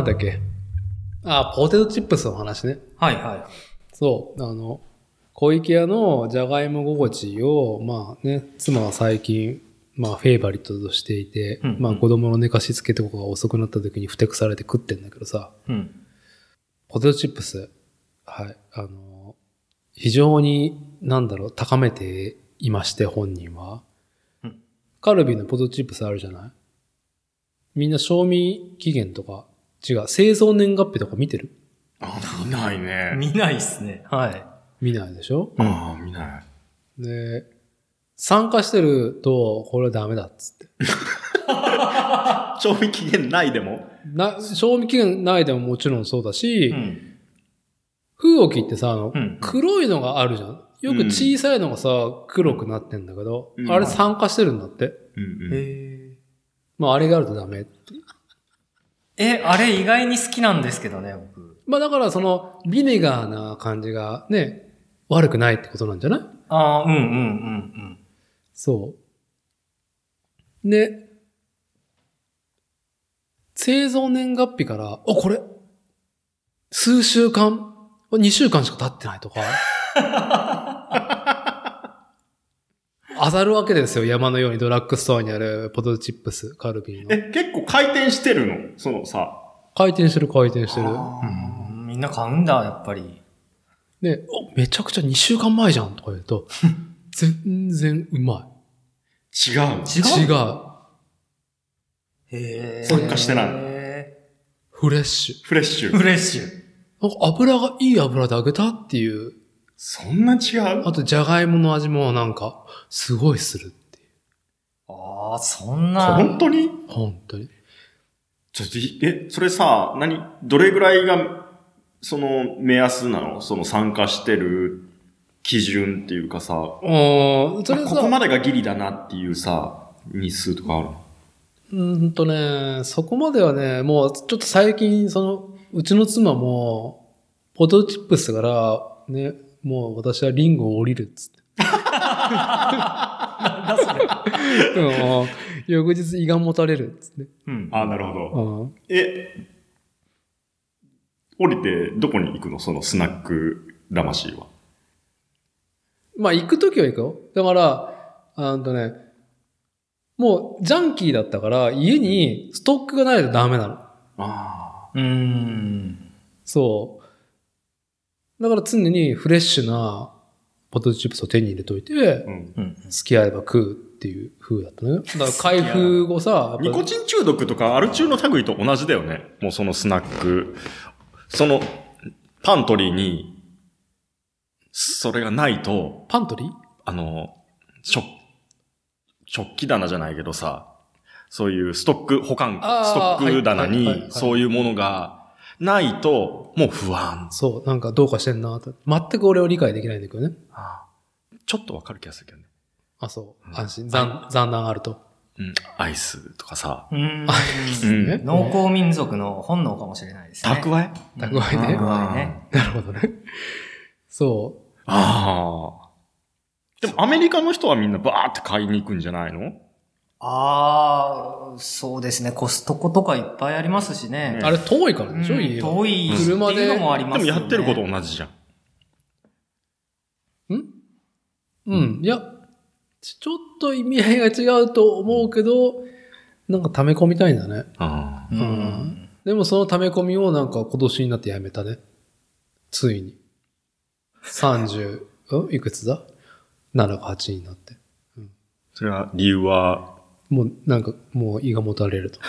なんだっけ？あ、ポテトチップスの話ね。はいはそう、あの、小池屋のじゃがいも心地を、まあね、妻は最近、まあフェイバリットとしていて、うんうんまあ子供の寝かしつけとかが遅くなった時にふてくされて食ってんだけどさ、い。うん。ポテトチップス、はい、あの、非常に、なんだろう、高めていまして、本人は。うんカルビーのポテトチップスあるじゃない？みんな賞味期限とか、違う、製造年月日とか見てる？あ、見ないね。見ないっすね。はい。見ないでしょ？ああ、見ない。で、参加してると、これはダメだっつって。賞味期限ないでも？な、賞味期限ないでももちろんそうだし、うん。封置きってさ、あの、うん黒いのがあるじゃん。よく小さいのがさ、黒くなってんだけど、うんあれ酸化してるんだって。うんうん。へまあ、あれがあるとダメ。え。え、あれ意外に好きなんですけどね、僕。まあ、だからその、ビネガーな感じがね、悪くないってことなんじゃない？ああ、うんうんうんそう。で、製造年月日から、お、これ、数週間、2週間しか経ってないとか、当たるわけですよ。山のようにドラッグストアにあるポテトチップス、カルビーの。え、結構回転してるの？そのさ。回転してる回転してる。うん。みんな買うんだ、やっぱり。で、お、めちゃくちゃ2週間前じゃんとか言うと、全然うま違う。い。違う？へえ。参加してないへフレッシュ。フレッシーフュ。レッシュ。なんか油がいい油で揚げたっていう。そんな違う？あと、じゃがいもの味もなんか、すごいするっていう。ああ、そんな。本当に？本当に。ちょっとい、え、それさ、何どれぐらいが、その、目安なの？その参加してる基準っていうかさ、おーそれさ、ここまでがギリだなっていうさ、日数とかあるの？うーんとね、そこまではね、もうちょっと最近、その、うちの妻も、ポテトチップスから、ね、もう私はリンゴを降りるっつって。なんだそれ。うん翌日胃がもたれるっつって。うん。あなるほど。うんえ、降りてどこに行くの？そのスナック魂は。まあ行くときは行くよ。だから、あのね、もうジャンキーだったから家にストックがないとダメなの。あうーん。そう。だから常にフレッシュなポテトチップスを手に入れといて、あ。うん。うん。好きあれば食うっていう風だったね。だから開封後さ、ニコチン中毒とかアル中の類と同じだよね。もうそのスナック。その、パントリーに、それがないと、パントリー？あの、食、食器棚じゃないけどさ、そういうストック保管、ストック棚にそういうものがないと、もう不安。そう、なんかどうかしてんなと。全く俺を理解できないんだけどね。ちょっとわかる気がするけどね。あ、そうう。ん安心。残、残難あると。うん。アイスとかさ。うーん。うんね農耕民族の本能かもしれないですね。蓄え？蓄えね蓄えね。なるほどね。そああ。でもアメリカの人はみんなバーって買いに行くんじゃないの？ああ、そうですね。コストコとかいっぱいありますしねう。。あれ遠いからでしょ、うん家が遠い車でっていうのもありまよね。ですもやってること同じじゃん。うん。いや、ちちょっと意味合いが違うと思うけど、なんか溜め込みたいんだね。あううんん。でもその溜め込みをなんか今年になってやめたね。ついに。30、うん？いくつだ ?7 か8になって。それは理由は、もうなんかもう胃がもたれると。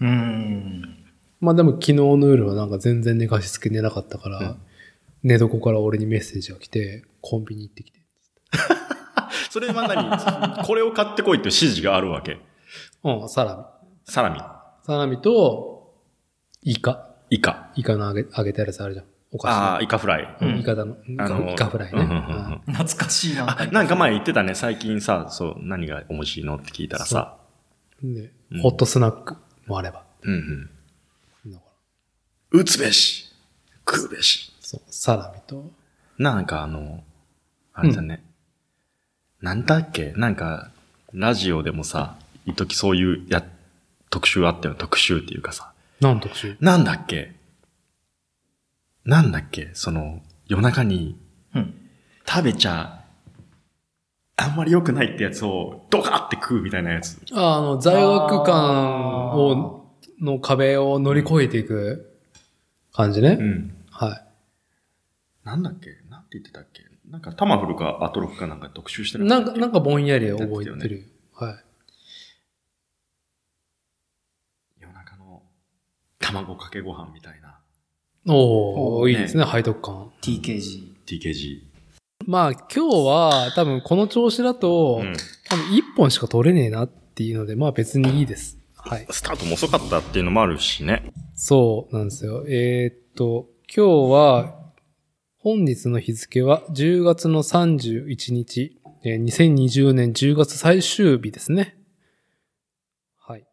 うん。まあでも昨日の夜はなんか全然寝かしつけ寝なかったから、うん寝床から俺にメッセージが来て、コンビニ行ってきて。それは何 これを買ってこいって指示があるわけ。うん、サラミ。サラミ、サラミと、イカ。イカ。イカの揚げ、揚げたやつあるじゃん。お菓子のああ、イカフライ。うんイカだの。イカあのイカフライね。うんうんうんうん懐かしいな。あ、なんか前言ってたね。最近さ、そう、何が面白いのって聞いたらさ。ホットスナックもあれば。うんうん。打つべし。食うべし。そう、サラミと、なんかあの、あれだね。なんだっけ？なんか、ラジオでもさ、一時そういうや、特集あったよ。特集っていうかさ。何特集？なんだっけ？なんだっけ？その、夜中にうん。食べちゃ、あんまり良くないってやつをドカって食うみたいなやつ。ああの、罪悪感を、の壁を乗り越えていく感じね。ん。はい。なんだっけ？なんて言ってたっけ？なんかタマフルかアトロフかなんか特集してななんか、なんかぼんやり覚えてる。はい。夜中の卵かけご飯みたいな。おー、おーいいですね、背徳感。TKG。TKG。まあ、今日は多分この調子だと、うん。多分一本しか取れねえなっていうので、まあ別にいいです。はい。スタートも遅かったっていうのもあるしね。そうなんですよ。えーっと、今日は、本日の日付は10月の31日、えー2020年10月最終日ですね。はい。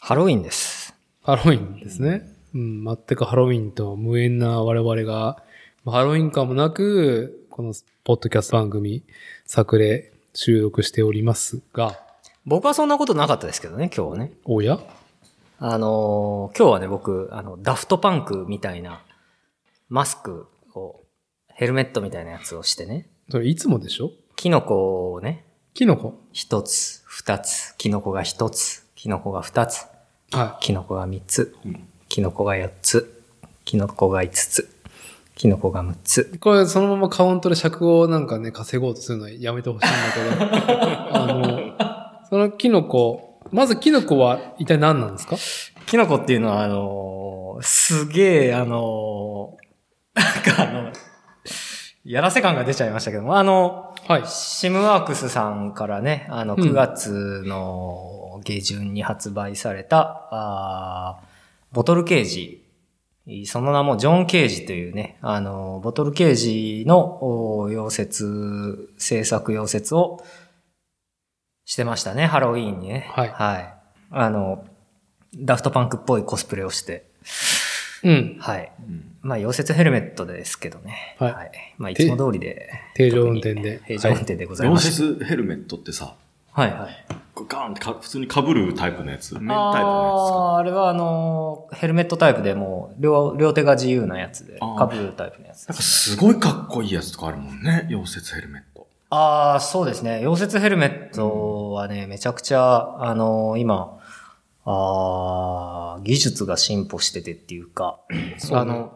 ハロウィンです。ハロウィンですね。うん、全くハロウィンと無縁な我々が、まあハロウィン感もなく、このポッドキャスト番組、作例収録しておりますが、僕はそんなことなかったですけどね、今日はね。おや？あのー今日はね、僕、あの、ダフトパンクみたいな、マスクを、ヘルメットみたいなやつをしてね、それいつもでしょ？キノコをね、キノコ？一つ、二つ、キノコが一つ、キノコが二つ、はキノコが三つ、キノコが四つ、キノコが五つ、キノコが六つ。い。これそのままカウントで尺をなんかね、稼ごうとするのはやめてほしいんだけど、あの、そのキノコ、まずキノコは一体何なんですか？キノコっていうのは、あのーすげえ、あのーなんかあの、やらせ感が出ちゃいましたけども、あの、はい。シムワークスさんからね、あの、うん9月の下旬に発売された、あーボトルケージ。その名もジョン・ケージというね、あの、ボトルケージのお溶接、制作溶接をしてましたね、ハロウィーンにね。はいはい。あの、ダフトパンクっぽいコスプレをして、うん。はい。まあ、溶接ヘルメットですけどね。はいまあ、いつも通りで。定常運転で平常運転でござい溶ます。接ヘルメットってさ、はいはい。ガーンってか普通に被るタイプのやつ。面タイプのやつああー、あれはあのー、ヘルメットタイプでもう、両、両手が自由なやつで、被るタイプのやつなんかすごいかっこいいやつとかあるもんね。溶接ヘルメット。ああ、そうですね。溶接ヘルメットはね、めちゃくちゃ、あのー今、ああ、技術が進歩しててっていうか、そうねあの、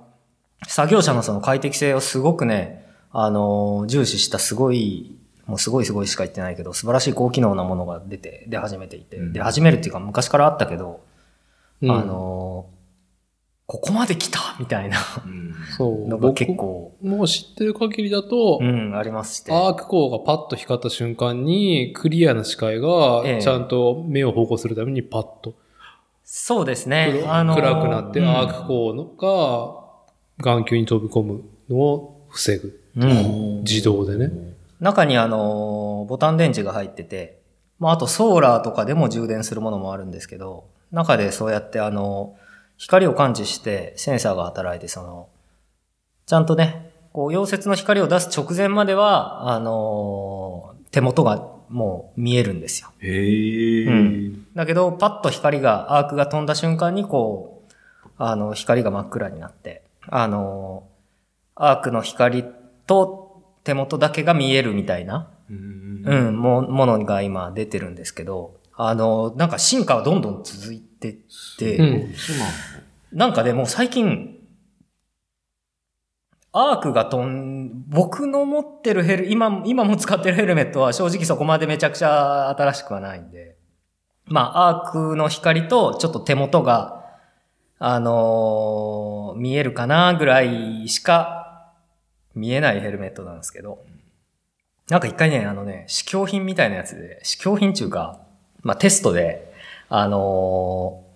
作業者のその快適性をすごくね、あのー重視したすごい、もうすごいすごいしか言ってないけど、素晴らしい高機能なものが出て、出始めていて、うん出始めるっていうか昔からあったけど、うんあのーここまで来たみたいなうん。そう。のが結構、僕もう知ってる限りだと、うん、ありまして。アーク光がパッと光った瞬間に、クリアな視界がええ、ちゃんと目を保護するためにパッとそうですね。黒あのー暗くなって、うんアーク光のが眼球に飛び込むのを防ぐ。うん。自動でね。中にあの、ボタン電池が入ってて、まあ、あとソーラーとかでも充電するものもあるんですけど、中でそうやってあの、光を感知してセンサーが働いて、その、ちゃんとね、こう、溶接の光を出す直前までは、あの、手元がもう見えるんですよ。へえ。うんだけど、パッと光が、アークが飛んだ瞬間にこう、あの、光が真っ暗になって、あの、アークの光と手元だけが見えるみたいな、うんうん、も、ものが今出てるんですけど、あの、なんか進化はどんどん続いてって、うん。なんかでもう最近、アークが飛ん、僕の持ってるヘル、今、今も使ってるヘルメットは正直そこまでめちゃくちゃ新しくはないんで、まあ、アークの光とちょっと手元が、あのー見えるかなぐらいしか見えないヘルメットなんですけど、なんか一回ね、あのね、試供品みたいなやつで、試供品っていうか、まあテストで、あのー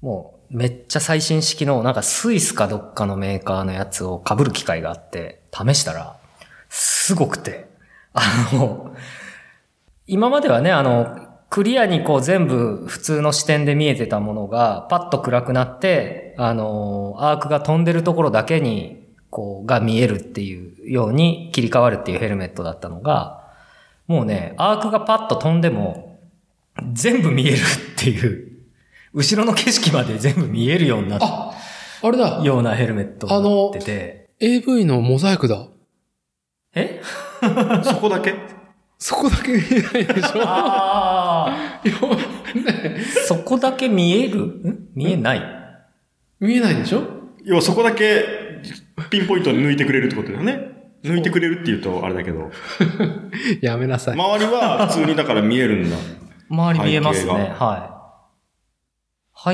もうめっちゃ最新式のなんかスイスかどっかのメーカーのやつを被る機会があって、試したら、すごくて、あの、今まではね、あの、クリアにこう全部普通の視点で見えてたものが、パッと暗くなって、あの、アークが飛んでるところだけに、こう、が見えるっていうように切り替わるっていうヘルメットだったのが、もうね、アークがパッと飛んでも、全部見えるっていう、後ろの景色まで全部見えるようになっあ、あれだ。ようなヘルメットになってて、AV のモザイクだ。え？そこだけ？そこだけ見えないでしょ。あ ね。あ、そこだけ見える？ん？見えない？見えないでしょ？要はそこだけピンポイントで抜いてくれるってことだよね。抜いてくれるって言うとあれだけど、やめなさい。周りは普通にだから見えるんだ。周り見えますね。は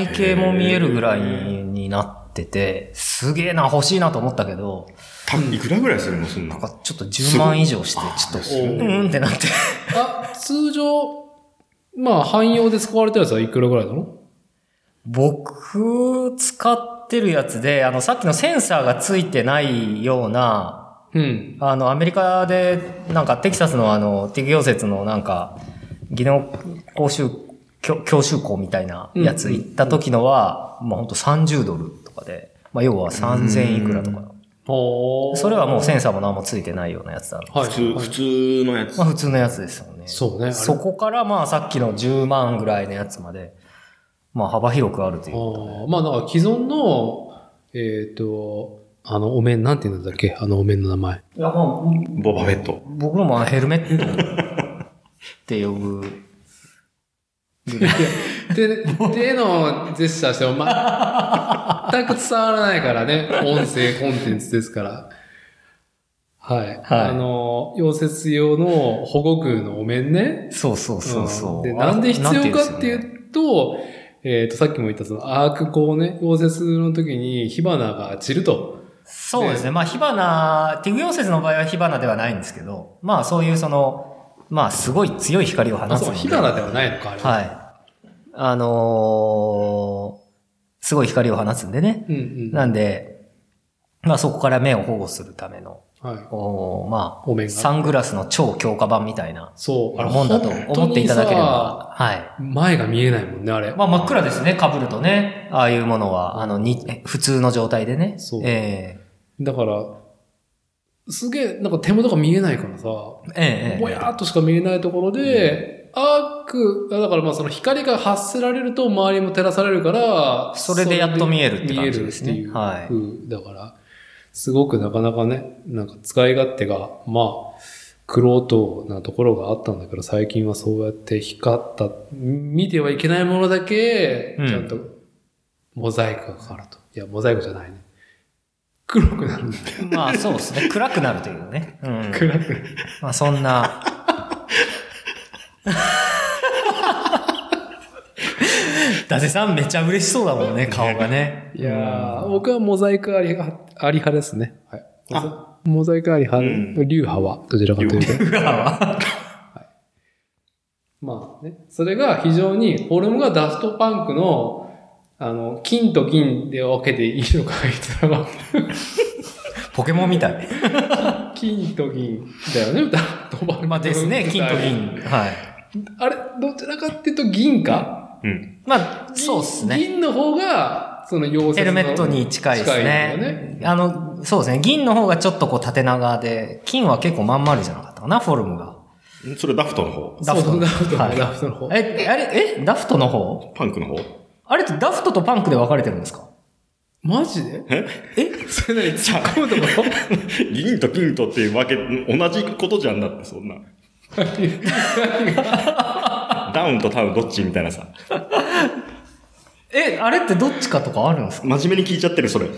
い。背景も見えるぐらいになってて、すげえな、欲しいなと思ったけど、多分いくらぐらいするのそんななん。かちょっと10万以上して、ちょっと、うーんってなって。あ、通常、まあ、汎用で使われてるやつはいくらぐらいなの？僕、使ってるやつで、あの、さっきのセンサーがついてないような、うん。あの、アメリカで、なんか、テキサスのあの、適用説のなんか、技能講習、教教習校みたいなやつ行った時のは、まあほんと30ドルとかで、まあ要は3000いくらとか。ほそれはもうセンサーも何もついてないようなやつだの。はい。普通、はい普通のやつ。まあ普通のやつですよね。そうねそこからまあさっきの10万ぐらいのやつまで、まあ幅広くあるということで。あーまあ、なんか既存の、えっ、と、あの、お面、なんて言うんだっけ？あのお面の名前。いやまあ、ボバフェット。僕らもヘルメットって呼ぶ。で、手のジェスチャーしても、ま、全く伝わらないからね。音声コンテンツですから。はい。あの、溶接用の保護具のお面ね。そうそうそうそう。で、なんで必要かっていうと、えっ、と、さっきも言ったそのアークこうね、溶接の時に火花が散ると。そうですね。まあ、火花、ティグ溶接の場合は火花ではないんですけど、まあ、そういうその、まあ、すごい強い光を放あ、そう、つので。火花ではないのか、あれは。はい。あのーすごい光を放つんでね。うんうん。なんで、まあ、そこから目を保護するための、はい。おーまあ、サングラスの超強化版みたいなそう。もんだと思っていただければ。はい。ば。前が見えないもんね、あれ。まあ、真っ暗ですね、被るとね。ああいうものは、あの、に、え普通の状態でね。そうえだから、すげえ、なんか手元が見えないからさ、えええええぼやーっとしか見えないところで、アーク、だからまあその光が発せられると周りも照らされるから、それでやっと見えるって感じですね見えるっていうはい風だから、すごくなかなかね、なんか使い勝手が、まあ、クロートなところがあったんだけど、最近はそうやって光った、見てはいけないものだけ、うんちゃんとモザイクがかかると。いや、モザイクじゃないね。黒くなるんだよ。まあそうですね。暗くなるというね。うん。暗くなる。まあそんな。伊達さんめっちゃ嬉しそうだもんね、顔がね。いやー、僕はモザイクあり派あり派ですね。はい。モザイクあり派、うん流派は、どちらかというと。うわまあね、それが非常に、フォルムがダストパンクの、あの、金と銀で分けていいのか言ったらば、ポケモンみたい。金と銀だよね、ダストパンク。まあですね、金と。銀。はい。あれ、どちらかっていうと銀かうん。まあ、そうですね。銀の方が、その溶接のヘルメットに近いですね。よね。あの、そうですね。銀の方がちょっとこう縦長で、金は結構まん丸じゃなかったかな、フォルムが。それダフトの方ダフトの方はいダフトの方え、あれ、えダフトの方？パンクの方？あれってダフトとパンクで分かれてるんですか？マジで？え？え？それ何？突っ込むとこ？ろ銀と金とっていうわけ、同じことじゃんだって、そんな。ダウンとタウンどっちみたいなさ。え、あれってどっちかとかあるんですか？真面目に聞いちゃってる、それ。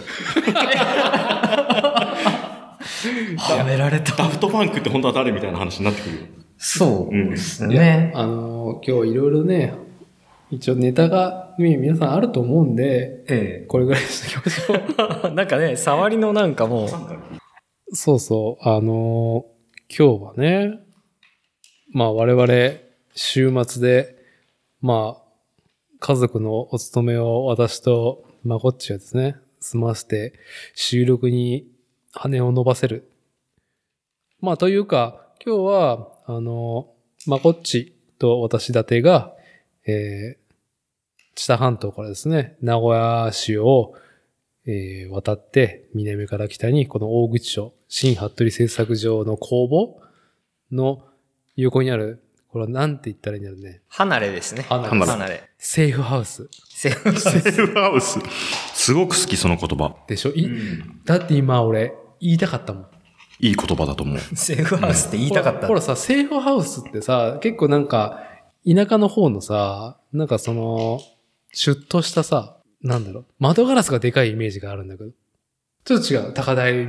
はめられた。ダフトパンクって本当は誰みたいな話になってくるよ。そうですいやね。あの、今日いろいろね、一応ネタが、ね、皆さんあると思うんで、えこれぐらいにしておきましょう。え。なんかね、触りのなんかもう、そうそう、あの今日はね、まあ我々、週末で、まあ、家族のお勤めを私とまこっちはですね、済ませて、収録に羽を伸ばせる。まあというか、今日は、あの、まこっちと私だてが、えー、知多半島からですね、名古屋市を、えー渡って、南から北に、この大口町、新服部製作所の工房の横にある、これはなんて言ったらいいんだろうね。離れですね。離れ離れ。セーフハウスセーフセーフハウス。すごく好き、その言葉。でしょ、いだって今俺、言いたかったもん。いい言葉だと思う。セーフハウスって言いたかったほらほらさ、セーフハウスってさ、結構なんか、田舎の方のさ、なんかその、シュッとしたさ、なんだろう、窓ガラスがでかいイメージがあるんだけど。ちょっと違う。高台、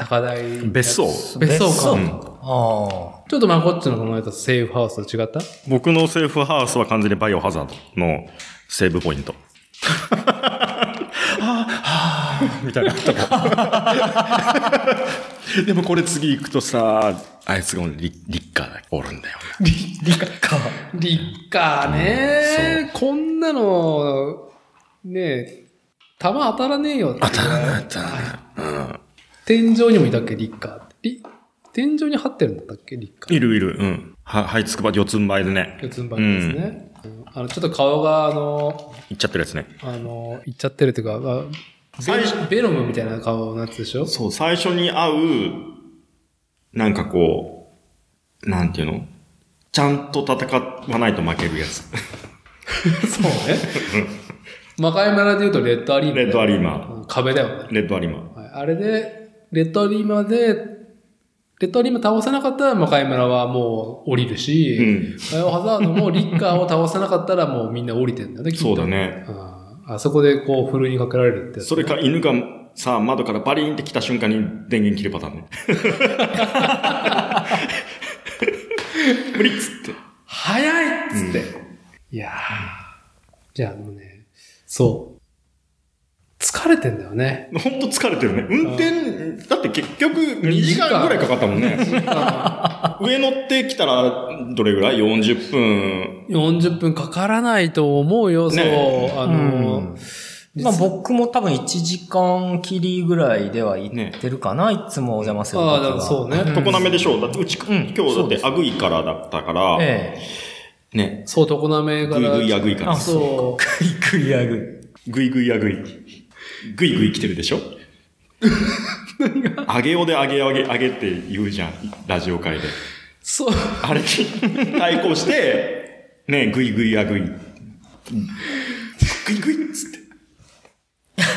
高台。別荘。別荘かうんあちょっとまあこっちのこの間セーフハウスと違った？僕のセーフハウスは完全にバイオハザードのセーブポイント。みたいなとこ。でもこれ次行くとさ、あいつがリリッカーがおるんだよ。リッカー。リッカーね、こんなの、ねえ、弾当たらねえよ。当たらない、当たらない。天井にもいたっけ、リッカーって。リ天井に張ってるんだったっけ、リッカー。いるいる。うん。は、はいつくば四つん這いでね。四つん這いですね。うんあの、ちょっと顔が、あの、行っちゃってるやつね。あの、いっちゃってるっていうか、あ最初ベベノムみたいな顔のやつでしょ？そう、最初に会う、なんかこう、なんていうの？ちゃんと戦わないと負けるやつ。そうね。魔界村で言うとレッドアリーマ。レッドアリーマうん壁だよね。レッドアリーマはいあれで、レッドアリーマで、レッドアリーマ倒せなかったら魔界村はもう降りるし、うんバイオハザードもリッカーを倒せなかったらもうみんな降りてんだよね、そうだね。ああそこでこう、ふるいにかけられるってやつそれか犬がさ、窓からバリーンって来た瞬間に電源切るパターンね。無理っつって。早いっつって。いやーじゃあもうね、そう。疲れてんだよね。ほんと疲れてるね。運転、だって結局2時間ぐらいかかったもんね。上乗ってきたら、どれぐらい ?40 分。40分かからないと思うよ、そう。ねあの、まあ僕も多分1時間切りぐらいでは行ってるかな、いつもお邪魔するときは。ああ、だからそうね。常滑でしょだってうち、ん今日だってアグイからだったから、ええ。ね、そう、常滑から。グイグイアグイから。あそう。グイグイアググイグイアグイ。グイグイ来てるでしょ？あげおであげあげあげって言うじゃん。ラジオ界で。そう。あれに対抗して、ね、グイグイアグイ。グイグイっつって。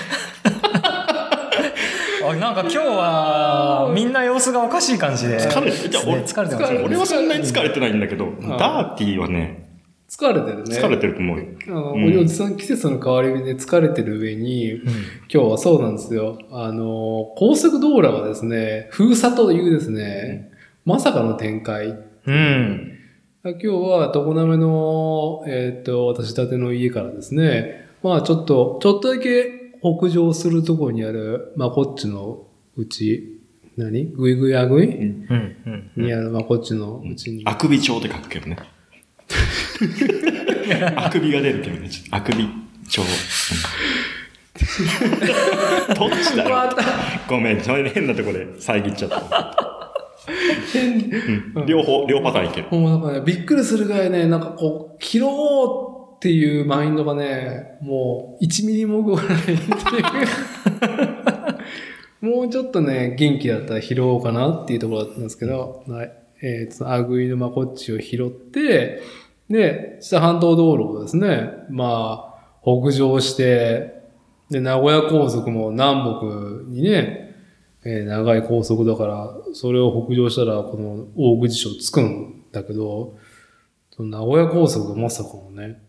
あなんか今日は、みんな様子がおかしい感じで。疲れて、じゃあ俺、疲れてますね俺はそんなに疲れてないんだけど、ダーティーはね、疲れてるね。疲れてると思うよ。あの、うんおじさん季節の変わり目で疲れてる上に、今日はそうなんですよ。あの、高速道路がですね、封鎖というですね、まさかの展開。うん。今日は常滑の、えっ、と、私立ての家からですね、まあちょっと、ちょっとだけ北上するところにある、まあこっちのうち、何？ぐいぐいあぐい？うん。うん。にある、まあこっちのうちに。あくび帳って書くけどね。あくびが出るけどね。ちょっとあくび帳。どっちだよ。ごめん、ちょい変なとこで遮っちゃった。うん両方、両パターンいける。もうなんかね、びっくりするぐらいね、なんかこう、切ろうっていうマインドがね、もう1ミリも動かないっていう。もうちょっとね、元気だったら拾おうかなっていうところだったんですけど、はい。えー、そのアグイのマコッチを拾って、で、下半島道路をですね、まあ、北上して、で、名古屋高速も南北にね、えー長い高速だから、それを北上したら、この大口町着くんだけど、名古屋高速がまさかのね、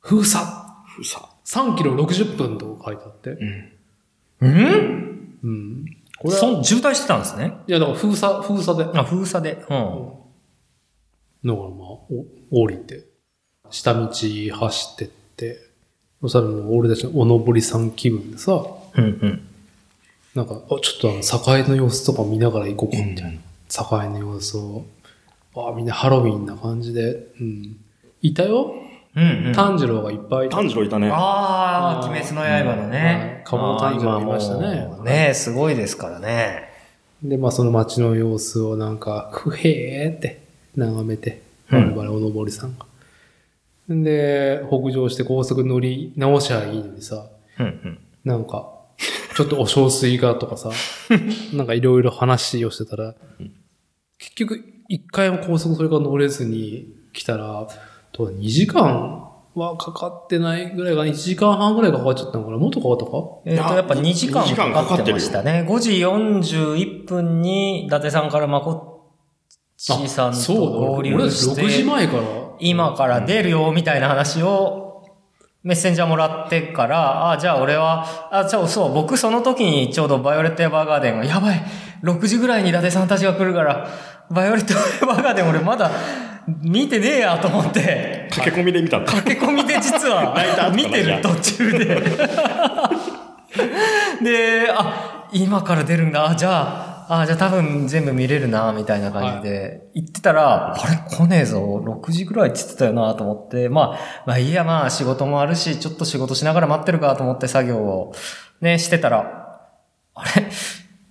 封鎖さ。3キロ60分と書いてあって。うんうん？これそん渋滞してたんですね。いや、だから封鎖、封鎖で。だかあ、封鎖で。うん。らまあ、お降りて、下道走ってって、そしたらもう俺たちのおのぼりさん気分でさ、うんうん。なんか、あちょっとあの、栄の様子とか見ながら行こうか、みたいな。栄の様子を。あみんなハロウィンな感じで。うん。いたようんうん。炭治郎がいっぱいいた。炭治郎いたね。ああ、うん鬼滅の刃のね。うん鴨の炭治郎いましたねねすごいですからね。で、まあその街の様子をなんか、ふへーって眺めて、うん我々おのぼりさんが。で、北上して高速乗り直しゃいいのにさ、うんうん。なんか、ちょっとお小水がとかさ、なんかいろいろ話をしてたら、結局一回も高速それから乗れずに来たら、どうだ2時間はかかってないぐらいが、1時間半ぐらいかかっちゃったのかな？もっとかかったか？えっ、と、やっぱ2時間2時間かかってましたね。5時41分に伊達さんからまこっちさんと合流俺して、6時前から。今から出るよ、みたいな話を、メッセンジャーもらってから、あ、じゃあ俺は、あ、じゃあそう、僕その時にちょうどバイオレットエヴァーガーデンが、やばい !6 時ぐらいに伊達さんたちが来るから、バイオレットエヴァーガーデン俺まだ見てねえやと思って、駆け込みで見たんだ。駆け込みで実は見てる途中で。で、あ、今から出るんだ。あじゃあ、あじゃあ多分全部見れるな、みたいな感じで、言ってたら、あれ来ねえぞ。6時ぐらいって言ってたよな、と思って、まあ、まあいいや、まあ仕事もあるし、ちょっと仕事しながら待ってるかと思って作業をね、してたら、あれ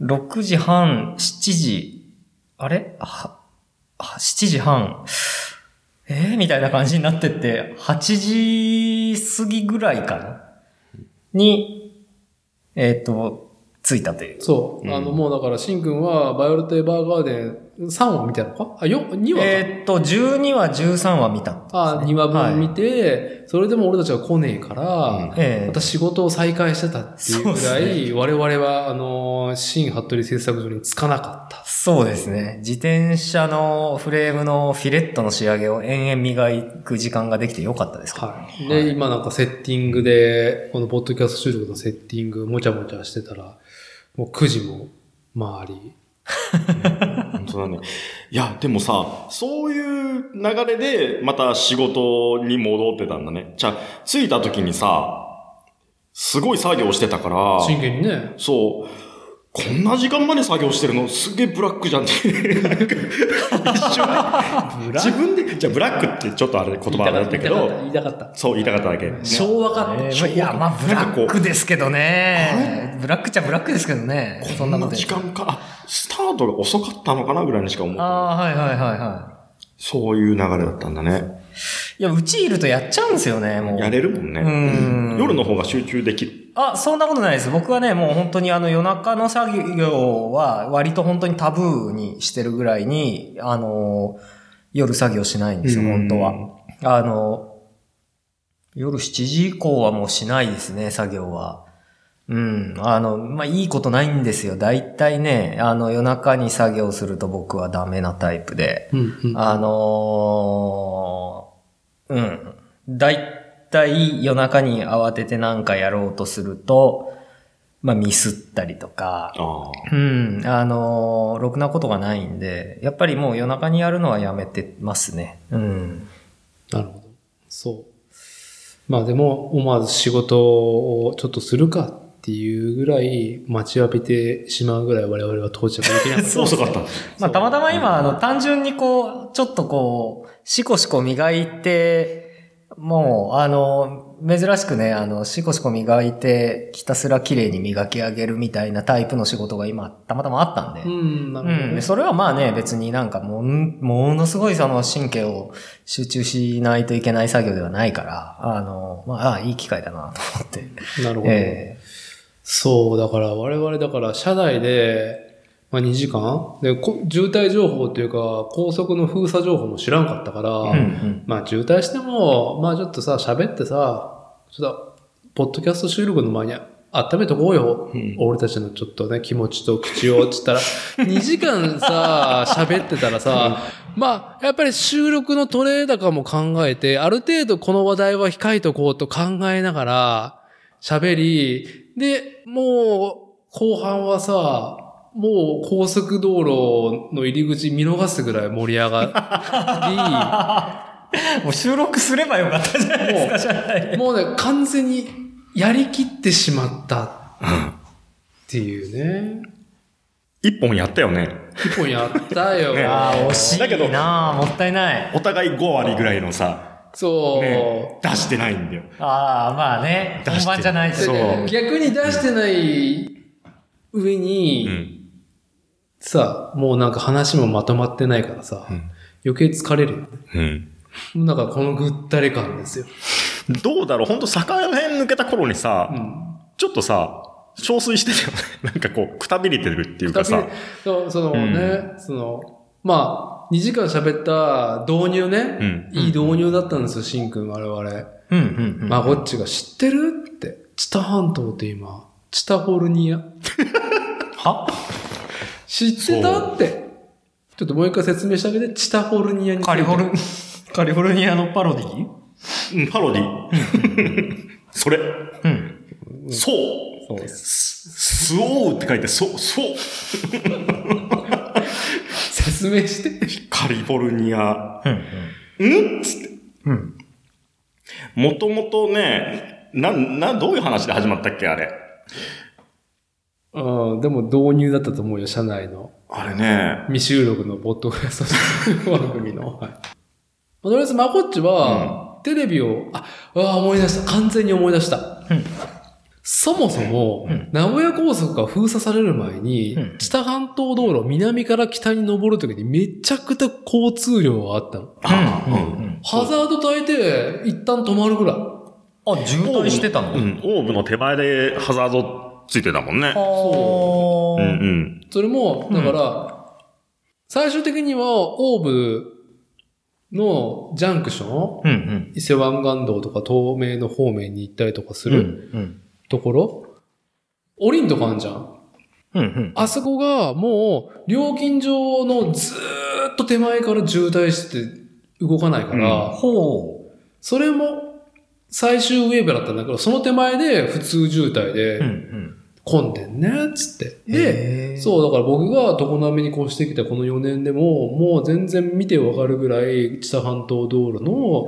?6 時半、7時、あれ？あ、あ7時半、えー、みたいな感じになってって、8時過ぎぐらいかな？に、えっ、と、着いたという。そう。うんあの、もうだから、シン君は、バイオレットエヴァーガーデン3話見たのか？あ、4、2話か。えっ、と、12話、13話見たね、あ、2話分見て、それでも俺たちが来ねえから、うんええまた仕事を再開してたっていうぐらい、我々は、あの、新服部製作所に着かなかった。そうですね。自転車のフレームのフィレットの仕上げを延々磨く時間ができてよかったですか、はい。で、今なんかセッティングで、このポッドキャスト収録のセッティング、もちゃもちゃしてたら、もう9時も回り。本当だね。いや、でもさ、そういう流れで、また仕事に戻ってたんだね。じゃあ、着いた時にさ、すごい作業してたから、真剣にね。そう、こんな時間まで作業してるの？すげえブラックじゃんって。自分で、じゃあブラックってちょっとあれ言葉だったけど、言いたかった。そう言いたかっただけ。昭和かいや、まあ、ブラックですけどね。ブラックっちゃブラックですけどね。そこんな時間か、あスタートが遅かったのかなぐらいにしか思って。ああ、はいはいはいはそういう流れだったんだね。い。いや、うちいるとやっちゃうんですよね、もう。やれるもんね。うん夜の方が集中できる。あ、そんなことないです。僕はね、もう本当にあの夜中の作業は割と本当にタブーにしてるぐらいに、あの、夜作業しないんですよ、うん本当は。あの、夜7時以降はもうしないですね、作業は。うん。あの、まあ、いいことないんですよ。大体ね、あの、夜中に作業すると僕はダメなタイプで。うんうん。あのーうん。だいたい夜中に慌ててなんかやろうとすると、まあミスったりとか。うん、あのーろくなことがないんで、やっぱりもう夜中にやるのはやめてますね。うん。なるほど。そう。まあでも、思わず仕事をちょっとするかっていうぐらい待ちわびてしまうぐらい我々は到着できなかった。遅かった。まあたまたま今、あの、単純にこう、ちょっとこう、シコシコ磨いて、もう、あの、珍しくね、あの、シコシコ磨いて、ひたすら綺麗に磨き上げるみたいなタイプの仕事が今、たまたまあったんで。うん、なるほどね。うん。でそれはまあね、別になんかもん、ものすごいその神経を集中しないといけない作業ではないから、あの、まあ、あいい機会だなと思って。なるほど。えそう、だから我々だから車内で、まあ2時間？で、こ渋滞情報っていうか、高速の封鎖情報も知らんかったから、えうんうん。まあ渋滞しても、まあちょっとさ、喋ってさ、ちょっと、ポッドキャスト収録の前に温めとこうよ。うん俺たちのちょっとね、気持ちと口を、つったら、2時間さ、喋ってたらさ、まあ、やっぱり収録のトレー高も考えて、ある程度この話題は控えとこうと考えながら、喋り、で、もう、後半はさ、もう高速道路の入り口見逃すぐらい盛り上が もう収録すればよかったじゃないですか、社内り、で。もうね、完全にやりきってしまったっていうね。一本やったよね。一本やったよ。ねああ、惜しだけどいなあもったいない。お互い5割ぐらいのさ、そう、ね、出してないんだよ。ああ、まあね、本番じゃないとね逆に出してない上に、うん。さ、もうなんか話もまとまってないからさ、うん余計疲れるよね。うん。なんかこのぐったり感ですよ。どうだろう？本当坂辺抜けた頃にさ、うん。ちょっとさ、憔悴してるよね。なんかこう、くたびれてるっていうかさ。そうそのね、その、まあ、2時間喋った導入ね、うん。いい導入だったんですよ、シンくん、我々。うんうんうん。まごっちが知ってるって、チタ半島って今、チタフォルニア。は？知ってたって。ちょっともう一回説明してあげて、チタフォルニアに。カリフォル、カリフォルニアのパロディ？うん、パロディ。それ。うん。そう。そうです。す、すおうって書いて、そう、そう。説明して。カリフォルニア。うん。んつって。うん。もともとね、な、な、どういう話で始まったっけあれ？うん、でも導入だったと思うよ、社内の。あれね。未収録のポッドキャスト番組の。はい。とりあえず、まこっちは、テレビを、あ、あー思い出した。完全に思い出した。うんそもそも、うん名古屋高速が封鎖される前に、うん知多半島道路を南から北に登るときにめちゃくちゃ交通量があったの。あうんうんハザード焚いて、一旦止まるぐらい。あ、渋滞してたの？うん、オーブの手前でハザードついてたもんね。そうんうん。それも、だから、最終的には、オーブのジャンクション、うんうん。伊勢湾岸道とか東名の方面に行ったりとかするうんところ、降りんとこあんじゃん。うんうん。あそこがもう、料金所のずーっと手前から渋滞してて動かないから、ほそれも最終ウェーブだったんだけど、その手前で普通渋滞う。うんでうん。混んでんね、つって。で、そう、だから僕が常滑に越してきたこの4年でも、もう全然見てわかるぐらい、知多半島道路の。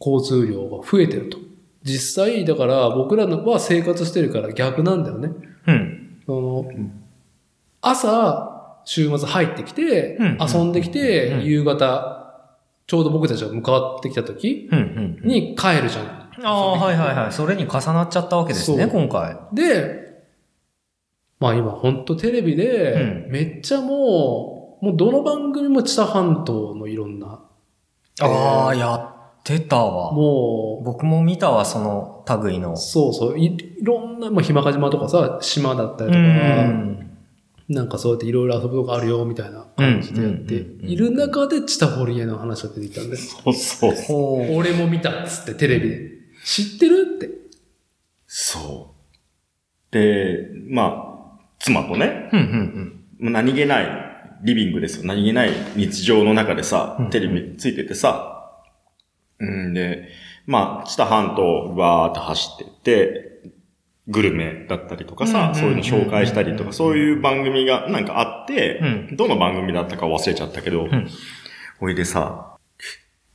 交通量が増えてると。実際、だから僕らのは生活してるから逆なんだよね。うん。その、朝、週末入ってきて、うん遊んできて、うん夕方、ちょうど僕たちが向かってきた時。に帰るじゃん。ああ、はいはいはい。それに重なっちゃったわけですね、今回。で、まあ今ほんとテレビでう、めっちゃもう、もうどの番組も知多半島のいろんな、ああ、やってたわ。も僕も見たわ、その類のう、。そうそう、いいろんな、まあ、ひまか島とかさ、島だったりとか、うん。なんかそうやっていろいろ遊ぶとこあるよ、みたいな感じでやって、いる中でチタフォルニアの話が出てきたんです。そうそう。ほう。俺も見たっつってテレビで。知ってるって。そう。で、まあ、妻とね、うんうんもう何気ないリビングですよ。何気ない日常の中でさうん、テレビついててさ、うんで、まあ、知多半島わーって走ってって、グルメだったりとかさ、うんそういうの紹介したりとうんか、そういう番組がなんかあって、うどの番組だったか忘れちゃったけど、ん。ほいでさ、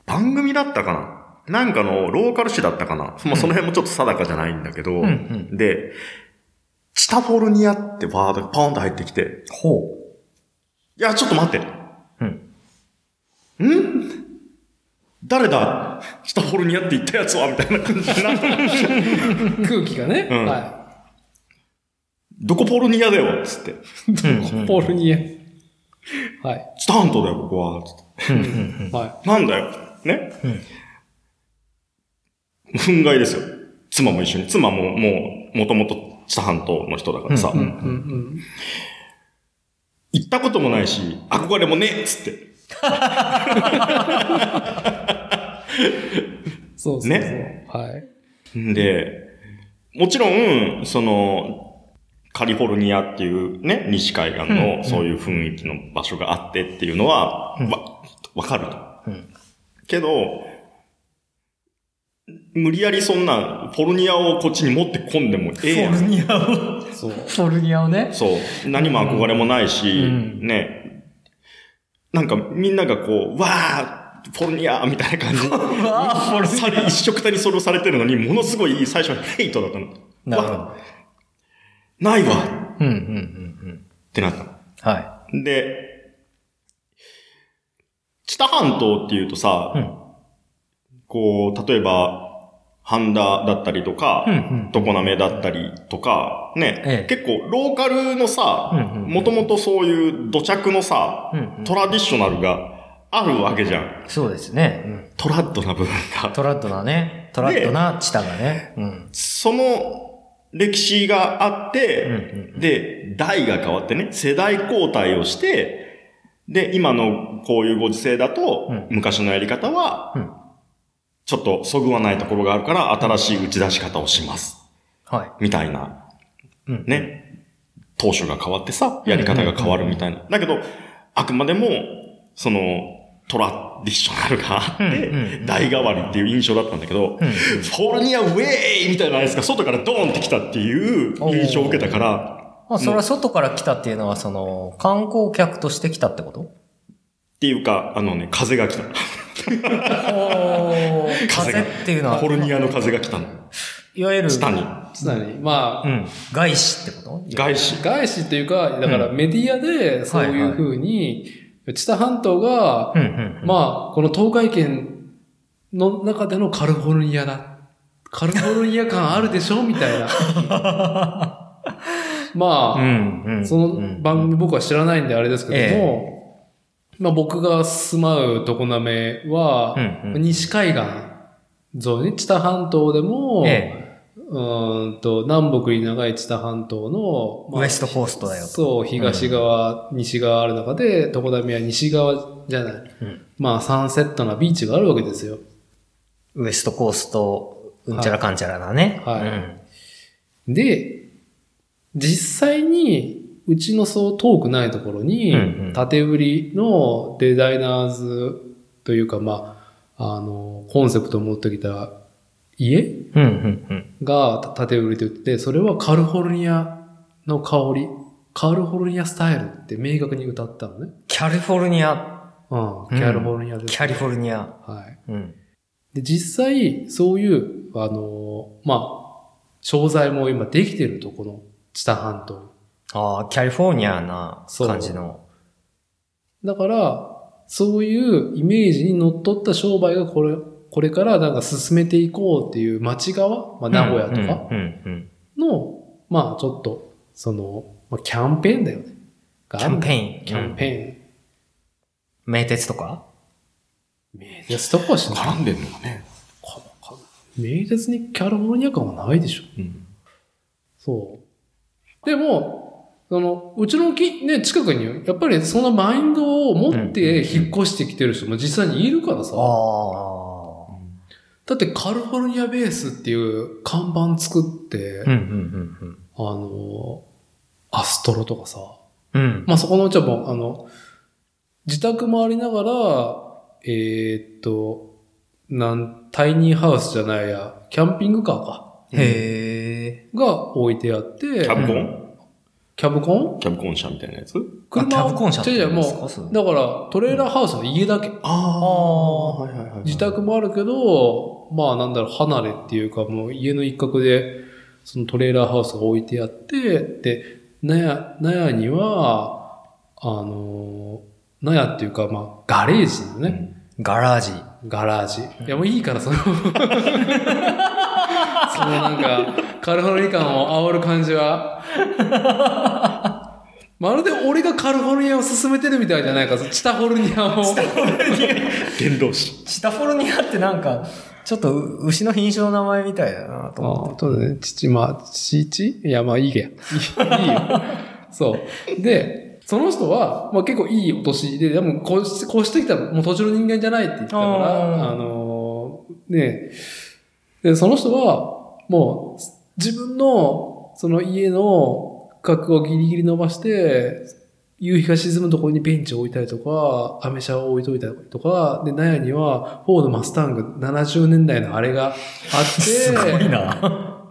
番組だったかな？なんかのローカル誌だったかな、まあ、その辺もちょっと定かじゃないんだけど、うんうん。で、チタフォルニアってワードがポーンと入ってきて、ほいや、ちょっと待って。うん。ん？誰だ？チタフォルニアって言ったやつは？みたいな感じになった。空気がね。うんはどこポルニアだよつって。い。フォルニア？はい。チタ半島だよ、ここは。つってうんうんうん。はなんだよ。ね、憤慨ですよ。妻も一緒に。妻ももう、もともとチタ半島の人だからさ、行ったこともないし、憧れもねえっつって。そうそうそう。ねはい。んで、もちろん、その、カリフォルニアっていうね、西海岸のそういう雰囲気の場所があってっていうのは、うんわ、わかると。うんけど、無理やりそんな、フォルニアをこっちに持ってこんでもええやん。フォルニアを、そう。フォルニアをね。そう。何も憧れもないし、うんね。なんかみんながこう、わーフォルニアみたいな感じ。わーフォルニア一色たにそれをされてるのに、ものすごい最初はヘイトだったの。なるほわないわど。うんうんうんうん。ってなったの。はで、北半島っていうとさ、い。うん。こう、例えば、半田だったりとか、うんうん。常滑だったりとか、ね、ええ結構ローカルのさもともとそういう土着のさ、うんうんトラディショナルがあるわけじゃん。そうですね。うん。トラッドな部分が。トラッドなね。トラッドなチタがね。うん。その歴史があっうんて、うんで、代が変わってね、世代交代をして、で、今のこういうご時世だと、うん昔のやり方はうん、ちょっとそぐわないところがあるから、新しい打ち出し方をします。はい。みたいな、うん。ね、当初が変わってさ、やり方が変わるみたいな。だけど、あくまでも、その、トラディショナルがあって代替わりっていう印象だったんだけど、うんフォルニアウェイみたいなやつが外からドーンって来たっていう印象を受けたから、まあ、それは外から来たっていうのは、その、観光客として来たってこと？っていうか、あのね、風が来た。風っていうのは、フォルニアの風が来たの。いわゆる、下に。常に。まあ、うん。外資ってこと？外資。外資っていうか、だからメディアでそういう風に、知多半島が、うんうんうん。まあ、この東海圏の中でのカリフォルニアだ。カリフォルニア感あるでしょ？みたいな。まあ、うんうん。その番組僕は知らないんであれですけども、まあ僕が住まう常滑は、うんうん。西海岸沿いね、知多半島でも、えうーんと、南北に長い知多半島の、ウエストコーストだよと。そう、東側、西側ある中で、常滑は西側じゃない。うん。まあ、サンセットなビーチがあるわけですよ。ウエストコースト、うんちゃらかんちゃらだね。はい。うん。で、実際に、うちのそう遠くないところに、縦売りのデザイナーズというか、まあ、あの、コンセプトを持ってきた家。が縦売りと言って、それはカリフォルニアの香り、カリフォルニアスタイルって明確に歌ったのね。キャリフォルニア。うん、キャリフォルニアです。キャリフォルニア。はい。うん。で、実際、そういう、あの、まあ、商材も今できてると、この知多半島に。ああ、キャリフォルニアな感じの。だから、そういうイメージにのっとった商売がこれ、これからなんか進めていこうっていう町側、まあ、名古屋とかうんうんうん。の、まあちょっと、その、まあ、キャンペーンだよね。キャンペーン。ーン。キャンペ名鉄とか？ーン。名鉄とかはしない。絡んでんのかね。名鉄にキャリフォルニア感はないでしょ。うん。そう。でも、その、うちのき、ね、近くに、やっぱりそのマインドを持って引っ越してきてる人も実際にいるからさ。ああ。だってカリフォルニアベースっていう看板作って、うんうんあの、アストロとかさ。うん。まあ、そこのうちはもう、あの、自宅もありながら、えーっと、なん、タイニーハウスじゃないや、キャンピングカーか。へえ。が置いてあって、キャブコン？キャブコン？キャブコン車みたいなやつ？車キャブコン車って違う違う、もう、だから、トレーラーハウスの家だけ。ああ、はいはいはい。自宅もあるけど、まあなんだろう、離れっていうか、もう家の一角で、そのトレーラーハウスが置いてあって、で、納屋、納屋には、あの、納屋っていうか、まあ、ガレージのね、ガラージ。ガラージ。いや、もういいから、その、そのなんか、カリフォルニア感を煽る感じは。まるで俺がカリフォルニアを進めてるみたいじゃないか、チタフォルニアを。伝道師。チタフォルニアってなんか、ちょっとう牛の品種の名前みたいだなと思って。ああ、そうだね。父、まあ、父いや、まあいいけや。いいよ。そう。で、その人は、まあ結構いいお年で、でもこうし、こうしてきたらもう途中の人間じゃないって言ってたから、あーあのーねで、その人は、もう、自分の、その家の角をギリギリ伸ばして、夕日が沈むところにベンチを置いたりとか、アメ車を置いといたりとか、で、納屋には、フォードマスタング70年代のあれがあって、すごいな。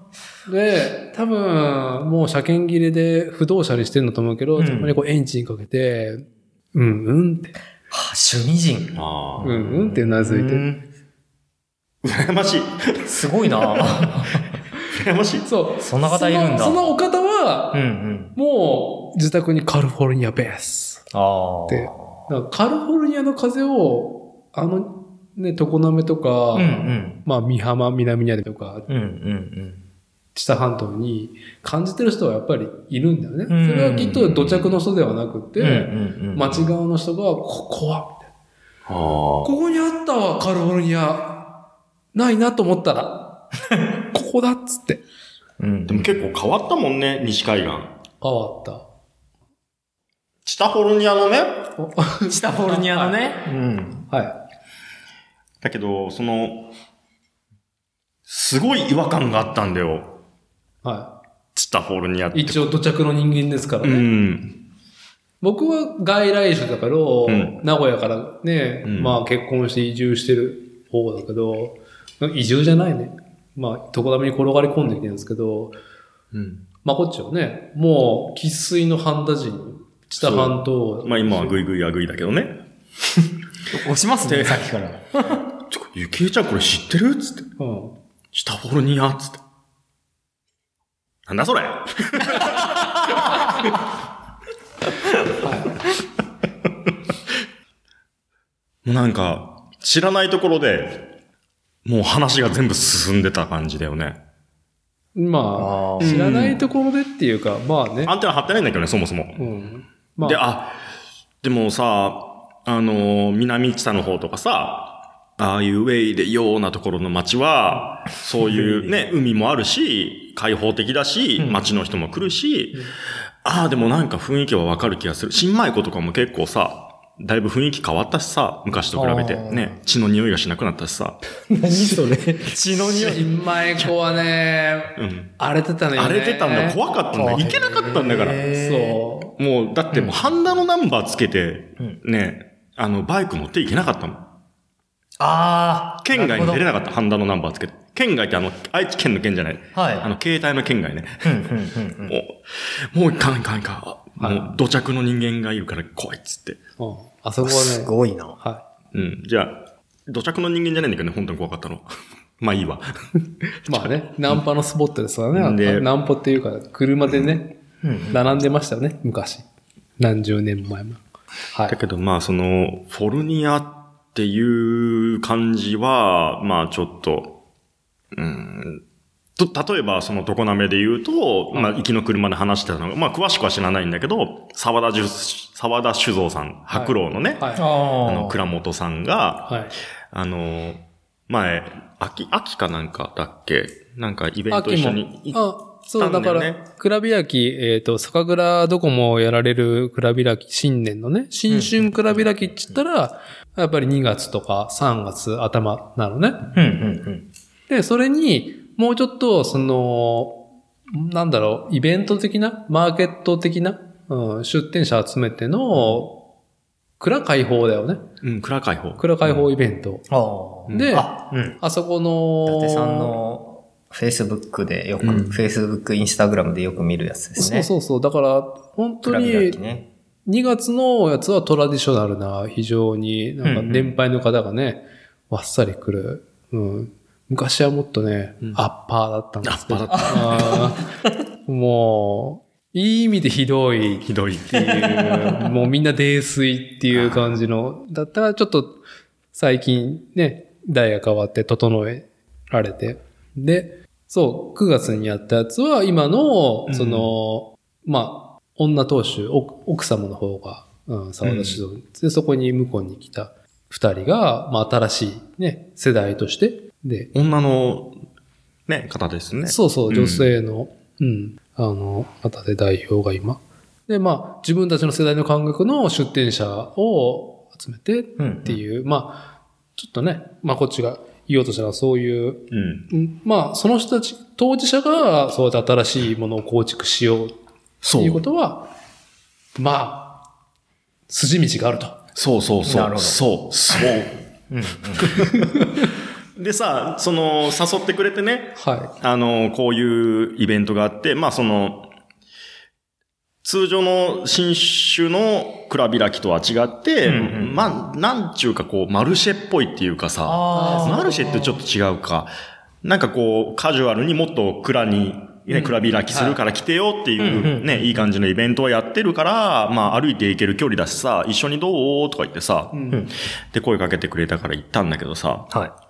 で、多分、もう車検切れで不動車にしてんだと思うけど、うんたまにこうエンジンかけて、うん、うんって、は趣味人。ああ、うん、うんってうなずいて。うん羨ましい。すごいな。羨ましい。そう。そんな方いるんだそのそのお方は、うんうん。もう自宅にカリフォルニアベース。ああ。でカリフォルニアの風を、あの、ね、常滑とか、うんうん。まあ、美浜、南にあるとか、うんうん知多半島に感じてる人はやっぱりいるんだよね。うんそれはきっと土着の人ではなくて、うん。うんうんうん。町側の人が、ここは、みたいなあここにあったわ、カリフォルニア。ないなと思ったら、ここだっつって。うんでも結構変わったもんね、西海岸。変わった。チタフォルニアのね、チタフォルニアのね？うん。はだけど、その、すごい違和感があったんだよ。い。はチタフォルニアって。い。一応土着の人間ですからうね。ん。僕は外来種だから、ん名古屋からね、うんまあ結婚して移住してる方だけど、移住じゃないね。まあ、床ダメに転がり込んできてるんですけど、うん。まあこっちはね、もう、生粋の半田人、知多半島。まあ今はグイグイアグイだけどね。押しますね、さっきから。ちょ、ゆきえちゃんこれ知ってる？つって。うん。チタフォルニア？つって。なんだそれ？もうなんか、知らないところで、もう話が全部進んでた感じだよね。まあ、知らないところでっていうか、まあね。アンテナ張ってないんだけどね、そもそも。うん。まあ、で、あ、でもさ、あの、南知多の方とかさ、ああいうウェイでようなところの街は、そういうね、海もあるし、開放的だし、街の人も来るし、ああ、でもなんか雰囲気はわかる気がする。新米子とかも結構さ、だいぶ雰囲気変わったしさ、昔と比べて。ね、血の匂いがしなくなったしさ。何それ？血の匂い。新米子はね、うん。荒れてたのよね。荒れてたんだよ。怖かったんだ行けなかったんだから。へそもう、だってもう、ハンダのナンバーつけてうん、ね、あの、バイク乗っていけなかったもん。ああ。県外に出れななかった、ハンダのナンバーつけて。県外ってあの、愛知県の県じゃない。はいあの、携帯の県外ね。うんうんうんうん。もう、もういかんいかんいかん。あもう、土着の人間がいるから怖いっつって。う。うん。あそこはすね、ごいな。はうん。じゃあ、土着の人間じゃないんだけどね、本当に怖かったの。まあいいわ。い。まあね、ナンパのスポットですからね。でナンポっていうか、車でね、うん。並んでましたよね、昔。何十年前も。はい。だけどまあその、フォルニアっていう感じは、まあちょっと、うん、と、例えばその常滑で言うと、まあ行きの車で話してたのが、まあ詳しくは知らないんだけど、沢田じゅ、沢田酒造さん、白老のね、はい。あああ。の倉本さんが、はい。あの、前、秋、秋かなんかだっけ？なんかイベント一緒に行っあ、そう、だかたんだよねら、蔵開き、えっ、と、酒蔵どこもやられる蔵開き、新年のね、新春蔵開きって言ったら、やっぱり2月とか3月頭なのね。うんうんで、それに、もうちょっと、その、なんだろう、イベント的な、マーケット的な、うん、出店者集めての、蔵開放だよね。うん、蔵開放。蔵開放イベント。ああ。で、あ、うん。あそこの、伊達さんの Facebook でよく、うん Facebook、Instagram でよく見るやつですね。そうそうそう。だから、本当蔵に、開きね。2月のやつはトラディショナルな、非常に、なんかうんうん年配の方がね、わっさり来る。うん。昔はもっとね、うん。アッパーだったんですけど。アッパーあー もう、いい意味でひどい。ひどい。っていう、もうみんな泥酔っていう感じの、だったらちょっと最近ね、代が変わって整えられて。で、そう、9月にやったやつは今の、その、まあ、女当主、奥奥様の方が、うん、沢田指導、で、そこに向こうに来た二人が、まあ、新しいね、世代として、で、女の、ね、方ですね。そうそう、女性の、うん、あの、方で代表が今。で、まあ、自分たちの世代の感覚の出展者を集めてっていう、まあ、ちょっとね、まあ、こっちが言おうとしたらそういう、うん。うんまあ、その人たち、当事者がそうやって新しいものを構築しようっていうこ。とは、まあ、筋道があると。そうそうそう。なるほどそう。そう。うん でさ、その、誘ってくれてね、はあの、こういうイベントがあって、まあその、通常の新種の蔵開きとは違って、うんうんまあ、なんちゅうかこう、マルシェっぽいっていうかさ、マルシェってちょっと違うか。なんかこう、カジュアルにもっと蔵に、ね、蔵開きするから来てよっていうね、いい感じのイベントをやってるから、まあ歩いて行ける距離だしさ、一緒にどう？とか言ってさ、い。うんうん。で声かけてくれたから行ったんだけどさ、はい。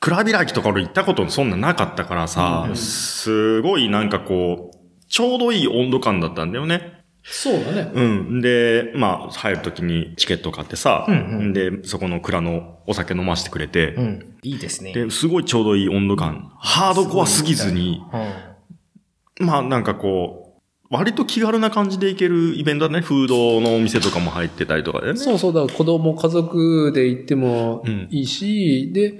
蔵開きとか俺行ったことそんななかったからさ、すごいなんかこう、ちょうどいい温度感だったんだよね。そうだね。うん。で、まあ、入るときにチケット買ってさ、うんうんで、そこの蔵のお酒飲ませてくれて、うん。いいですね。で、すごいちょうどいい温度感。ハードコアすぎずに、うんまあなんかこう、割と気軽な感じで行けるイベントだね。フードのお店とかも入ってたりとかでね。そうそう、だ子供、家族で行ってもうんいいし、で、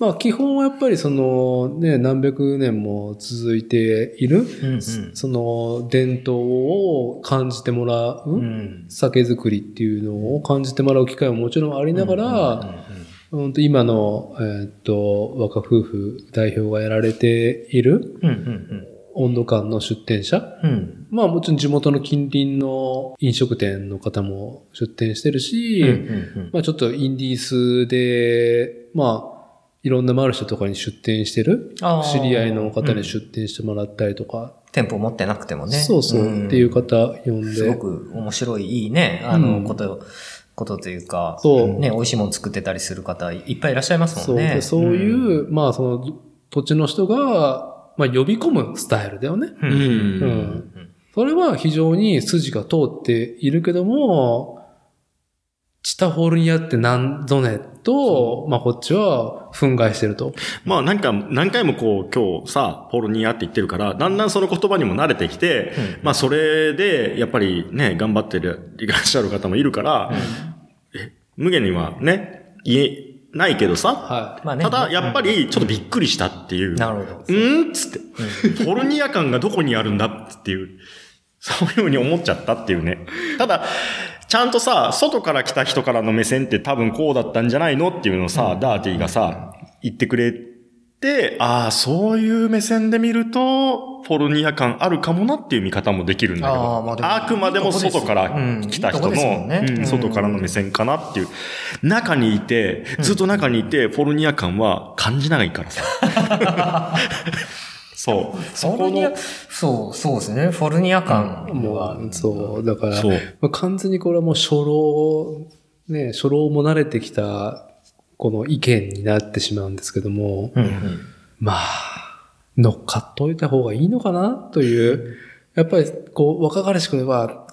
まあ基本はやっぱりそのね、何百年も続いている、うんうんその伝統を感じてもらう、うん。酒造りっていうのを感じてもらう機会ももちろんありながら、うんと今の、えーっと、若夫婦代表がやられているうんうん温度感の出店者うん。うん。まあもちろん地元の近隣の飲食店の方も出店してるし、うんうんまあちょっとインディースで、まあいろんなマルシェとかに出店してる？知り合いの方に出店してもらったりとか、店舗持ってなくてもね。そうそう、ん。っていう方呼んすごで、く面白い、いいね、あの、うん。こと、ことというか、そう。ね、美味しいもの作ってたりする方いっぱいいらっしゃいますそうもんね。でそういう、ん。まあその土地の人が、まあ呼び込むスタイルだよね。う。うん。うんん。それは非常に筋が通っているけども、チタフォルニアって何ぞねと、まあこっちは憤慨してると。まあなんか、何回もこう、今日さ、ポルニアって言ってるから、だんだんその言葉にも慣れてきて、まあそれで、やっぱりね、頑張ってるいらっしゃる方もいるから、え無限にはね、言えないけどさ、はまあね。ただ、やっぱりちょっとびっくりしたっていう。なるほど。うーんっつって、ポルニア感がどこにあるんだっていう、そういうふうに思っちゃったっていうね。ただ、ちゃんとさ、外から来た人からの目線って多分こうだったんじゃないのっていうのをさ、ダーティがさ、言ってくれて、ああ、そういう目線で見ると、ポルニア感あるかもなっていう見方もできるんだけど、あーまああくまでも外から来た人の外からの目線かなっていう。中にいて、ずっと中にいて、ポルニア感は感じないからさ。そう。そこフォルニアの、、そう、そうですね。フォルニア感は。う、そう、だから。まあ、完全にこれはもう初老、ね、初老も慣れてきた、この意見になってしまうんですけども、うんうん。まあ、乗っかっといた方がいいのかなという、やっぱり、こう、若かりしくでは、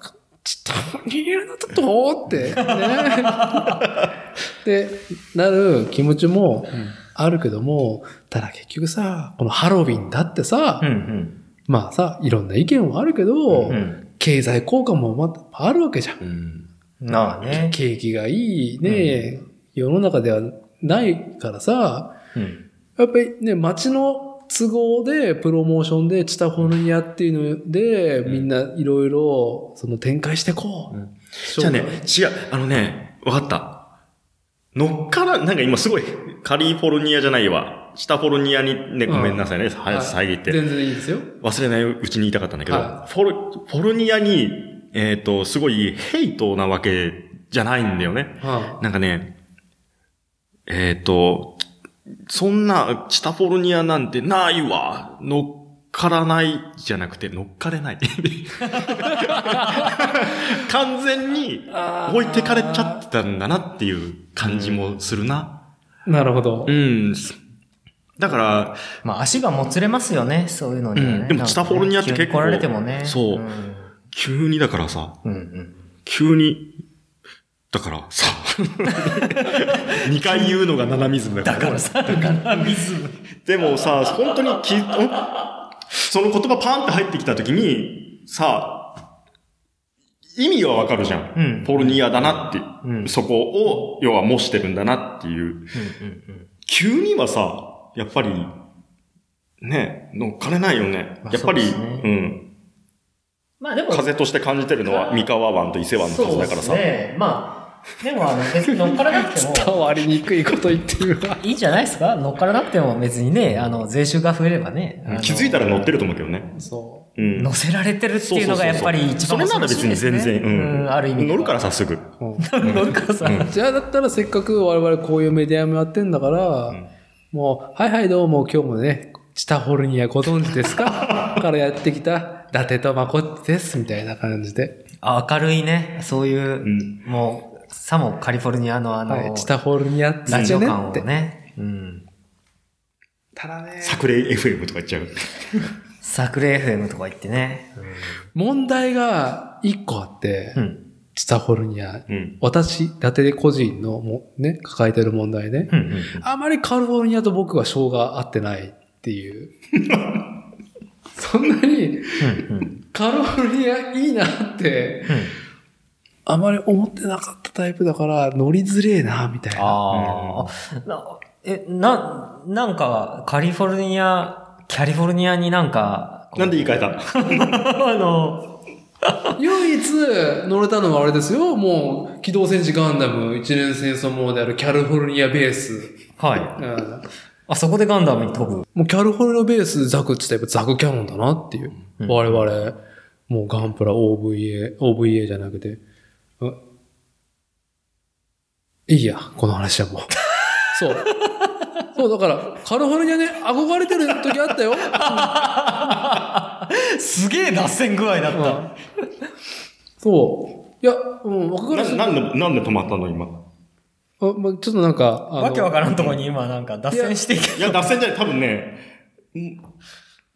ちょっと、逃げるのとどうって、ね。で、なる気持ちもあるけども、ただ結局さ、このハロウィンだってさ、うんうん。まあさ、いろんな意見はあるけど、うん経済効果もまたあるわけじゃん。うん。まあね。景気がいいね、世の中ではないからさ、うん。やっぱりね、街の都合でプロモーションでチタフォルニアっていうので、みんないろいろその展開してこう。じゃあね、違う、あのね、わかった。乗っから、なんか今すごい、カリフォルニアじゃないわ。北フォルニアにね、ごめんなさいね、はや遮って。全然いいですよ。忘れないうちに言いたかったんだけど、はフォル、フォルニアに、えっ、と、すごいヘイトなわけじゃないんだよね。はなんかね、えっ、と、そんな、チタフォルニアなんてないわ。乗っからないじゃなくて、乗っかれない。完全に置いてかれちゃってたんだなっていう感じもするな。あ、なるほど。うん。だから、まあ足がもつれますよね、そういうのにはね。うんでもチタフォルニアって結構急に来られてもね。そうん急にだからさ、うんうん。急に、だからさ、2回言うのが七水だから。だからさ、だから水。でもさ、本当にき、ん その言葉パンって入ってきたときに、さ、意味はわかるじゃん。うんポルニアだなって、うんそこを、要は模してるんだなっていう。うんうん急にはさ、やっぱり、ね、乗っかれないよね。まあやっぱり、そうん。まあでも、風として感じてるのは三河湾と伊勢湾の風だからさ。そうですね。まあ、でもあの別に乗っからなくても、伝わりにくいこと言ってるわ。いいんじゃないですか乗っからなくても別にね、あの、税収が増えればね。気づいたら乗ってると思うけどね。そうん。乗せられてるっていうのがやっぱり一番それなら別に全然、うん、ある意味。乗るからさ、す乗るからさ。じゃあだったらせっかく我々こういうメディアもやってんだから、もう、はいはいどうも今日もね、チタフォルニアご存知ですか？からやってきた、伊達とまこっちです、みたいな感じで。あ明るいね、そういう、ん。もう、さもカリフォルニアのあの、はい、チタフォルニアってラジオをって。ね、うん。ただね、作例 FM とか言っちゃう。サクレ FM とか言ってね。問題が一個あって、うん。チタフォルニア。うん。私、伊達個人のもね、抱えてる問題ね。うん。うん。あまりカリフォルニアと僕は性が合ってないっていう。そんなにうんうんカリフォルニアいいなって、あまり思ってなかったタイプだから、乗りづれえな、みたいな。ああ、な、え、な、なんか、カリフォルニア、キャリフォルニアになんか、なんで言い換えたあの、唯一乗れたのはあれですよ。もう、機動戦士ガンダム一年戦争ものであるキャリフォルニアベース。はい。うんあそこでガンダムに飛ぶ。もうキャリフォルニアベースザクって言ったらザクキャノンだなっていう。うん我々、もうガンプラ OVA、OVA じゃなくて。あいいや、この話はもう。そう。そう、だから、カリフォルニアね、憧れてる時あったよ。すげえ脱線具合だった。そう。いや、うん、憧れてななんで、なんで止まったの今？あまあ、ちょっとなんか、あのわけわからんとこに今なんか脱線していけいや、脱線じゃない。多分ね、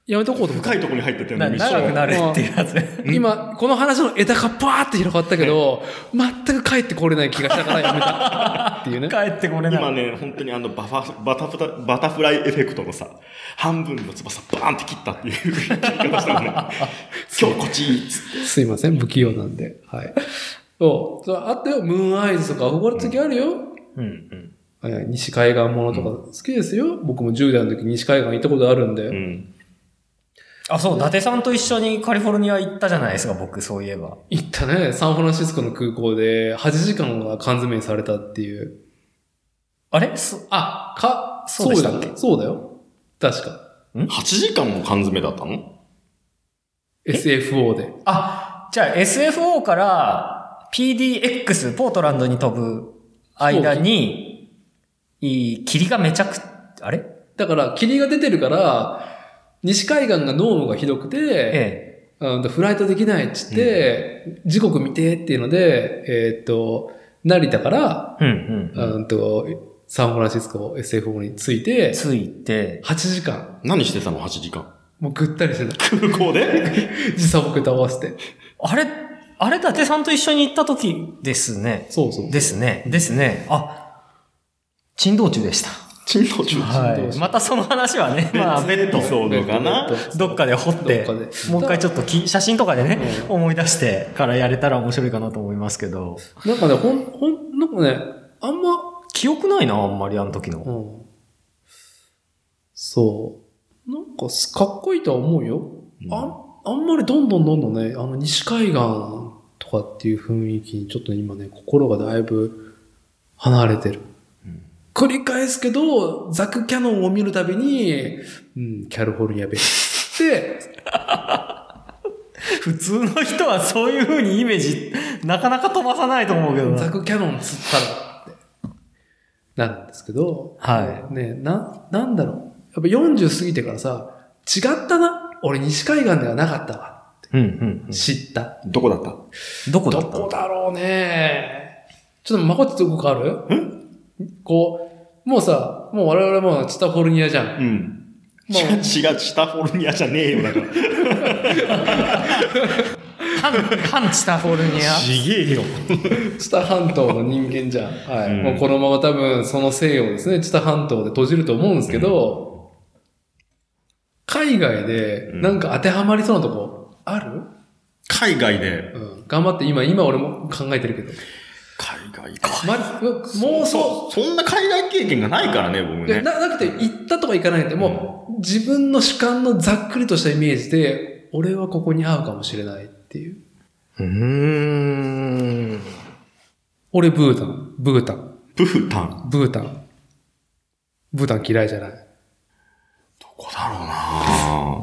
やめとこうと思って深いところに入ってたよなね。長くなるっていうやつ。今、この話の枝がバーって広がったけど、全く帰ってこれない気がしたからやめたっていうね。帰ってこれない。今ね、本当にあのバファバタフラバタフライエフェクトのさ、半分の翼バーンって切ったっていう切り方したのね。今日こっちいいっつって。すいません、不器用なんで。はい。そう、そうあったよ。ムーンアイズとか憧れた時あるよ。うんうん。はい西海岸ものとか好きですよ。僕も10代の時西海岸行ったことあるんで。うん。あ、そう、伊達さんと一緒にカリフォルニア行ったじゃないですか、僕、そういえば。行ったね。サンフランシスコの空港で8時間が缶詰にされたっていう。あれ？そあ、か、そうでしたっけ？そうだよ。確か。8時間も缶詰だったの？SFO で。あ、じゃあ SFO から PDX、ポートランドに飛ぶ間に、いい霧がめちゃく、あれ？だから、霧が出てるから、西海岸が濃霧がひどくて、えうんとフライトできないっつって、時刻見てっていうので、えーっと、成田から、え。うんうん。うんと、サンフランシスコ SFO に着いて、ついて、8時間、何してたの ?8 時間。もうぐったりしてた。空港で？時差ボケと合わせて。あれ、あれ、伊達さんと一緒に行った時ですね。そうそう。ですね。ですね。あ、珍道中でした。珍道中。はい。またその話はね、まあ、別途、エピソードかなどっかで掘ってもう一回ちょっとき写真とかでね、う思い出してからやれたら面白いかなと思いますけど、なんかね、ほん、ほん、なんかね、あんま、記憶ないな、あんまりあの時の。うん。そう。なんかす、かっこいいとは思うよ。ああんまりどんどんどんどんね、あの、西海岸とかっていう雰囲気にちょっと今ね、心がだいぶ離れてる。繰り返すけど、ザクキャノンを見るたびに、うん、キャリフォルニアベース。で、普通の人はそういう風にイメージ、なかなか飛ばさないと思うけどな。ザクキャノン釣ったらって、なるんですけど、はね、な、なんだろう。やっぱ40過ぎてからさ、違ったな。俺西海岸ではなかったわ。い。うんうん知った。どこだった？どこだどったの？こだろうね。ちょっと、まこっちどこかある？こう、もうさ、もう我々もチタフォルニアじゃん。うん。もう違う、違う、シタフォルニアじゃねえよ、だから。反、反チタフォルニアちげえよ。チタ半島の人間じゃん。はい。うんもうこのまま多分その生をですね、チタ半島で閉じると思うんですけど、海外でなんか当てはまりそうなとこある、海外で。うん、頑張って今、今俺も考えてるけど。海外か。ま、もうそそんな海外経験がないからね、僕う。いやね。な、なくて行ったとか行かないって、もう自分の主観のざっくりとしたイメージで、俺はここに合うかもしれないっていう。うーん。俺ブータン、ブータン、プフタン？ブータン。ブータン嫌いじゃない。どこだろう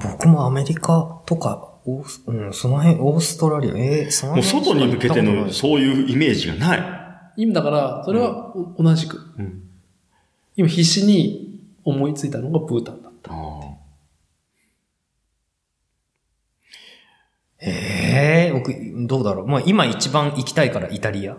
な僕もアメリカとか、オースうん、その辺、オーストラリア、えー、そのもう辺外に向けてのそういうイメージがない。今だから、それはお同じく。うん。今必死に思いついたのがブータンだった。あええ僕、どうだろう。まあ今一番行きたいからイタリア。あ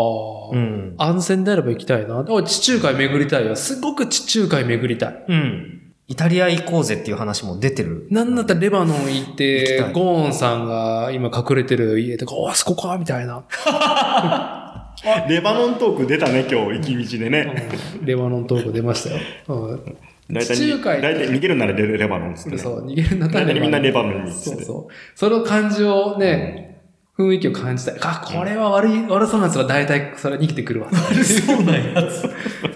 あ、うん。安全であれば行きたいな。お地中海巡りたいよ。すごく地中海巡りたい。うん。イタリア行こうぜっていう話も出てる。なんだったらレバノン行ってゴーンさんが今隠れてる家とか、おあそこかみたいな。レバノントーク出たね、今日、行き道でね。レバノントーク出ましたよ。うん大体地中海大体逃げるならレレバノンっつってね。そう、逃げるんだったら大体みんなレバノンに。そうそう。その感じをね、雰囲気を感じたい。あ、これは悪い、悪そうなやつが大体それに生きてくるわ。悪そうなやつ。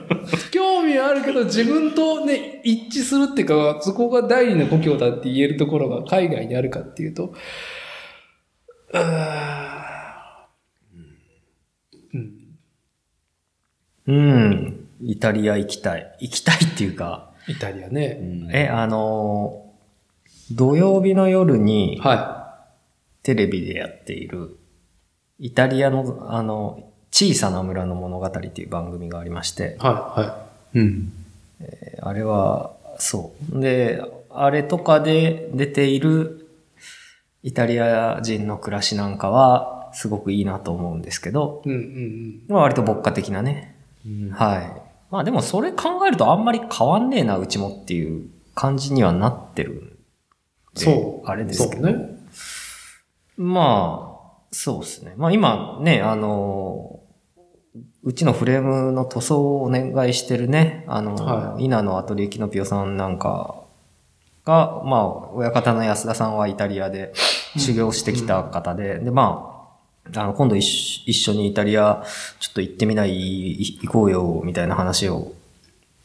興味はあるけど、自分とね、一致するっていうか、そこが第二の故郷だって言えるところが海外にあるかっていうと、うん。うん。イタリア行きたい。行きたいっていうか、イタリアね。え、あのー土曜日の夜にはテレビでやっている、イタリアの、あの、小さな村の物語っていう番組がありましてい。、はい。はい。うん。えあれは、そう。で、あれとかで出ているイタリア人の暮らしなんかは、すごくいいなと思うんですけど、うんうんまあ割と牧歌的なね。はい。まあでもそれ考えるとあんまり変わんねえな、うちもっていう感じにはなってる。そう。あれですけど。ね。まあ、そうですね。まあ今ね、あの、うちのフレームの塗装をお願いしてるね、あの、はい。稲のアトリエキノピオさんなんかが、まあ、親方の安田さんはイタリアで修行してきた方で、で、まあ、あの、今度一緒一緒にイタリアちょっと行ってみない、い行こうよ、みたいな話を。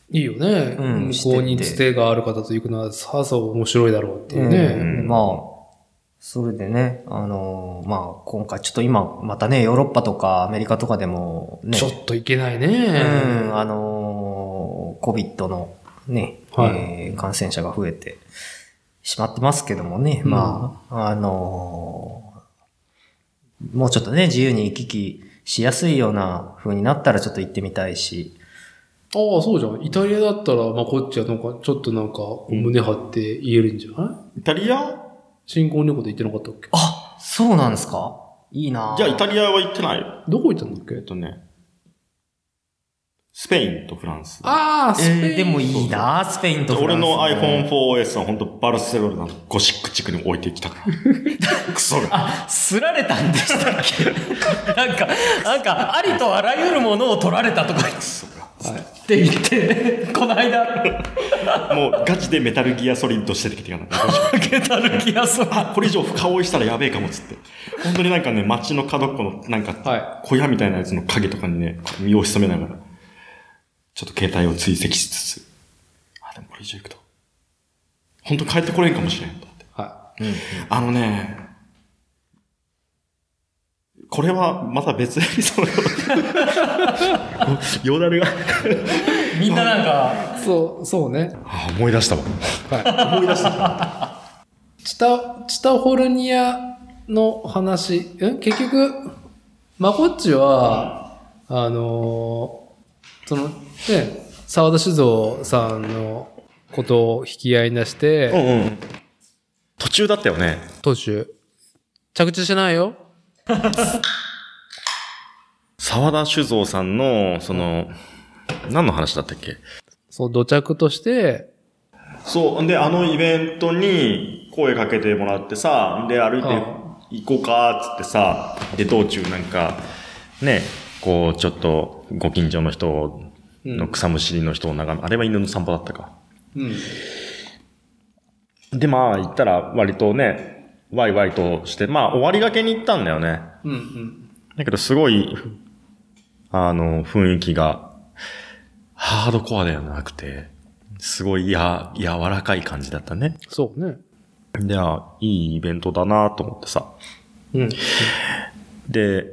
いいよね。うん向こうにつてがある方と行くのはさぞ面白いだろうっていうね。うん。まあ、それでね、あの、まあ、今回ちょっと今、またね、ヨーロッパとかアメリカとかでもね、ちょっといけないね。うん、あのー、COVID のね、はい。えー感染者が増えてしまってますけどもね、まあ、あのーもうちょっとね、自由に行き来しやすいような風になったらちょっと行ってみたいし、ああ、そうじゃん。イタリアだったら、まあ、こっちはなんか、ちょっとなんか、胸張って言えるんじゃない、イタリア？新婚旅行で行ってなかったっけ？あ、そうなんですか？いいなじゃあイタリアは行ってない？よ。どこ行ったんだっけ？えっとね、スペインとフランス。ああ、スペイン。えーでもいいなスペインとフランス俺の iPhone4S は本当バルセロナのゴシック地区に置いてきたから。クソが。あ、すられたんでしたっけ？なんか、なんか、ありとあらゆるものを取られたとかって言って、この間、もうガチでメタルギアソリッドしててきてからね。ゲタルギアソあ、これ以上深追いしたらやべえかもっつって。本当になんかね、街の角っこのなんかは小屋みたいなやつの影とかにね、身を潜めながら、ちょっと携帯を追跡しつつ、あ、でもこれ以上行くと、本当帰ってこれんかもしれんと思って。はあのね、これはまた別エピソード。よだれが。みんななんか、い。そう、そうね。あ思い出したわ。はい。思い出した。チタ、チタフォルニアの話、ん結局、まこっちは、あのーその、ね、沢田酒造さんのことを引き合いに出しうて、んうん。途中だったよね。当主、着地してないよ。沢田酒造さんの、その、何の話だったっけ？そう、土着として、そう。で、あのイベントに声かけてもらってさ、で、歩いて行こうか、つってさ、で、道中なんか、ね、こう、ちょっと、ご近所の人の草むしりの人を眺め、あれは犬の散歩だったか。うん。で、まあ、行ったら、割とね、ワイワイとして、まあ、終わりがけに行ったんだよね。うんうん。だけど、すごい、あの、雰囲気が、ハードコアではなくて、すごいや、柔らかい感じだったね。そうね。で、あ、いいイベントだなと思ってさ。うん。で、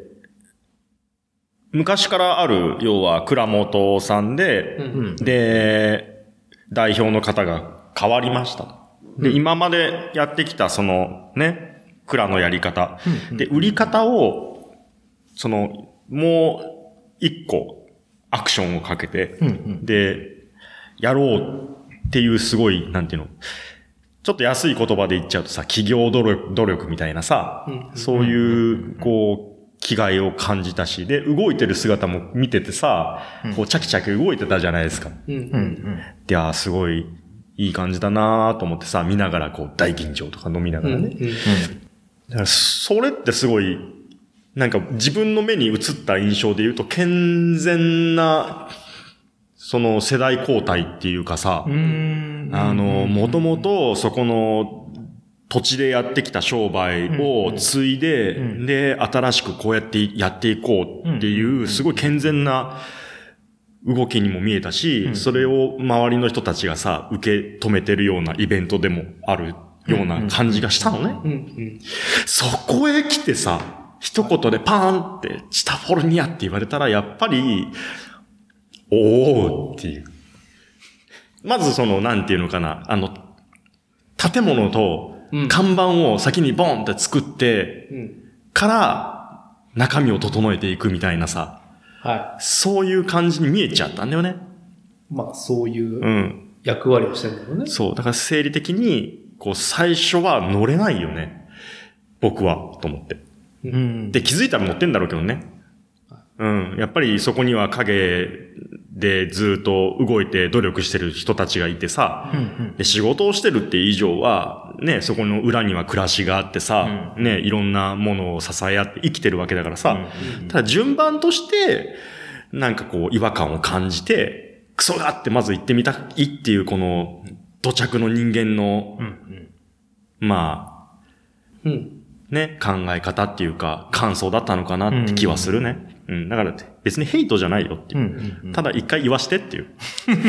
昔からある、要は、倉本さんで、うんで、代表の方が変わりましたと。で、今までやってきた、その、ね、蔵のやり方。で、売り方を、その、もう、一個、アクションをかけて、で、やろうっていうすごい、なんていうの、ちょっと安い言葉で言っちゃうとさ、企業努力努力みたいなさ、そういう、こう、気概を感じたし、で、動いてる姿も見ててさ、こう、チャキチャキ動いてたじゃないですか。で、あーすごい、いい感じだなと思ってさ、見ながら、こう、大緊張とか飲みながうん。らね。だから、それってすごい、なんか自分の目に映った印象で言うと、健全なその世代交代っていうかさ、うん。あの、もともとそこの土地でやってきた商売を継いで、うん。で、新しくこうやってやっていこうっていう、すごい健全な動きにも見えたし、それを周りの人たちがさ、受け止めてるようなイベントでもあるような感じがしたのね。うんうん。そこへ来てさ、一言でパーンって、チタフォルニアって言われたら、やっぱり、おーっていう。まずその、なんていうのかな、あの、建物とうん看板を先にボンって作って、うん。から、中身を整えていくみたいなさ、はそういう感じに見えちゃったんだよね。い。まあ、そういううん。役割をしてるんだろうね。そう。だから生理的に、こう、最初は乗れないよね。僕は、と思って。うん。で、気づいたら乗ってんだろうけどね。うん。やっぱりそこには影でずっと動いて努力してる人たちがいてさ、うんで仕事をしてるって以上は、ね、そこの裏には暮らしがあってさ、ね、いろんなものを支え合って生きてるわけだからさ、ただ順番として、なんかこう違和感を感じて、クソがってまず言ってみたいっていうこの土着の人間の、うん。うん。まあ、うん。ね、考え方っていうか、感想だったのかなって気はするね。うん、だから別にヘイトじゃないよっていうう。ん。うん。ただ一回言わしてっていう。フォルニ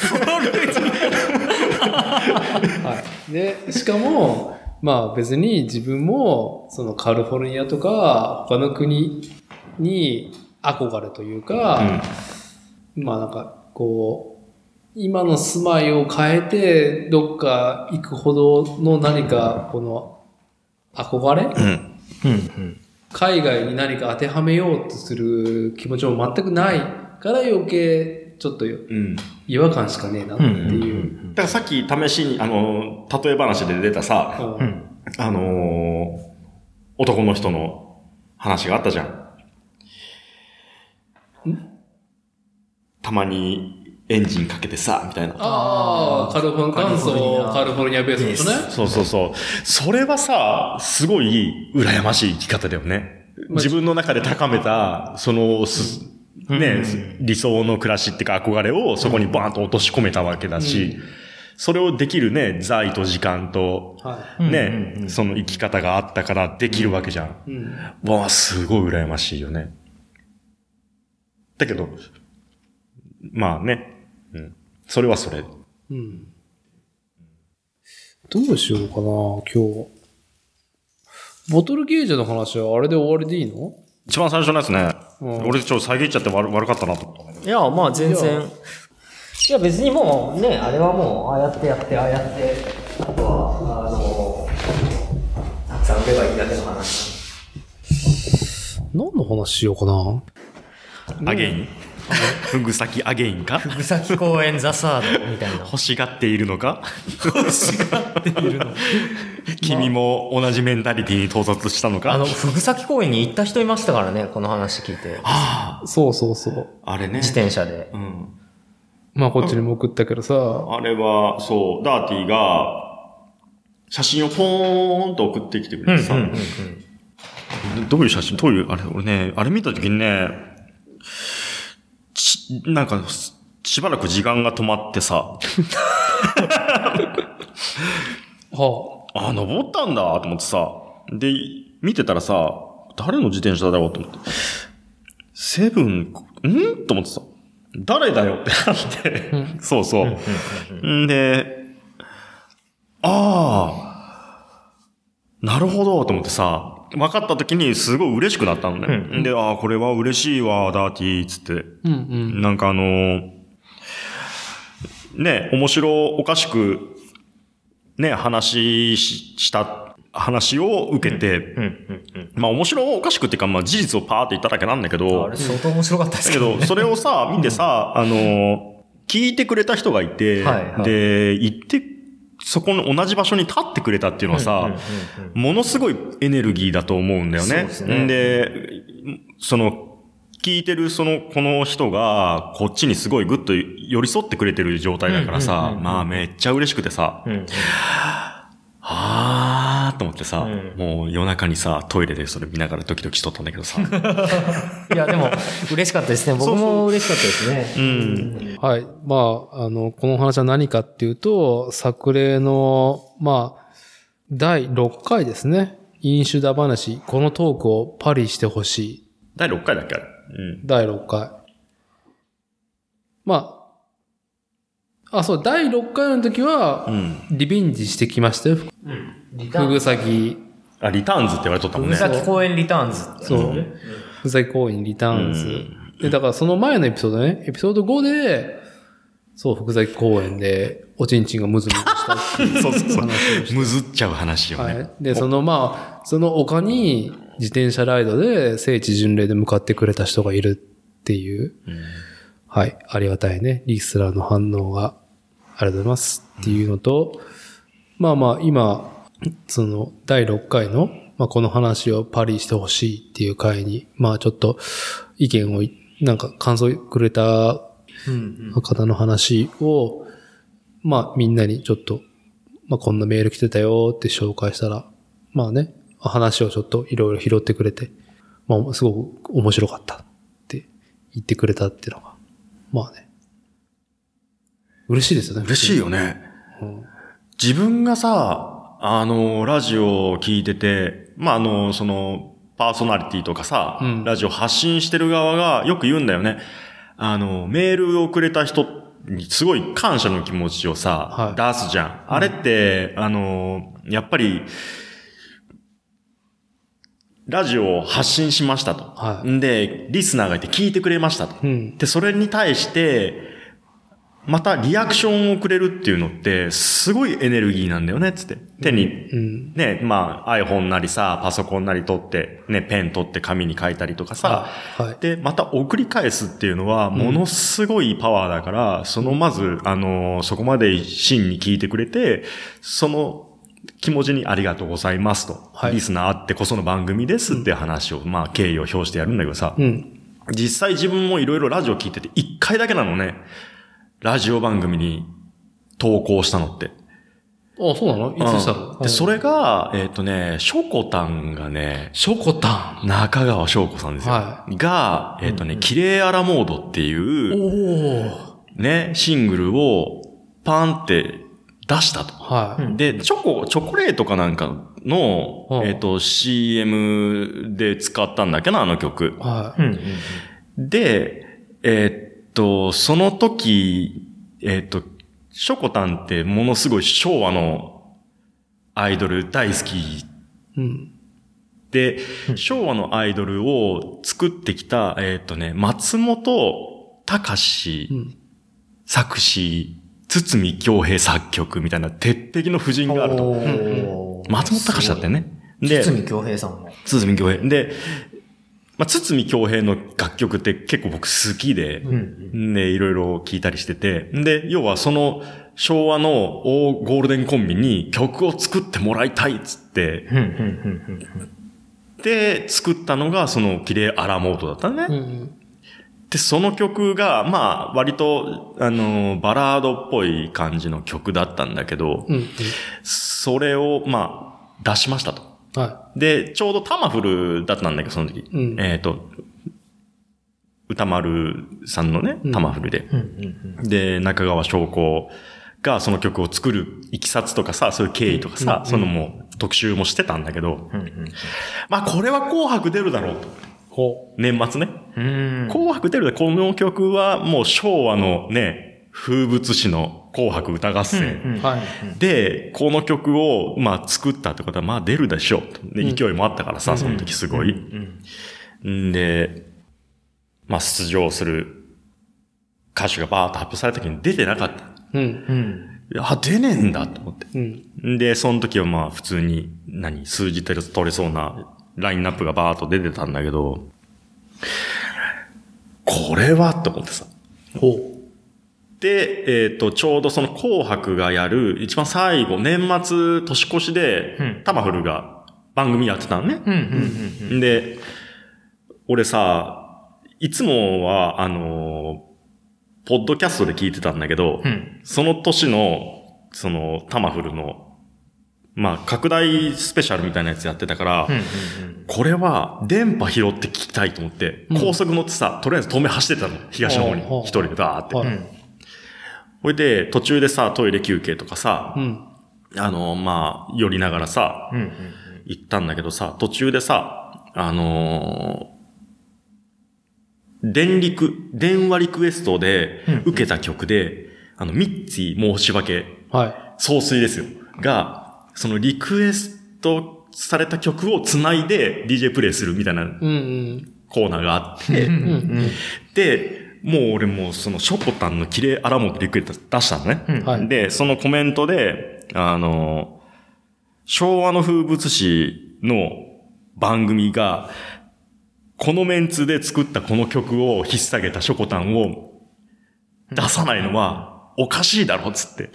はい。で、しかも、まあ別に自分も、そのカリフォルニアとか、他の国に憧れというか、まあなんか、こう、今の住まいを変えて、どっか行くほどの何か、この、憧れ？アうん。うん。海外に何か当てはめようとする気持ちも全くないから余計、ちょっとうん。違和感しかねえなっていう。だからさっき試しに、あの、例え話で出たさ、うんうん。あのー男の人の話があったじゃん？たまにエンジンかけてさ、みたいな。ああ、カリフォルニア、元祖カリフォルニアベースの人ね。そうそうそう。それはさ、すごい羨ましい生き方だよね。自分の中で高めた、その、すね、理想の暮らしっていうか憧れをそこにバーンと落とし込めたわけだし、それをできるね、財と時間と、はね、その生き方があったからできるわけじゃん。い。うん。わあ、すごい羨ましいよね。だけど、まあね、うん。それはそれ。うん。どうしようかな、今日。ボトルゲージの話はあれで終わりでいいの？一番最初のやつね、うん俺ちょっと遮っちゃって悪悪かったなと思った。いや、まあ全然。いや、別にもうね、あれはもう、ああやってやって、ああやって、あとは、あの、たくさん売ればいいだけの話。何の話しようかなアゲイン ふぐさきアゲインか？ふさき公園ザサードみたいな。欲しがっているのか？欲しがっているの 君も同じメンタリティに到達したのか？あの、ふぐさき公園に行った人いましたからね、この話聞いて。あそうそうそう。あ、あれね。自転車で。うん。まあこっちにも送ったけどさ、あれは、そう、ダーティが、写真をポーンと送ってきてくれてさ、どういう写真？どういう、あれ、俺ね、あれ見たときにね、ち、なんか、ししばらく時間が止まってさ、はあ、登ったんだと思ってさ、で、見てたらさ、誰の自転車だろうと思って、セブン、ん？と思ってさ、誰だよってなって、そうそう。ん。で、ああ、なるほどと思ってさ、分かった時にすごい嬉しくなったのね。で、ああ、これは嬉しいわ、ダーティー、つって。うんうん。なんかあのーね、面白おかしく、ね、話しした、話を受けて、うん、うん、うん。まあ面白おかしくっていうか、まあ事実をパーって言っただけなんだけど、あれ相当面白かったですだけど、それをさ、見てさ、あのー聞いてくれた人がいて、はいはいで、行って、そこの同じ場所に立ってくれたっていうのはさ、ものすごいエネルギーだと思うんだよね。そうですね。で、その、聞いてるその、この人が、こっちにすごいグッと寄り添ってくれてる状態だからさ、まあめっちゃ嬉しくてさ、うんうんあーっと思ってさ、うんもう夜中にさ、トイレでそれ見ながらドキドキしとったんだけどさ。いや、でも、嬉しかったですね。僕も嬉しかったですうね。ん。はい。まあ、あの、この話は何かっていうと、作例の、まあ、第6回ですね。飲酒だ話、このトークをパリしてほしい。第6回だっけあれ？うん。第6回。まあ、あ、そう、第6回の時はう、ん。リベンジしてきましたよ。リターンふぐさき、あ、リターンズって言われとったもんね。ふぐさき公園リターンズって。そう。ふぐさき公園リターンズ。うんで、だからその前のエピソードね、エピソード5で、そう、福崎公園で、おちんちんがムズムズしたっていう そうそうそう。むずっちゃう話よね。はい。で、そのまあ、その丘に自転車ライドで聖地巡礼で向かってくれた人がいるっていう、うんはい。ありがたいね。リスラーの反応が、ありがとうございますっていうのと、まあまあ、今、その、第6回の、まあこの話をパリしてほしいっていう回に、まあちょっと、意見をい、なんか感想くれたうん方の話を、まあみんなにちょっと、まあこんなメール来てたよって紹介したら、まあね、話をちょっといろいろ拾ってくれて、まあすごく面白かったって言ってくれたっていうのが、まあね、嬉しいですよね。嬉しいよね。うん自分がさ、あの、ラジオを聞いてて、まあ、あの、その、パーソナリティとかさ、うんラジオ発信してる側がよく言うんだよね。あの、メールをくれた人にすごい感謝の気持ちをさ、はい出すじゃん。あれって、あの、やっぱり、ラジオを発信しましたと。はんで、リスナーがいて聞いてくれましたと。うん。で、それに対して、またリアクションをくれるっていうのって、すごいエネルギーなんだよね、つって。手に、うん。ね、まあ iPhone なりさ、パソコンなり取って、ね、ペン取って紙に書いたりとかさ、はい。で、また送り返すっていうのは、ものすごいパワーだから、そのまず、あの、そこまで真に聞いてくれて、その気持ちにありがとうございますと。はいリスナーあってこその番組ですって話を、まあ敬意を表してやるんだけどさ、うん。実際自分もいろいろラジオ聞いてて、一回だけなのね。ラジオ番組に投稿したのって。あ、そうなの？いつしたの？うんで、それが、えっ、とね、ショコタンがね、ショコタン。中川翔子さんですよ。はが、えっ、とね、キレイアラモードっていう。ね、シングルをパンって出したと。はい。で、チョコ、チョコレートかなんかの、うんえっ、と、CM で使ったんだっけな、あの曲。はい。うんで、えーっと、その時、えーっと、ショコタンってものすごい昭和のアイドル大好きうん。で、昭和のアイドルを作ってきた、えーっとね、松本隆うん。作詞、堤京平作曲みたいな鉄壁の夫人があると。松本隆だったよね。で、堤京平さんの。堤京平。で、まあ、堤京平の楽曲って結構僕好きで、うんで、いろいろ聞いたりしてて、で、要はその昭和の大ゴールデンコンビに曲を作ってもらいたいっつって、うんうんうんで、作ったのがそのキレイアラモードだったね。うん。で、その曲が、まあ、割と、あの、バラードっぽい感じの曲だったんだけど、うん。それを、まあ、出しましたと。はで、ちょうどタマフルだったんだけど、その時。うんえっ、と、歌丸さんのねうん、タマフルで。うんうんうんで、中川翔子がその曲を作るいきさつとかさ、そういう経緯とかさ、そのもう特集もしてたんだけど、うんうんまあこれは紅白出るだろうと。年末ね。うん紅白出るだこの曲はもう昭和のね、風物詩の紅白歌合戦。で、この曲を、まあ、作ったってことは、まあ、出るでしょう勢いもあったからさ、その時すごい。うんんで、まあ、出場する歌手がバーッと発表された時に出てなかった。うん。うんあ、出ねえんだと思って。うん。で、その時はまあ、普通に、何、数字取れそうなラインナップがバーッと出てたんだけど、これはと思ってさ。ほで、えっ、と、ちょうどその紅白がやる、一番最後、年末年越しで、うんタマフルが番組やってたのね。うんうんうんで、俺さ、いつもは、あのーポッドキャストで聞いてたんだけど、うんその年の、その、タマフルの、まあ、拡大スペシャルみたいなやつやってたから、これは電波拾って聞きたいと思って、うん高速乗ってさ、とりあえず東名走ってたの。東の方に。一人でバーって。ほいで、途中でさ、トイレ休憩とかさ、うん。あの、まあ、寄りながらさ、行ったんだけどさ、途中でさ、あのー電リク、電話リクエストでうん受けた曲で、あの、ミッツィ申し訳、はい。総帥ですよ。が、そのリクエストされた曲を繋いで DJ プレイするみたいな。コーナーがあって、うんうんで、もう俺もうそのショコタンの綺麗アラモってリクエスト出したのね。うんはい。で、そのコメントで、あの、昭和の風物詩の番組が、このメンツで作ったこの曲を引っ提げたショコタンを出さないのはおかしいだろっつって。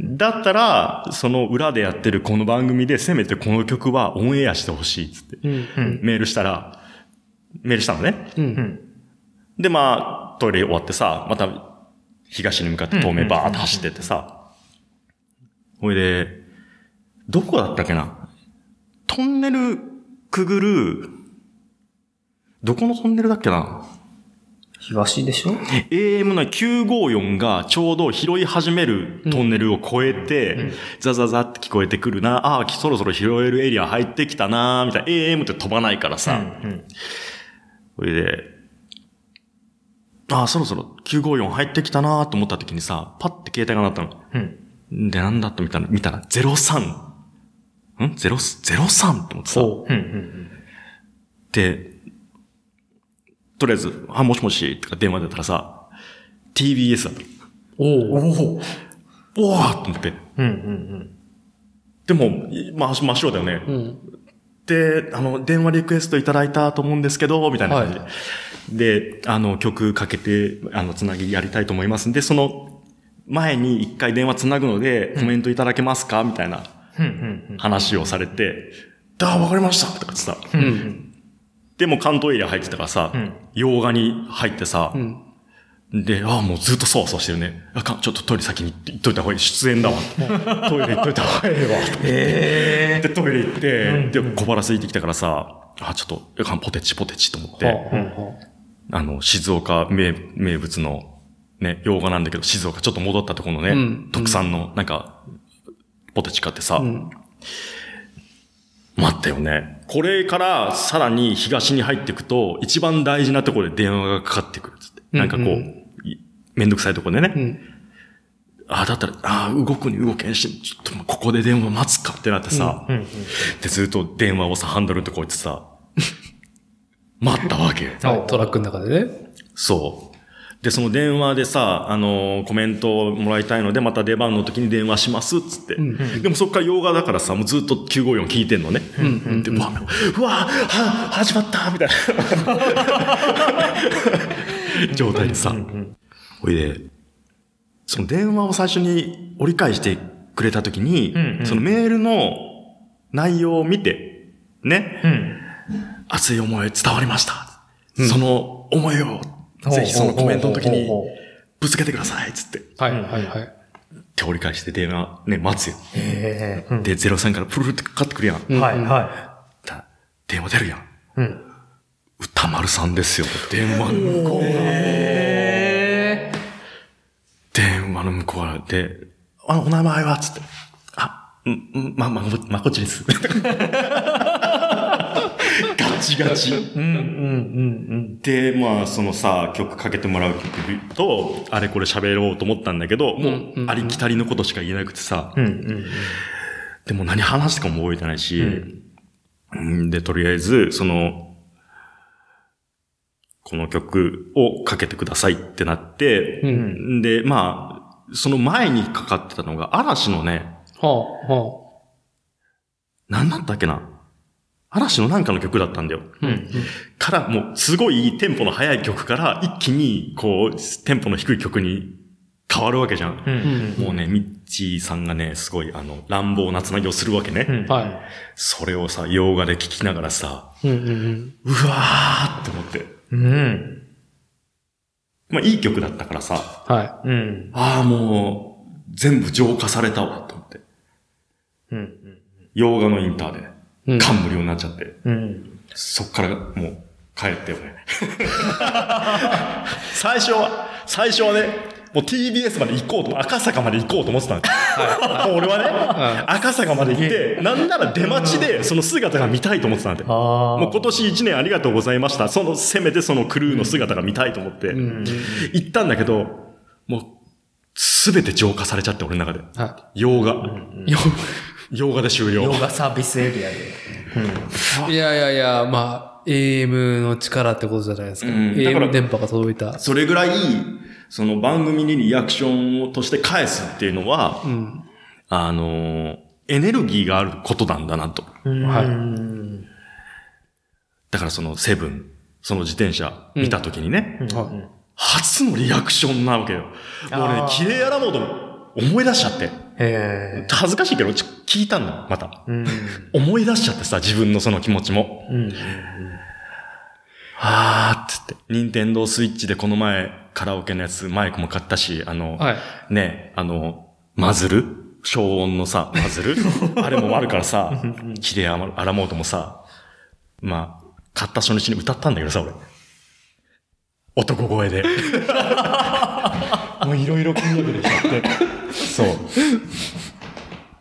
だったら、その裏でやってるこの番組でせめてこの曲はオンエアしてほしいっつって。メールしたら、メールしたのね。で、まあ、トイレ終わってさ、また、東に向かって東名バーって走ってってさ、ほいで、どこだったっけな？トンネルくぐる、どこのトンネルだっけな？東でしょ ?AM の954がちょうど拾い始めるトンネルを越えて、うんザザザって聞こえてくるな、ああ、そろそろ拾えるエリア入ってきたな、みたいな。AM って飛ばないからさ、うんそれで、ああ、そろそろ954入ってきたなと思った時にさ、パッて携帯が鳴ったの。うんで、なんだって見たら、見たら、03。ん ?0、03って思ってさ。そうんうんで、とりあえず、あ、もしもし、とか電話出たらさ、TBS だった。う。おお。おおと思って。うんうんでも、まあ、真っ白だよね。うん。で、あの、電話リクエストいただいたと思うんですけど、みたいな感じで。で、あの、曲かけて、あの、つなぎやりたいと思いますんで、その、前に一回電話つなぐので、コメントいただけますか？みたいなうんうんうん話をされて、ああ、わかりましたとかってさ。うんうんでも関東エリア入ってたからさ、うん洋画に入ってさう、ん。で、ああ、もうずっとそわそわしてるね。あかん、ちょっとトイレ先に行っといた方がいい。出演だわ。トイレ行っといた方がいいわ。へで、トイレ行って、うんで、小腹空いてきたからさ、あ、ちょっと、あかんポテチポテチと思って、はあはあの、静岡名名物の、ね、洋画なんだけど、静岡ちょっと戻ったところのね、うん特産の、なんか、ポテチ買ってさ。待ったよね。これからさらに東に入っていくと、一番大事なところで電話がかかってくるっつって。なんかこう、うんうんいめんどくさいところでね。うん。ああ、だったら、ああ、動くに動けんし、ちょっともうここで電話待つかってなってさ、うんうんで、ずっと電話をさ、ハンドルのとこ置いてさ、待ったわけ。はい。トラックの中でね。そう。で、その電話でさ、あのーコメントをもらいたいので、また出番の時に電話します、っつって。うん。でもそっから洋画だからさ、もうずっと954聞いてんのね。うん。うん。で、うわ、うわ、は、始まったみたいな。状態でさ。ほいで、その電話を最初に折り返してくれた時に、うんうん。そのメールの内容を見て、ね、うん。熱い思い伝わりました。その思いを、ぜひそのコメントの時にぶつけてください、つって。はいはいはい。手折り返して電話、ね、待つよ。へえで、03からプルルってかかってくるやん。うんはいはだ電話出るやん。いうん歌丸さんですよ。電話の向こうが。電話の向こうがで、あ、お名前は？つって。あ、ん、んま、ま、まこっちです。ガチガチ。うんうんうんで、まあ、そのさ、曲かけてもらう曲と、あれこれ喋ろうと思ったんだけど、もうありきたりのことしか言えなくてさ、うんうんうん。でも何話したかも覚えてないし、うん。うん。で、とりあえず、その、この曲をかけてくださいってなって、うん。で、まあ、その前にかかってたのが、嵐のね、はあ、は何だったっけな？嵐のなんかの曲だったんだよ。あ。うん。から、もう、すごいテンポの速い曲から、一気に、こう、テンポの低い曲に変わるわけじゃん。うんうんもうね、ミッチーさんがね、すごい、あの、乱暴なつなぎをするわけね。うんはそれをさ、洋画で聞きながらさ、い。うんうんうん。うわーって思って。うんまあ、いい曲だったからさ、はうんああ、もう、全部浄化されたわ、と思って。うん洋画のインターで、うん感無量になっちゃって、うん。そっからもう帰ってよね。最初は、最初はね、もう TBS まで行こうと、赤坂まで行こうと思ってたんですよ。俺はね、赤坂まで行って、なんなら出待ちでその姿が見たいと思ってたんで。もう今年1年ありがとうございました。その、せめてそのクルーの姿が見たいと思って、行ったんだけど、もう、すべて浄化されちゃって、俺の中で。は洋画。い。よ洋画で終了洋。画サービスエリアで。いやいやいや、まあ、AM の力ってことじゃないですか。うんだから AM 電波が届いた。それぐらい、その番組にリアクションをとして返すっていうのは、うん。あのーエネルギーがあることなんだなと。はいだからそのセブン、その自転車見たときにね、はい初のリアクションなわけよ。もうねあー、綺麗やらモード思い出しちゃって。へえ。恥ずかしいけど、ちょ聞いたんだ、また。うん。思い出しちゃってさ、自分のその気持ちも。うん。あーっつって。ニンテンドースイッチでこの前、カラオケのやつ、マイクも買ったし、あの、はい。ね、あの、マズル？消音のさ、マズル？あれもあるからさ、キレアラモードもさ、まあ、買った初日に歌ったんだけどさ、俺。男声で。もういろいろ組み上げてきちゃって。そう。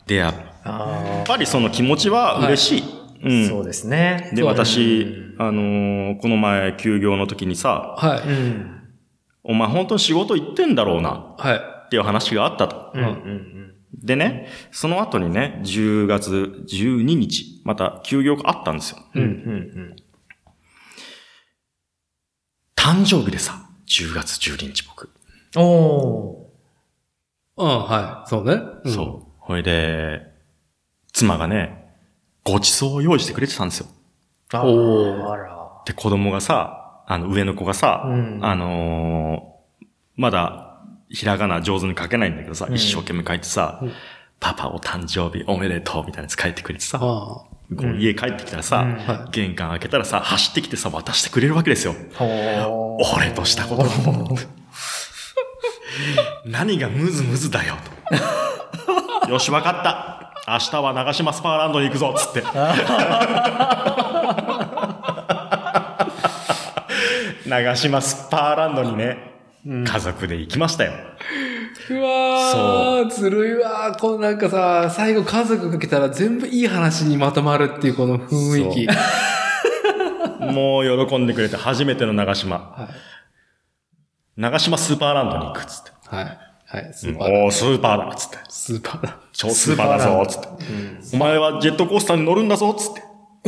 で、やっあぱりその気持ちは嬉しい。あ。うん。そうですね。で、私、あのーこの前休業の時にさ、はい。うん。お前本当に仕事行ってんだろうな、はい。っていう話があったと。うん。うん。でね、その後にね、10月12日、また休業があったんですよ。うん。うん。誕生日でさ、10月12日僕。うん。おうん、はい。そうね。んそう。ほいで、妻がね、ご馳走を用意してくれてたんですよ。おーあら。で、子供がさ、あの、上の子がさ、うんあのーまだ、ひらがな上手に書けないんだけどさ、うん一生懸命書いてさ、パパお誕生日おめでとうみたいなやつ書いてくれてさ、家帰ってきたらさ、うんは玄関開けたらさ、走ってきてさ、渡してくれるわけですよ。ほ俺としたことは。何がムズムズだよ、と。よし、わかった。明日は長島スパーランドに行くぞ、つって。長島スパーランドにね、家族で行きましたよ。うわー、ずるいわー。このなんかさ、最後家族が来たら全部いい話にまとまるっていうこの雰囲気。もう喜んでくれて初めての長島。はい。長島スーパーランドに行く、つって。はい。はい。スーパー。おー、スーパーだ、つって。スーパーだ。超スーパーだぞ、つって。お前はジェットコースターに乗るんだぞ、つって。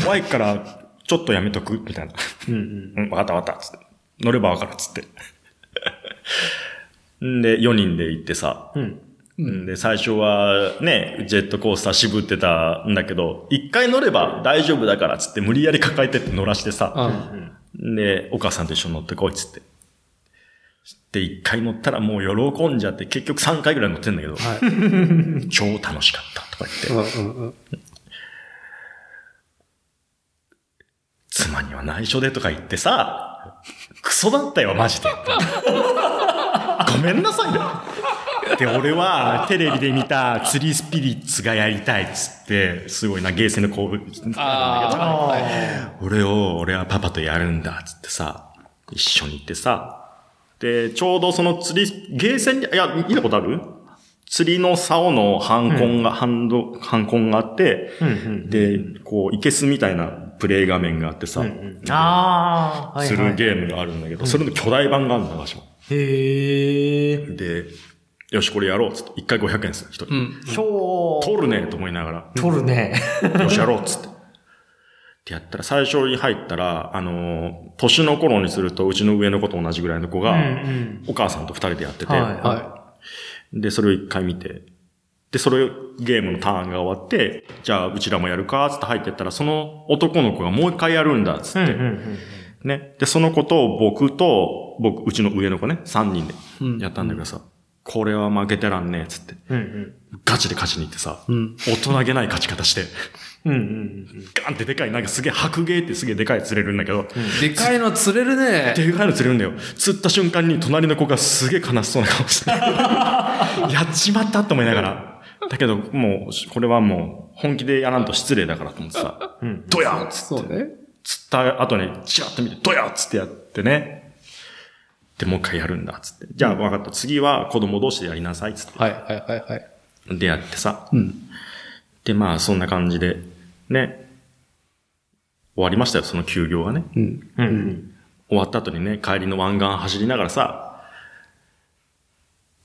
怖いから、ちょっとやめとく？みたいな。うん。うん、わかったわかった、つって。乗ればわかる、つって。んで、4人で行ってさ。うん。んで、最初はね、ジェットコースター渋ってたんだけど、一回乗れば大丈夫だから、つって無理やり抱えてって乗らしてさ。うん。で、お母さんと一緒に乗ってこい、つって。で、一回乗ったらもう喜んじゃって、結局3回ぐらい乗ってんだけど、はい。超楽しかった、とか言って。うんうんうん。妻には内緒でとか言ってさ、クソだったよ、マジで。ごめんなさいよ。で、俺はテレビで見た釣りスピリッツがやりたいっつって、すごいな、ゲーセンの興奮なんだけど、俺を、俺はパパとやるんだっつってさ、一緒に行ってさ、で、ちょうどその釣り、ゲーセンに、いや、見たことある？釣りの竿のハンコンが、ハンド、ハンコンがあって、うん。で、こう、いけすみたいなプレイ画面があってさ、ああ。はい。するゲームがあるんだけど、それの巨大版があるんだ、私も。へえ。で、よし、これやろうっつって、一回500円です、一人。うん。取るねと思いながら、取るね。よし、やろうっつって。ってやったら、最初に入ったら、あのー年の頃にすると、うちの上の子と同じぐらいの子が、うんお母さんと二人でやってて、はいはで、それを一回見て、で、それ、ゲームのターンが終わって、じゃあ、うちらもやるか、つって入ってったら、その男の子がもう一回やるんだ、つって、うんうんね。で、その子と僕と、僕、うちの上の子ね、三人でうんやったんだけどさ、これは負けてらんねえ、つって。うん。うんガチで勝ちに行ってさ、うん。大人げない勝ち方して、うん。うんうんガンってでかい、なんかすげえ白芸ってすげえでかい釣れるんだけど、でかいの釣れるね。でかいの釣れるんだよ。釣った瞬間に隣の子がすげえ悲しそうな顔して、やっちまったと思いながら、だけど、もう、これはもう、本気でやらんと失礼だからと思ってさ、うん。ドヤっつって、そうね。釣った後に、チラッと見て、ドヤっつってやってね。で、もう一回やるんだ、つって。じゃあ、分かった。次は子供同士でやりなさい、つっはいはいはいはい。て。で、やってさ。うん。で、まあ、そんな感じで、ね。終わりましたよ、その休業がね。うん。うん。うん。終わった後にね、帰りの湾岸走りながらさ、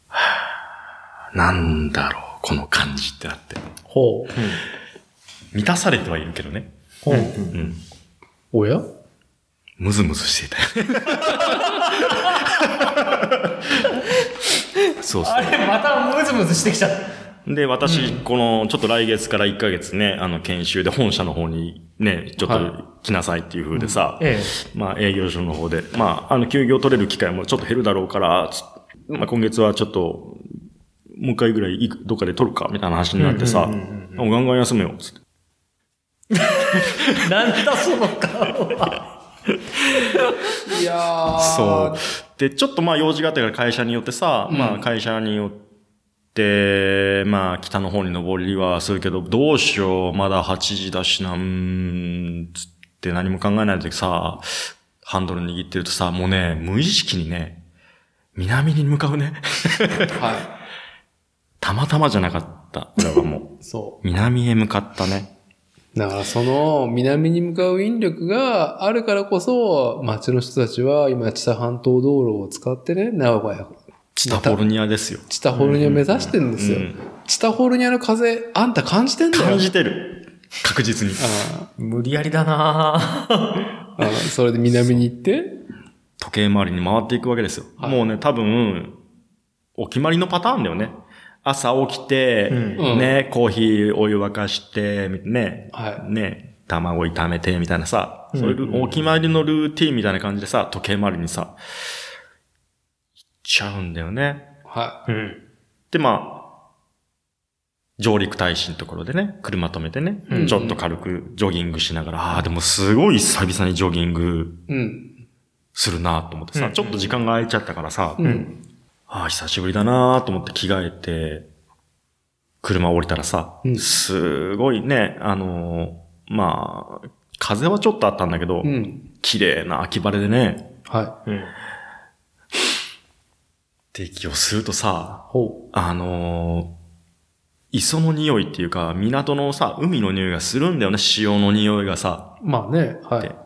はぁなんだろう、この感じってなって。ほう。満たされてはいるけどね。ほう。うん。おや？ムズムズしていたよね。そうそうあ。れ、またムズムズしてきちゃった。で、私、この、ちょっと来月から1ヶ月ね、あの、研修で本社の方にね、ちょっはと来なさいっていう風でさ、えまあ、営業所の方で、まあ、あの、休業取れる機会もちょっと減るだろうから、つまあ、今月はちょっと、もう一回ぐらいどっかで取るか、みたいな話になってさ、うんうんうんもうガンガン休めよ、つって。え。なんだその顔は。いやー。そう。で、ちょっとまあ用事があったから会社によってさ、うんまあ会社によって、まあ北の方に登りはするけど、どうしよう、まだ8時だしな、うーん、つって何も考えないでさ、ハンドル握ってるとさ、もうね、無意識にね、南に向かうね。は たまたまじゃなかった。俺はもう、い。そ南へ向かったね。う。だからその南に向かう引力があるからこそ、町の人たちは今、知多半島道路を使ってね、名古屋、チタフォルニアですよ。チタホルニア目指してるんですよ。うんチタホルニアの風、あんた感じてんだよ。感じてる。確実に。あ無理やりだなぁあそれで南に行って、時計回りに回っていくわけですよ。はいもうね、多分、お決まりのパターンだよね。朝起きて、うんね、コーヒーお湯沸かして、ね、はいね、卵炒めて、みたいなさ、うんそういうお決まりのルーティンみたいな感じでさ、時計回りにさ、ちゃうんだよね。はうん。で、まあ、上陸大使のところでね、車止めてね、うんちょっと軽くジョギングしながら、ああ、でもすごい久々にジョギングい。うん。するなと思ってさ、うんちょっと時間が空いちゃったからさ、うん。ああ、久しぶりだなと思って着替えて、車降りたらさ、うんすごいね、あのーまあ、風はちょっとあったんだけど、うん。綺麗な秋晴れでね、はうん。って息を吸うとさあのー磯の匂いっていうか、港のさ、海の匂いがするんだよね、潮の匂いがさ。う。まあね、はい。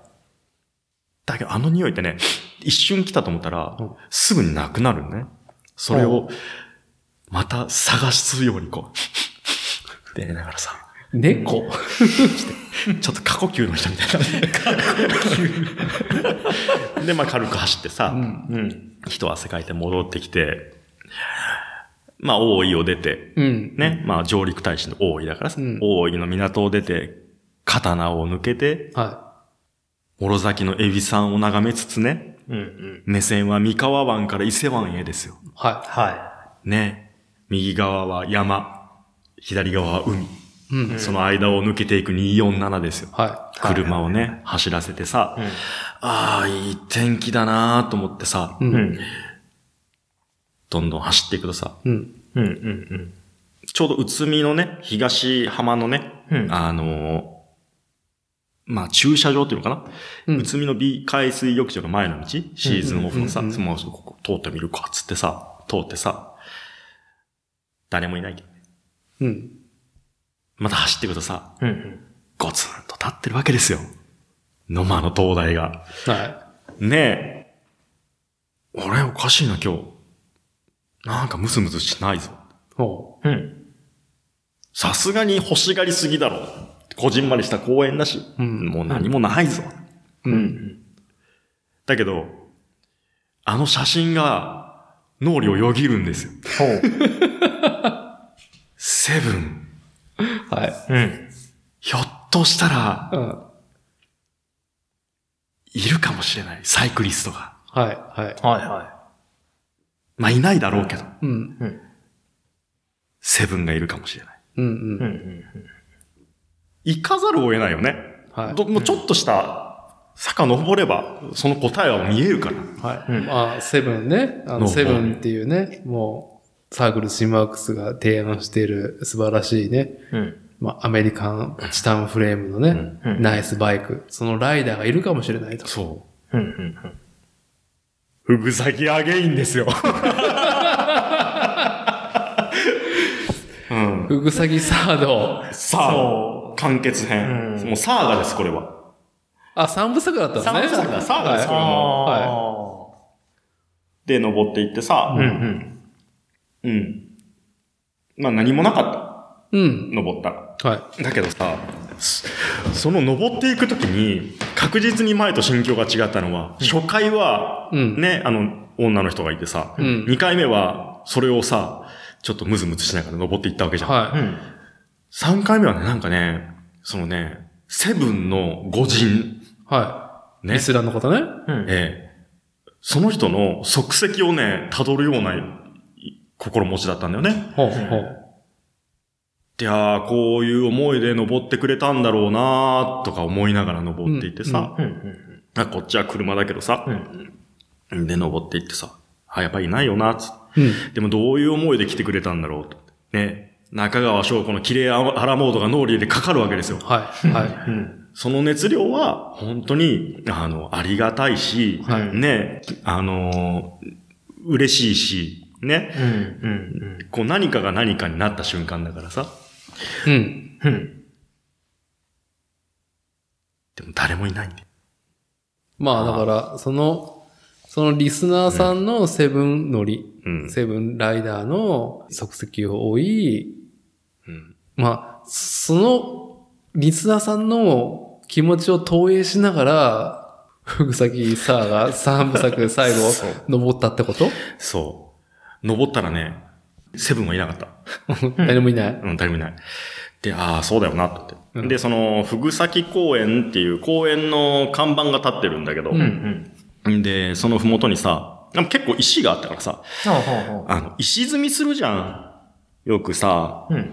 だけどあの匂いってね、一瞬来たと思ったら、うんすぐになくなるね。それを、また探すようにこう、ってやりながらさ、猫 ちょっと過呼吸の人みたいな。で、まあ軽く走ってさ、うん。うん。一汗かいて戻ってきて、まあ大井を出て、うん。ね、まあ上陸大使の大井だからさ、うん大井の港を出て、刀を抜けて、は諸崎のエビさんを眺めつつね、うん。うん。目線は三河湾から伊勢湾へですよ。い。ははね。右側は山、左側は海。い。うん。その間を抜けていく247ですよ。は車をね、走らせてさ、い。ああ、いい天気だなーと思ってさ、い。う。うん。うんん。どんどん走っていくとさ、うん。うん。うん。ちょうど宇都宮のね、東浜のね、うん。あのーまあ、駐車場っていうのかな、うん宇都宮の B 海水浴場が前の道？シーズンオフのさ、うんうんうんもうここ通ってみるか、つってさ、通ってさ、誰もいないけどね。うん。また走っていくとさ、うん。ゴツンと立ってるわけですよ。野間の灯台が。はねえ。あれおかしいな今日。なんかムズムズしないぞ。い。ほうん。さすがに欲しがりすぎだろ。こじんまりした公園だし。うんもう何もないぞ。う。う。うんん。だけど、あの写真が脳裏をよぎるんですよ。ほう。セブン。はい。うん。ひょっとしたら、うん。いるかもしれない。サイクリストが。はい。はい。はいはまあ、いないだろうけど、うん。い。うん。セブンがいるかもしれない。うん。ううん。ん。行かざるを得ないよね。はい。どもうちょっとした坂登れば、その答えは見えるから。はい。うんまあ、セブンね。あの、のセブンっていうね、もサークルシンワークスが提案している素晴らしいね、うん。まあ、アメリカンチタンフレームのね、うんナイスバイク、そのライダーがいるかもしれないと。そう。うん。うん。ふぐさぎアゲインですよ。うん。ふぐさぎサード。さそあ、完結編。うんもうサーガです、これは。あ、三部作だったんですね。三部作だサーガです、これも。はあで、登っていってさ、あ。うんうん。うん。まあ何もなかっうんた。。登ったら。はい。だけどさ、そその登っていくときに、確実に前と心境が違ったのは、初回は、うんね、あの、女の人がいてさ、うん2回目は、それをさ、ちょっとムズムズしながら登っていったわけじゃん。はい。うん。3回目はね、なんかね、そのね、セブンの五人、はい。ねリ、スラーの方ね。うん。ええその人の足跡をね、辿るような心持ちだったんだよね。ほうほう。いやー、こういう思いで登ってくれたんだろうなーとか思いながら登っていってさ、こっちは車だけどさう、ん。で登っていってさ、あ、やっぱりいないよな、つうん。でもどういう思いで来てくれたんだろうと。ね。中川翔子の綺麗アラモードが脳裏でかかるわけですよ。はい。はい。うん。その熱量は、本当に、あの、ありがたいし、はいね、あのー嬉しいし、ね、うん。うん。こう何かが何かになった瞬間だからさ。うん。うん。でも誰もいないんで。まあだから、その、そのリスナーさんのセブン乗り、うん。セブンライダーの足跡を追い、うん。まあ、そのリスナーさんの気持ちを投影しながら、ふぐさぎサーが三部作で最後登ったってこと？そう。登ったらね、セブンはいなかった。誰もいない。うん、誰もいない。で、ああ、そうだよな、って。うんで、その、ふぐさき公園っていう公園の看板が立ってるんだけど、うん。うん。で、そのふもとにさ、でも結構石があったからさ、ほうほうほあの、石積みするじゃん。よくさ、う。うん。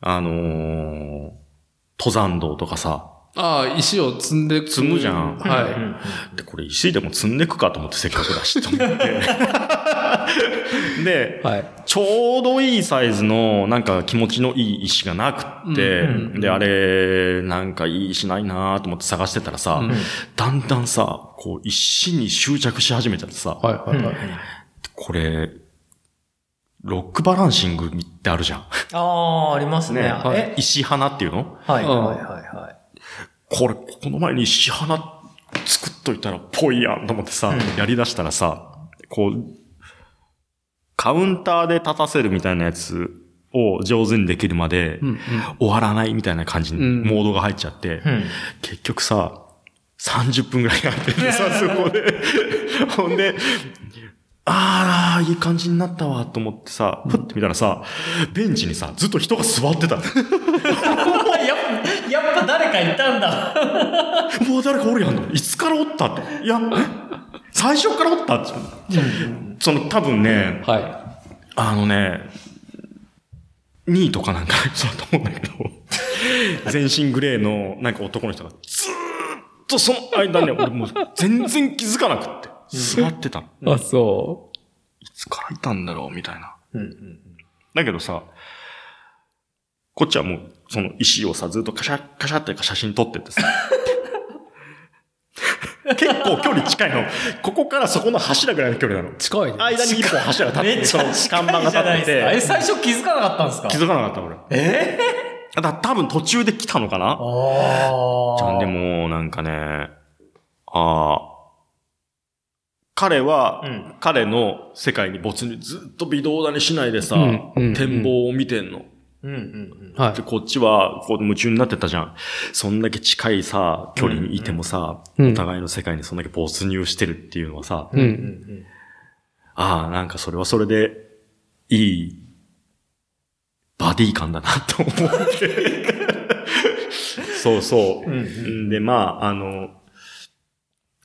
あのー登山道とかさ、ああ、石を積んでく積むじゃんはうん。で、これ石でも積んでくかと思ってせっかくだし、と思って。でい。、はい。ちょうどいいサイズの、なんか気持ちのいい石がなくって、うんうんで、あれ、なんかいい石ないなと思って探してたらさ、うんだんだんさ、こう石に執着し始めちゃってさ、はいはいはい。これ、ロックバランシングってあるじゃん。ああ、ありますね。ねはいえ石花っていうの？はいはいはいはい。これ、この前に石花作っといたらぽいやんと思ってさ、うんやり出したらさ、こう、カウンターで立たせるみたいなやつを上手にできるまで。終わらないみたいな感じにうんモードが入っちゃって、うん。結局さ、30分ぐらいやっててさ、そこで。ほんで、あー、いい感じになったわ、と思ってさ、ふって見たらさ、ベンチにさ、ずっと人が座ってた。やっぱ、やっぱ誰かいたんだ。もう誰かおるやんと。いつからおったって。いや、最初からおったって。その多分ね、はあのね、2位とかなんか そうだと思うんだけど、全身グレーのなんか男の人がずーっとその間ね、俺もう全然気づかなくって、座ってたの。い。あ、そいつからいたんだろうみたいな。うんうん。だけどさ、こっちはもうその石をさ、ずっとカシャッカシャって写真撮ってってさ、結構距離近いの。ここからそこの柱ぐらいの距離なのう。。近いね。間に一本柱が立ってて、めっちその看板が立ってですか。え、て、最初気づかなかったんですか？気づかなかった俺。え？だから多分途中で来たのかな？ああ。じゃんでも、なんかね、ああ、彼は、うん彼の世界に没入、ずっと微動だにしないでさ、うんうん展望を見てんの。うんうんはいで、。こっちは、こう夢中になってたじゃん。そんだけ近いさ、距離にいてもさ、うんお互いの世界にそんだけ没入してるっていうのはさ、う。うん。うんんああ、なんかそれはそれで、いい、バディ感だなと思って。そうそう。うんうんで、まあ、あの、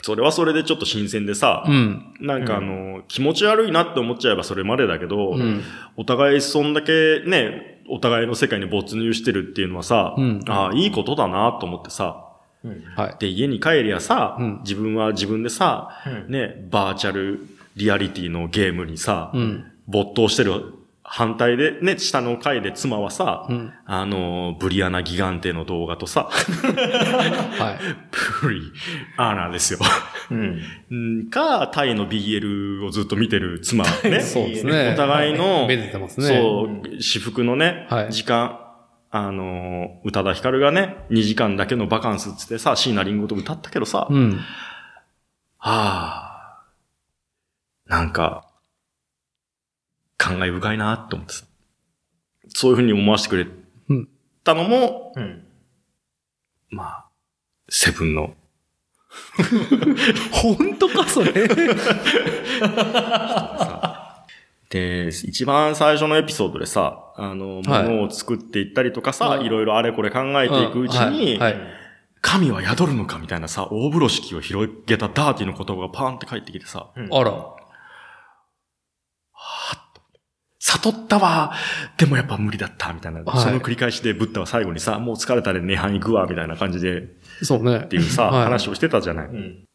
それはそれでちょっと新鮮でさ、うん。なんかあの、気持ち悪いなって思っちゃえばそれまでだけど、うん。お互いそんだけね、お互いの世界に没入してるっていうのはさ、うんああ、いいことだなと思ってさ、うん。はい。で、家に帰りゃさ、うん自分は自分でさ、うんね、バーチャルリアリティのゲームにさ、うん。没頭してる反対で、ね、下の階で妻はさ、うん。あの、ブリアナギガンテの動画とさ、はい。ブリアナですよ。うん。うんか、タイの BL をずっと見てる妻ね。そうですね。お互いの、めでてますね。そう、私服のね、はい時間、あの、宇多田ヒカルがね、2時間だけのバカンスっつってさ、椎名林檎と歌ったけどさ、はうん。あ、なんか、感慨深いなって思ってさ。そういう風に思わせてくれうんたのも、うん。まあ、セブンの、本当か、それ？で、一番最初のエピソードでさ、あの、はいものを作っていったりとかさ、はいいろいろあれこれ考えていくうちに、うんはいはい神は宿るのかみたいなさ、大風呂敷を広げたダーティーの言葉がパーンって返ってきてさ、うんあら。悟ったわでもやっぱ無理だったみたいな、はいその繰り返しでブッダは最後にさ、もう疲れたら涅槃行くわみたいな感じで、そうね。っていうさ、はい話をしてたじゃない。うん。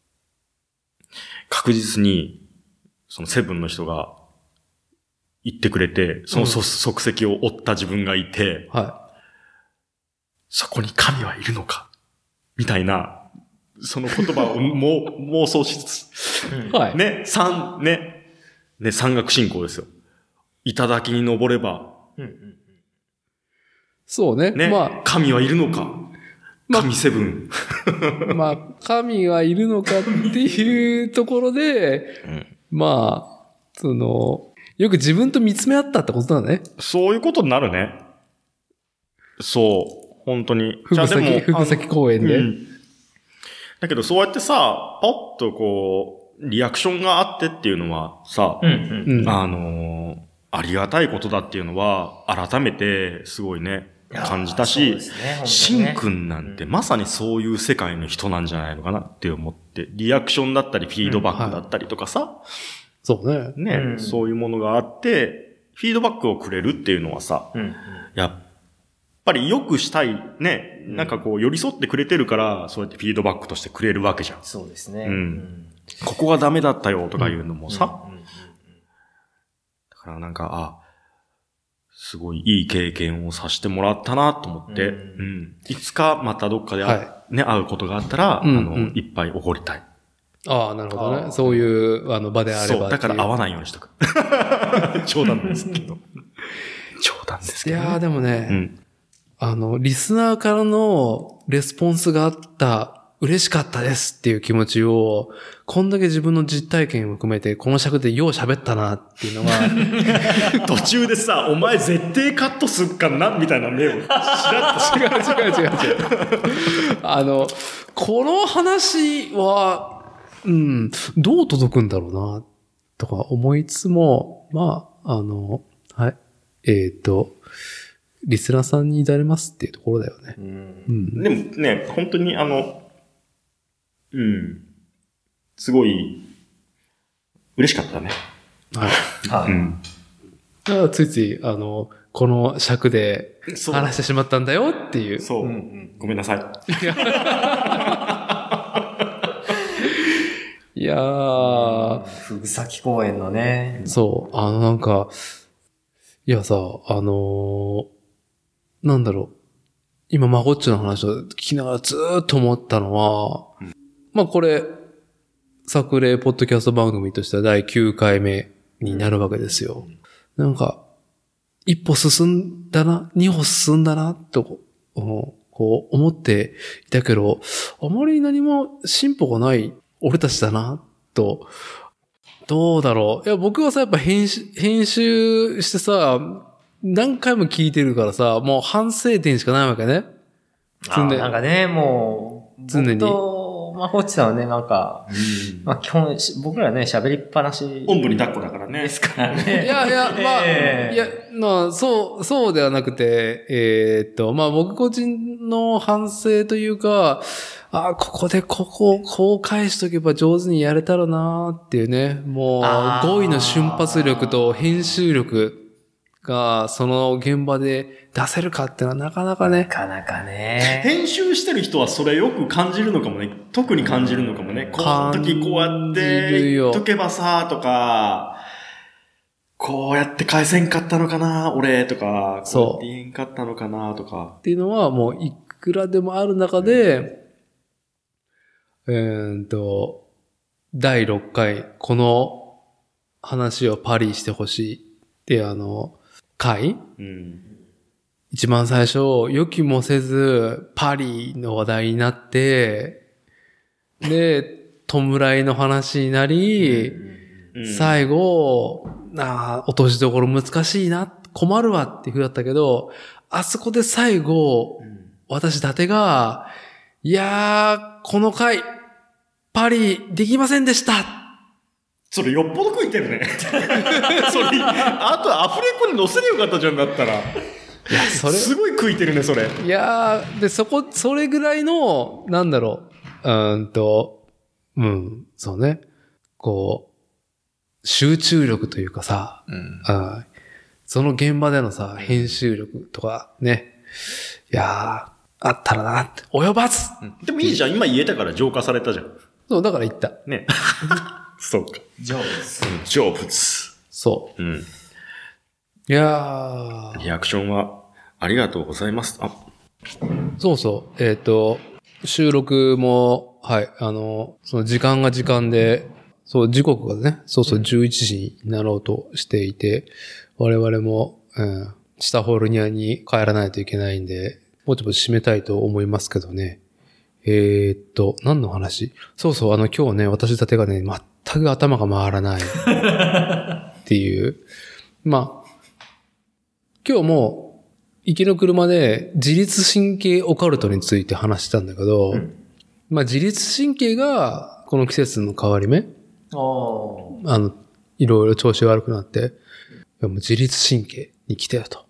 確実に、そのセブンの人が言ってくれて、そのそ足跡を追った自分がいて、はそこに神はいるのかみたいな、その言葉をもう 妄想しつつ、い。はい。ね、三、ね、ね、山岳信仰ですよ。頂に登れば、うんうん。そうね。ね、ま神はいるのか？まあ神セブン。あ、まあ、神はいるのかっていうところで、うんまあ、その、よく自分と見つめ合ったってことだね。そういうことになるね。そう、本当に。ふぐさき、ふぐさき公園で。うんだけどそうやってさ、パッとこう、リアクションがあってっていうのはさ、うんうん。うん。あのーありがたいことだっていうのは、改めてすごいね、感じたし、そうですねくんなんてまさにそういう世界の人なんじゃないのかなって思って、リアクションだったりフィードバックだったりとかさ、そうね。ね、うんそういうものがあって、フィードバックをくれるっていうのはさ。やっぱり良くしたい、ね、なんかこう寄り添ってくれてるから、そうやってフィードバックとしてくれるわけじゃん。そうですね。うんここがダメだったよとかいうのもさ、うんからなんか、あ、すごいいい経験をさせてもらったなと思って、ううんんいつかまたどっかであ、はね、会うことがあったら、うんあの、うんいっぱいおごりたい。ああ、なるほどね。そういう、あの、場であればそう、だから会わない。ようにしとく。冗談ですけど。冗談ですけど、ね。いやーでもね、うん。あの、リスナーからのレスポンスがあった、嬉しかったですっていう気持ちを、こんだけ自分の実体験を含めて、この尺でよう喋ったなっていうのが、途中でさ、お前絶対カットすっかなみたいな目を、しらっと違う違う違う違う。あの、この話は、うん、どう届くんだろうな、とか思いつつも、まあ、あの、はい。えっ、と、リスナーさんに至れますっていうところだよね。うんうん。でもね、本当にあの、うん。すごい、嬉しかったね。はい。はい。うん。だからついつい、あの、この尺でそう。話してしまったんだよっていう。そう、うんうんごめんなさい。いやー、ふぐさき公園のね。そう、あのなんか、いやさ、あのーなんだろう。今、まごっちの話を聞きながらずーっと思ったのは、まあこれ、作例ポッドキャスト番組としては第9回目になるわけですよ。なんか、一歩進んだな、二歩進んだな、とこう、思っていたけど、あまり何も進歩がない俺たちだな、とどうだろう。いや、僕はさ、やっぱ編集、編集してさ、何回も聞いてるからさ、もう反省点しかないわけね。あなんかね、もう、常にまあ、ホッチさんはね、なんか、まあ、基本、し僕らね、喋りっぱなしおんぶに抱っこだからねで。すからいね。やいや、まあ、ええいや、まあ、そう、そうではなくて、えーっと、まあ僕個人の反省というか、あここでここ、こう返しとけば上手にやれたらなーっていうね、もう、語彙の瞬発力と編集力が、その現場で出せるかっていうのはなかなかねな、かなかね。編集してる人はそれよく感じるのかもね。特に感じるのかもね。この時こうやって言っとけばさ、とか、こうやって返せんかったのかな、俺とか、そうこやって言えんかったのかな、とか。っていうのはもういくらでもある中で、えーっと、第6回、この話をパリしてほしいってあの、回？うん。一番最初、予期もせず、パリの話題になって、で、弔いの話になり、うん。最後、ああ、落としどころ難しいな、困るわっていう風だったけど、あそこで最後、私、伊達が、いやー、この回、パリできませんでしたそれよっぽど食いてるね。それ、あとアフレコに載せりゃよかったじゃんだったら。いや、それ、すごい食いてるね、それ。いやー、で、そこ、それぐらいの、なんだろう、うーんと、うん、そうね、こう、集中力というかさ、うん。その現場でのさ、編集力とかね、いやー、あったらなって、及ばずでもいいじゃん、今言えたから浄化されたじゃん。そう、だから言った。ね。そうか。上手。成仏。そうん。う。いやー、リアクションは、ありがとうございます。あ、そうそう。えっ、と、収録も、はい、あの、その時間が時間で、そう、時刻がね、そうそう11時になろうとしていて、我々も、うん、シタフォルニアに帰らないといけないんで、ぼちぼち締めたいと思いますけどね。えーっと、何の話？そうそう、あの今日ね、私立てがね、全く頭が回らない。っていう。まあ、今日も、行きの車で自律神経オカルトについて話したんだけど、まあ自律神経がこの季節の変わり目あの、いろいろ調子が悪くなって、もう自律神経に来てよと。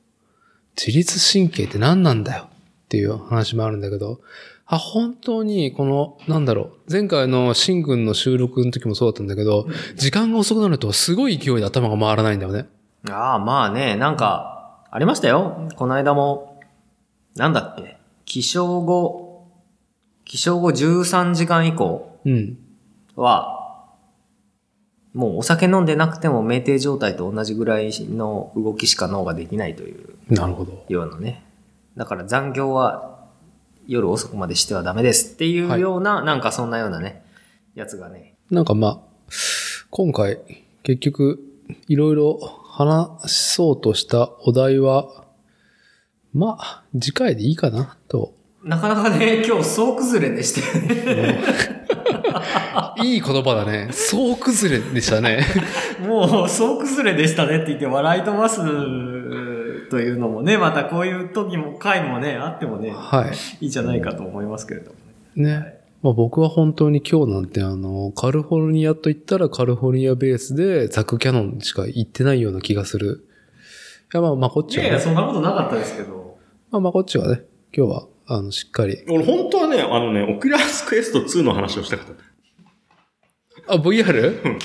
自律神経って何なんだよっていう話もあるんだけど、あ、本当にこの、なんだろう、前回の新軍の収録の時もそうだったんだけど、時間が遅くなるとすごい勢いで頭が回らないんだよね。ああ、まあね、なんか、ありましたよ。この間も、なんだっけ。起床後、起床後13時間以降うん。は、もうお酒飲んでなくても酩酊状態と同じぐらいの動きしか脳ができないというなるほど。ようなね。だから残業は夜遅くまでしてはダメですっていうような、なんかそんなようなね、やつがね。なんかまあ、今回、結局、いろいろ話そうとしたお題は、まあ、次回でいいかな、と。なかなかね、今日総崩れでしたよね。いい言葉だね。総崩れでしたね。もう総崩れでしたねって言って笑い飛ばすというのもね、またこういう時も、回もね、あってもね、はいいんじゃないかと思いますけれども。い。ね。まあ僕は本当に今日なんてあの、カリフォルニアと言ったらカリフォルニアベースでザックキャノンしか言ってないような気がする。いやまあまあこっちはね。そんなことなかったですけど。まあまあこっちはね、今日はあの、しっかり。俺本当はね、あのね、オキュラスクエスト2の話をしたかった。あ、VR?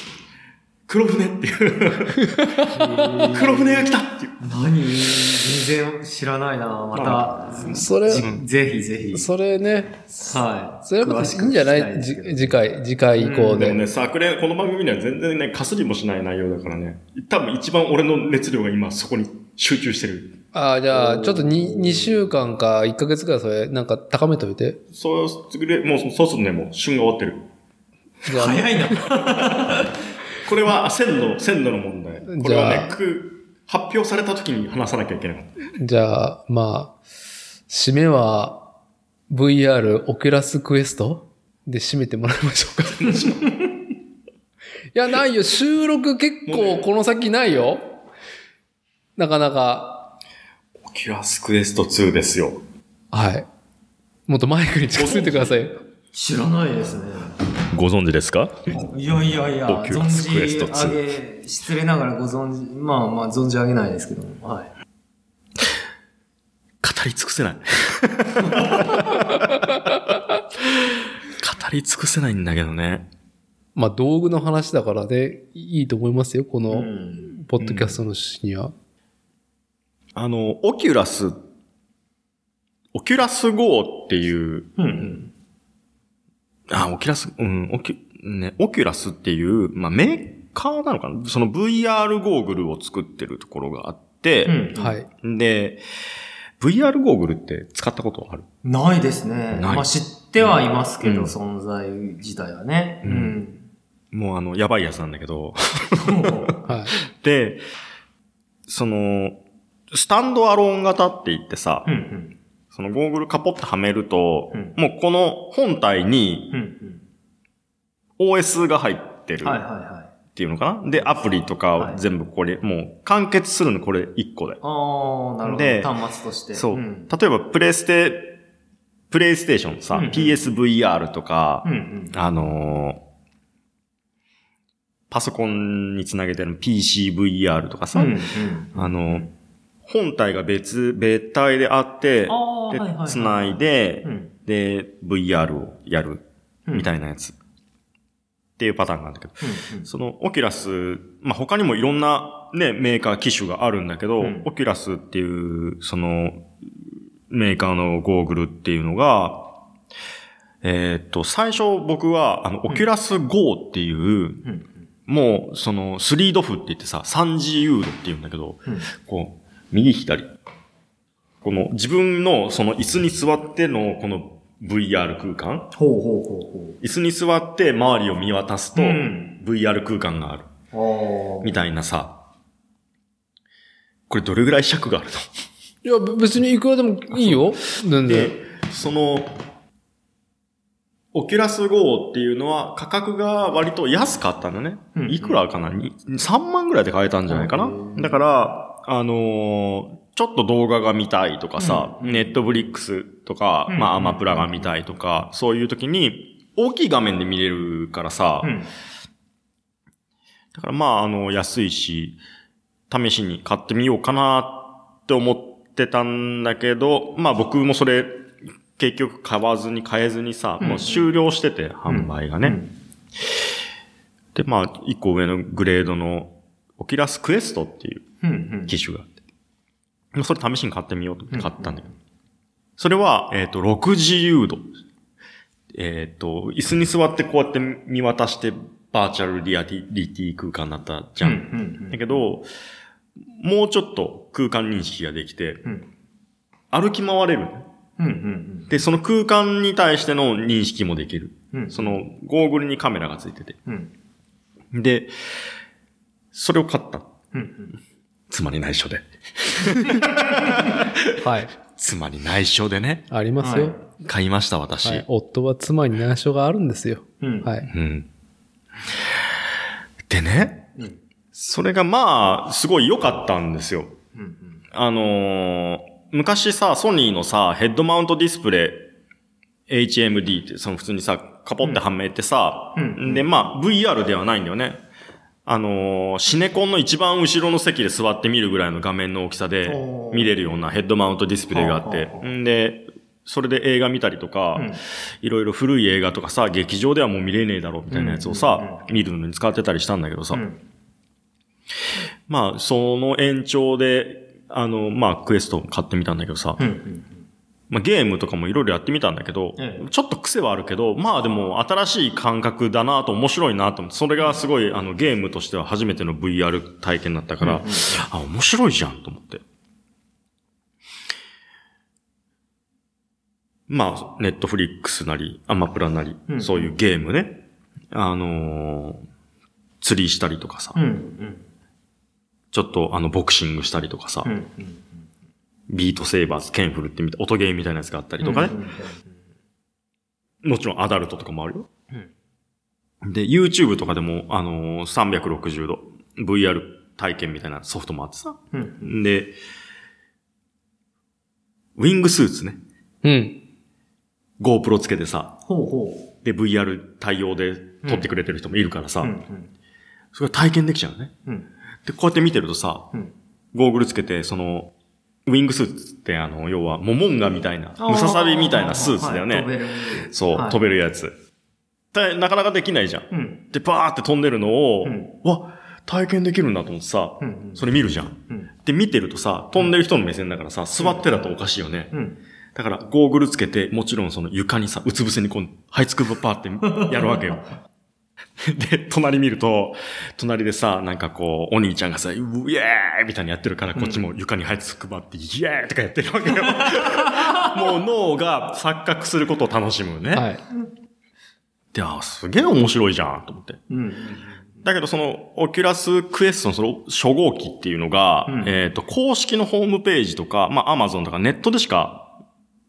黒船っていう。黒船が来たっていう。何？全然知らないなまた、それ、じぜひぜひ。それね、はい。それはまたいいんじゃない？じ次回、次回以降で。でもね、昨年、この番組には全然ね、かすりもしない内容だからね。多分一番俺の熱量が今そこに集中してる。ああ、じゃあ、ちょっと 2, 2週間か1ヶ月くらいそれ、なんか高めといて。そう、すぐれ、もうそうするとね、もう旬が終わってる。早いな。これは鮮度、鮮度の問題。これはね、く発表された時に話さなきゃいけなかった。じゃあ、まあ、締めは VR オキュラスクエストで締めてもらいましょうか。いや、ないよ。収録結構この先ないよ。なかなか。オキュラスクエスト2ですよ。はい。もっとマイクに近づいてください。知らないですね。ご存知ですか？いやいやいや、オキュラスクエスト2存じ上げ、失礼ながらご存知、まあまあ存じ上げないですけども、はい。語り尽くせない。語り尽くせないんだけどね。まあ、道具の話だからね、いいと思いますよ。こうの、ん。ポッドキャストの趣旨には。あの、オキュラス、オキュラス GO っていう、うんうん。あ、オキュラス、うん、オキュ、ね、オキュラスっていう、まあ、メーカーなのかな？その VR ゴーグルを作ってるところがあって、うん。はい。で、VR ゴーグルって使ったことある？ないですね。ないまあ知ってはいますけど、うん存在自体はね。ううんん。もうあの、やばいやつなんだけど。はい。で、その、スタンドアローン型って言ってさ、うんうん。そのゴーグルカポってはめると、うんもうこの本体に。OS が入ってるはいはいはい。っていうのかな、で、アプリとかを全部これ、もう完結するのこれ1個で。ああ、なるほでど。端末として。そう。ん。例えばプレステ、プレイステーションさ、うんうん PSVR とか、うんうん。あのーパソコンにつなげてる PCVR とかさ、うんうん。あの、本体が別、別体であって。で、つないで、うん。で、VR をやる、うんみたいなやつ。っていうパターンがあるんだけど。そのオキュラス、まあ、他にもいろんなね、メーカー、機種があるんだけど、うんオキュラスっていう、その、メーカーのゴーグルっていうのが、えーっと、最初僕は、あの、オキュラス GO っていう、うんもう、その、スリードフって言ってさ、三次誘導って言うんだけど、うん。こう、右左。この、自分の、その椅子に座っての、この VR 空間ほうほうほうほ椅子に座って周りを見渡すと、うん VR 空間がある。みたいなさ。これどれぐらい尺があるいや、べ別にいくらでもいいよ。全然。ので、その、オキュラス GO っていうのは価格が割と安かったんだね。うんいくらかな？に ?3 万ぐらいで買えたんじゃないかな。うんだから、あのーちょっと動画が見たいとかさ、うんネットフリックスとか、うんまあアマプラが見たいとか、そういう時に大きい画面で見れるからさ、うん。だからまあ、あの、安いし、試しに買ってみようかなって思ってたんだけど、まあ僕もそれ、結局買わずに買えずにさ、うんもう終了してて、販売がね。うんで、まあ、一個上のグレードの、オキュラスクエストっていう。機種があって。まあそれ試しに買ってみようと思って買ったんだけど。それは、えっ、と、6自由度。えっ、と、椅子に座ってこうやって見渡して、バーチャルリアリティ空間になったじゃん。うんうんだけど、もうちょっと空間認識ができて、うん。歩き回れる。うんうんで、その空間に対しての認識もできる。うん。うん。その、ゴーグルにカメラがついてて。うん。で、それを買った。うんうん。妻に内緒で。はい。妻に内緒でね、ありますよ。はい買いました、私。はい。夫は妻に内緒があるんですよ。うん。はい。うん。でね、うん。それがまあ、すごい良かったんですよ。うんうん。あのー昔さ、ソニーのさ、ヘッドマウントディスプレイ、HMD って、その普通にさ、カポってはめてさ、うんで、まあ、VR ではないんだよね。あのーシネコンの一番後ろの席で座って見るぐらいの画面の大きさで見れるようなヘッドマウントディスプレイがあって。んで、それで映画見たりとか、うん。いろいろ古い映画とかさ、劇場ではもう見れねえだろうみたいなやつをさ、見るのに使ってたりしたんだけどさ、うん。まあ、その延長で、あの、まあ、クエストを買ってみたんだけどさ、うんうん。まあ、ゲームとかもいろいろやってみたんだけど、ええちょっと癖はあるけど、まあでも新しい感覚だなと面白いなと思って、それがすごいあのゲームとしては初めての VR 体験だったから、うんうんあ、面白いじゃんと思って。まあ、ネットフリックスなり、アマプラなり、うんそういうゲームね。あのー釣りしたりとかさ、うんうん。ちょっとあのボクシングしたりとかさ、うんうん。ビートセーバーズ、剣振るみたいな音ゲーみたいなやつがあったりとかね。もちろんアダルトとかもあるよ。で、YouTube とかでも、あのー360度 VR 体験みたいなソフトもあってさ。うんうん。で、ウィングスーツね。うん。GoPro つけてさ。ほうほで、VR 対応で撮ってくれてる人もいるからさ。う。うんうん。それ体験できちゃうね。うん。で、こうやって見てるとさ、うん。ゴーグルつけて、その、ウィングスーツってあの、要は、モモンガみたいな、ムササビみたいなスーツだよね。はい飛べる。そう、はい飛べるやつ。たなかなかできないじゃん。うん。で、バーって飛んでるのを、うんわ、体験できるんだと思ってさ、うんうんそれ見るじゃん。うん。で、見てるとさ、飛んでる人の目線だからさ、座ってだとおかしいよね。うん。だから、ゴーグルつけて、もちろんその床にさ、うつ伏せにこう、這いつくばパーってやるわけよ。で、隣見ると、隣でさ、なんかこう、お兄ちゃんがさ、うイエーイみたいにやってるから、こっちも床に這いつくばって、イエーイとかやってるわけよ。もう脳が錯覚することを楽しむね。はい。で、あ、すげえ面白いじゃん、と思って。うん。だけどその、オキュラスクエストのその初号機っていうのが、うんえっ、と、公式のホームページとか、まあ、アマゾンとかネットでしか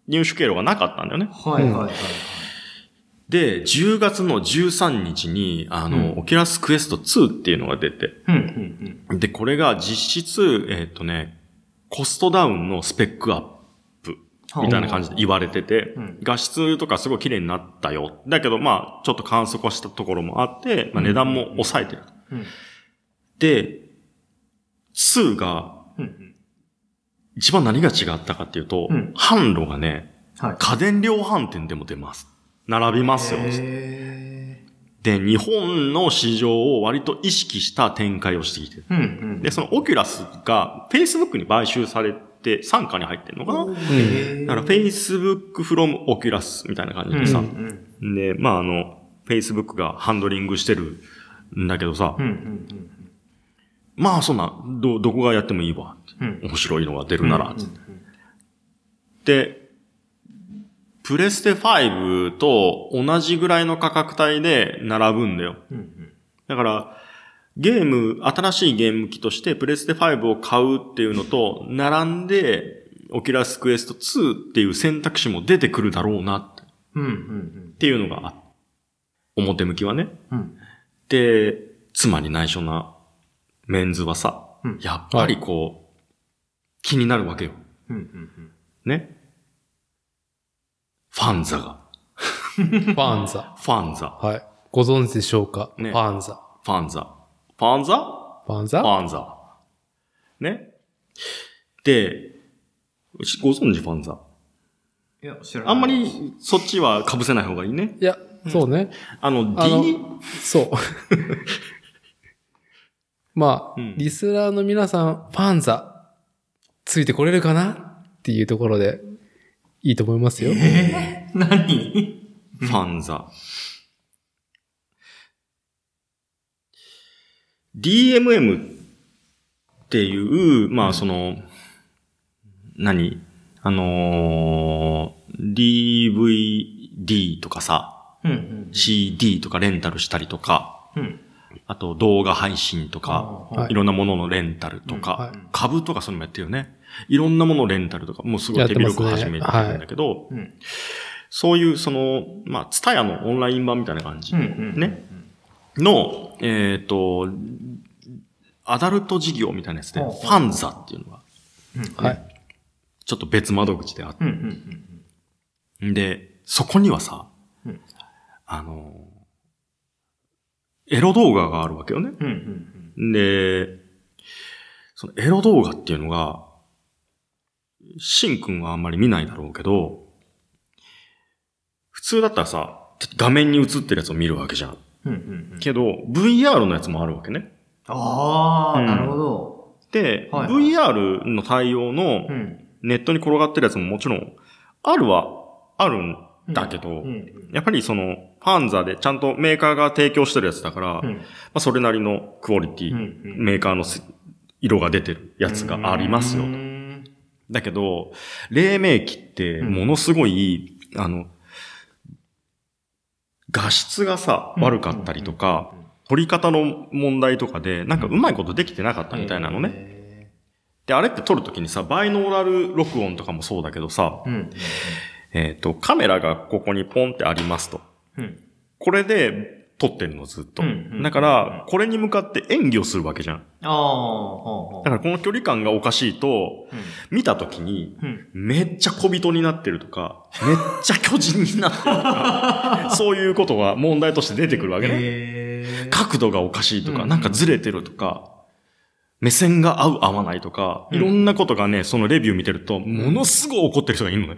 入手経路がなかったんだよね。はいはいはい。で、10月の13日に、あの、うんオキュラスクエスト2っていうのが出て、うんうんで、これが実質、えっ、とね、コストダウンのスペックアップみたいな感じで言われてて、うん画質とかすごい綺麗になったよ。だけど、まあ、ちょっと観測はしたところもあって、まあ、値段も抑えてる。うん。で、2が。一番何が違ったかっていうと、うん販路がね、はい。家電量販店でも出ます。並びますよ。へで、日本の市場を割と意識した展開をしてきてる。ーうんうん。で、そのオキュラスが Facebook に買収されて傘下に入ってるのかなだから Facebook from Oculus みたいな感じでさ。うんうんで、まああの、Facebook がハンドリングしてるんだけどさ、うんうんまあそんな、ど、どこがやってもいいわ。うんうん。面白いのが出るなら。うんうんで、プレステ5と同じぐらいの価格帯で並ぶんだよ。うんうんだから、ゲーム、新しいゲーム機としてプレステ5を買うっていうのと、並んで、オキュラスクエスト2っていう選択肢も出てくるだろうなっうんうんていうのがあ表向きはね。うん。で、妻に内緒なメンズはさ、うんやっぱりこう、気になるわけよ。うんうんね。ファンザが。ファンザ。ファンザ。はい。ご存知でしょうか、ねファンザ。ファンザ。ファンザ？ファンザ？ファンザ。ね。で、うちご存知ファンザ？いや、知らない。あんまりそっちは被せない方がいいね。いや、そうね。あの、あの D、そう。まあ、うんリスナーの皆さん、ファンザ、ついてこれるかな？っていうところで、いいと思いますよ。えー、何？ファンザ。DMM っていう、まあその、何？あのー DVD とかさ、うんうん。CD とかレンタルしたりとか、うん。あと動画配信とか、はいいろんなもののレンタルとか、はい株とかそういうのもやってるよね。いろんなもののレンタルとか、もうすごい手広く始めてるんだけど、うん。そういうその、まあ、ツタヤのオンライン版みたいな感じ。ね。の、えっ、と、アダルト事業みたいなやつで、ファンザっていうのが、うん。はい。ちょっと別窓口であっ。て、で、そこにはさ、うんあの、エロ動画があるわけよね。うんうんで、そのエロ動画っていうのが、シンくんはあんまり見ないだろうけど、普通だったらさ、画面に映ってるやつを見るわけじゃん。うん。うんうんうん。けど、VR のやつもあるわけね。ああ、うんなるほど。で、はいはい VR の対応のうん。ネットに転がってるやつももちろん、あるはあるんだけど、うんうん。やっぱりその、ファンザでちゃんとメーカーが提供してるやつだから、まうんあそれなりのクオリティ、うんうんメーカーのせ色が出てるやつがありますよう。んだけど、黎明期ってものすごい、あの、画質がさ、悪かったりとか、撮り方の問題とかで、なんかうまいことできてなかったみたいなのね。へで、あれって撮るときにさ、バイノーラル録音とかもそうだけどさ。えっ、と、カメラがここにポンってありますと。うん。これで撮ってるのずっと。うんうんだから、これに向かって演技をするわけじゃん。あだからこの距離感がおかしいと、う。見たときに、うん。めっちゃ小人になってるとか、めっちゃ巨人になってるとか、そういうことが問題として出てくるわけね。角度がおかしいとか、うんなんかずれてるとか、目線が合う合わないとか、うんいろんなことがね、そのレビュー見てると、ものすごい怒ってる人がいるのね。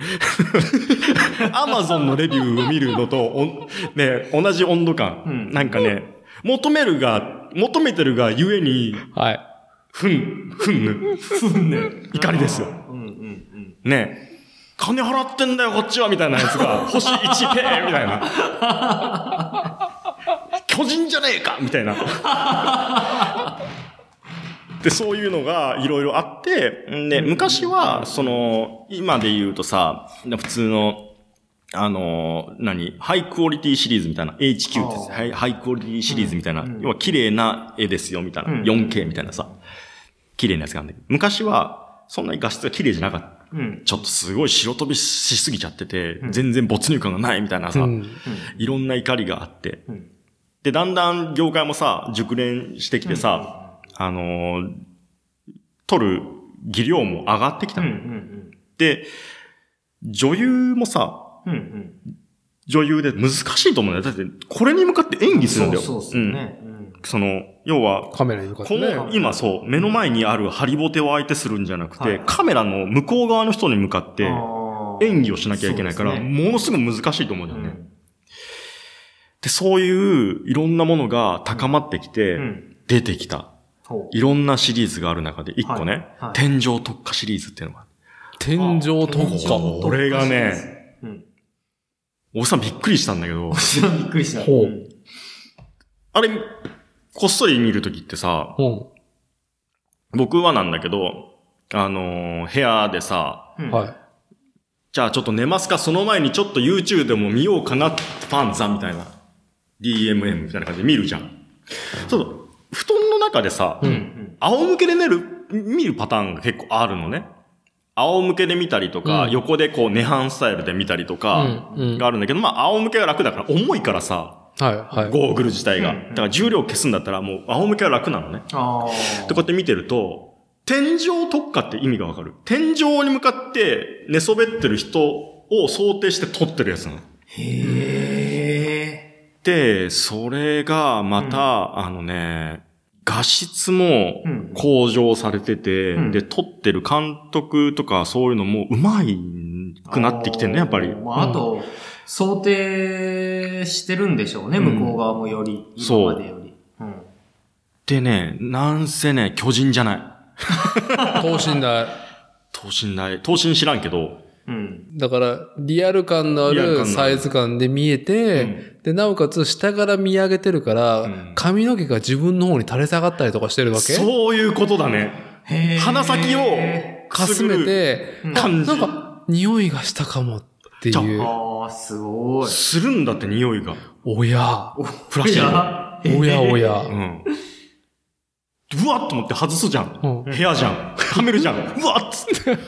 アマゾンのレビューを見るのと、ね、同じ温度感。うんなんかね、求めるが、求めてるがゆえに、はい。ふん、ふんぬ、ふんね。怒りですよ。うんうんうん。ね金払ってんだよ、こっちはみたいなやつが、星1ペーみたいな。巨人じゃねえかみたいな。で、そういうのがいろいろあって、んで、昔は、その、今で言うとさ、普通の、あの、何ハイクオリティシリーズみたいな、HQ ってやつあーハイハイクオリティシリーズみたいな、うん要は綺麗な絵ですよ、みたいな、うん 4K みたいなさ、綺麗なやつがあるんだけど、昔は、そんなに画質が綺麗じゃなかった。うん。ちょっとすごい白飛びしすぎちゃってて、うん全然没入感がないみたいなさ、うん。いろんな怒りがあって。うん。で、だんだん業界もさ、熟練してきてさ、あのー撮る技量も上がってきたうん。うの、ん。で、女優もさ、うん。うん。女優で難しいと思うんだよ。だって、これに向かって演技するんだよ。そうそうそうね。うんうん。その、要は、カメラに向かっこてね。の、今そう、目の前にあるハリボテを相手するんじゃなくて、はいカメラの向こう側の人に向かって、演技をしなきゃいけないから、ねものすごく難しいと思うんだよね。うんで、そういういろんなものが高まってきて、うん。出てきた。いろんなシリーズがある中で、一個ね、はいはい天井特化シリーズっていうのがある。天井特化。これがね、うん。おじさんびっくりしたんだけど、後ろびっくりした。ほううんあれ、こっそり見るときってさ、う僕はなんだけど、あのー部屋でさ、うんん。はい。じゃあちょっと寝ますかその前にちょっと YouTube でも見ようかなファンザみたいな。DMM みたいな感じで見るじゃん。そう、布団の中でさ、ううんん。仰向けで寝る、見るパターンが結構あるのね。仰向けで見たりとか、うん横でこう寝半スタイルで見たりとか、うんうんがあるんだけど、まあ仰向けが楽だから、重いからさ、はい、はい。ゴーグル自体が。うんだから重量消すんだったらもう仰向けは楽なのね。ああ。で、こうやって見てると、天井特化って意味がわかる。天井に向かって寝そべってる人を想定して撮ってるやつなの。へで、それがまた、あのね、画質もうん向上されてて、うんで、撮ってる監督とかそういうのも上手いくなってきてんね、やっぱり。まあ、あと、想定してるんでしょうね、うん向こう側もより、そう今までより。うん。でね、なんせね、巨人じゃない。等身大。等身大。等身知らんけど、うん。だから、リアル感のあるるサイズ感で見えて、うんで、なおかつ下から見上げてるから、うん髪の毛が自分の方に垂れ下がったりとかしてるわけ？そういうことだね。鼻先をかすめて、なんか、匂いがしたかもっていう。ああ、すごい。するんだって匂いが。おや、フラッシュや？おやおや。うん。うわっと思って外すじゃん。うん部屋じゃん。はめるじゃん。うわっつって。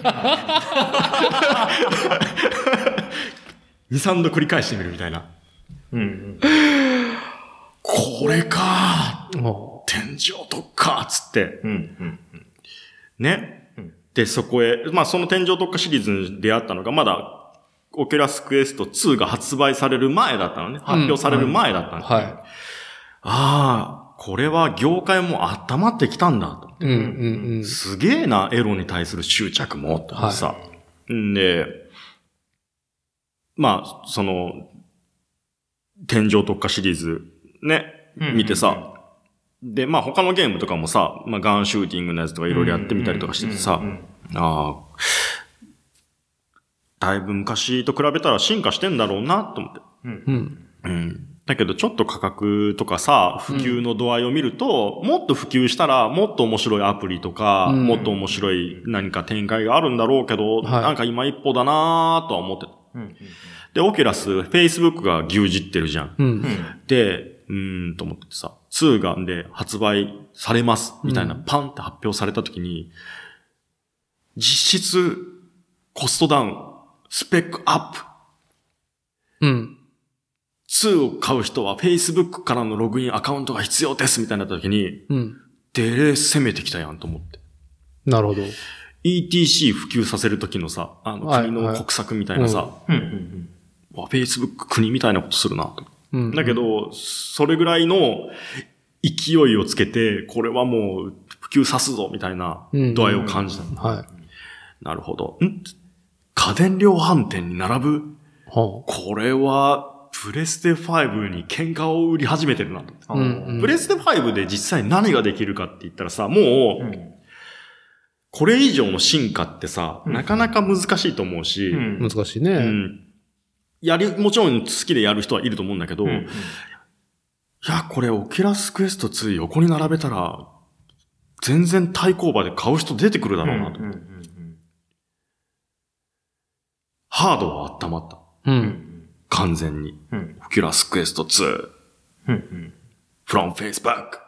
2、3度繰り返してみるみたいな。うんうん。これかも天井特化つって。うんうん。ねうん。で、そこへ、まあその天井特化シリーズに出会ったのが、まだ、オキュラスクエスト2が発売される前だったのね。発表される前だったの、う、はああ、これは業界も温まってきたんだと。い。うんうんうん。すげえな、エロに対する執着も、と思ってさ。んで、まあ、その、天井特化シリーズ、ね、うん見てさ、で、まあ他のゲームとかもさ、まあガンシューティングのやつとかいろいろやってみたりとかしててさうん、うんああ、だいぶ昔と比べたら進化してんだろうな、と思って。うんうん。うん。だけどちょっと価格とかさ、普及の度合いを見ると、もっと普及したら、もっと面白いアプリとか、うんもっと面白い何か展開があるんだろうけど、はいなんか今一歩だなぁとは思ってた。うんうんで、オキュラス、Facebook が牛耳ってるじゃん。うん。うんで、うーんと思っててさ、2がで発売されます、みたいな、うんパンって発表された時に、実質、コストダウン、スペックアップ、うん。2を買う人は Facebook からのログインアカウントが必要ですみたいになった時に、うん。デレ攻めてきたやんと思って。なるほど。ETC 普及させる時のさ、あのはい国の国策みたいなさ、うんうんわ Facebook 国みたいなことするなと。うん。だけど、それぐらいの勢いをつけて、これはもう普及さすぞみたいなうん度合いを感じた。はい。なるほど。ん？家電量販店に並ぶ？はこれは、プレステ5に喧嘩を売り始めてるなと。あ。うんうん。プレステ5で実際何ができるかって言ったらさ、もう、うんこれ以上の進化ってさ、うんなかなか難しいと思うし、うん難しいうんね。やり、もちろん好きでやる人はいると思うんだけど、うんいや、これオキュラスクエスト2横に並べたら、全然対抗馬で買う人出てくるだろうなと。うんうんハードは温まった。う。うんん完全に。うんオキュラスクエスト2、うんうん。from Facebook、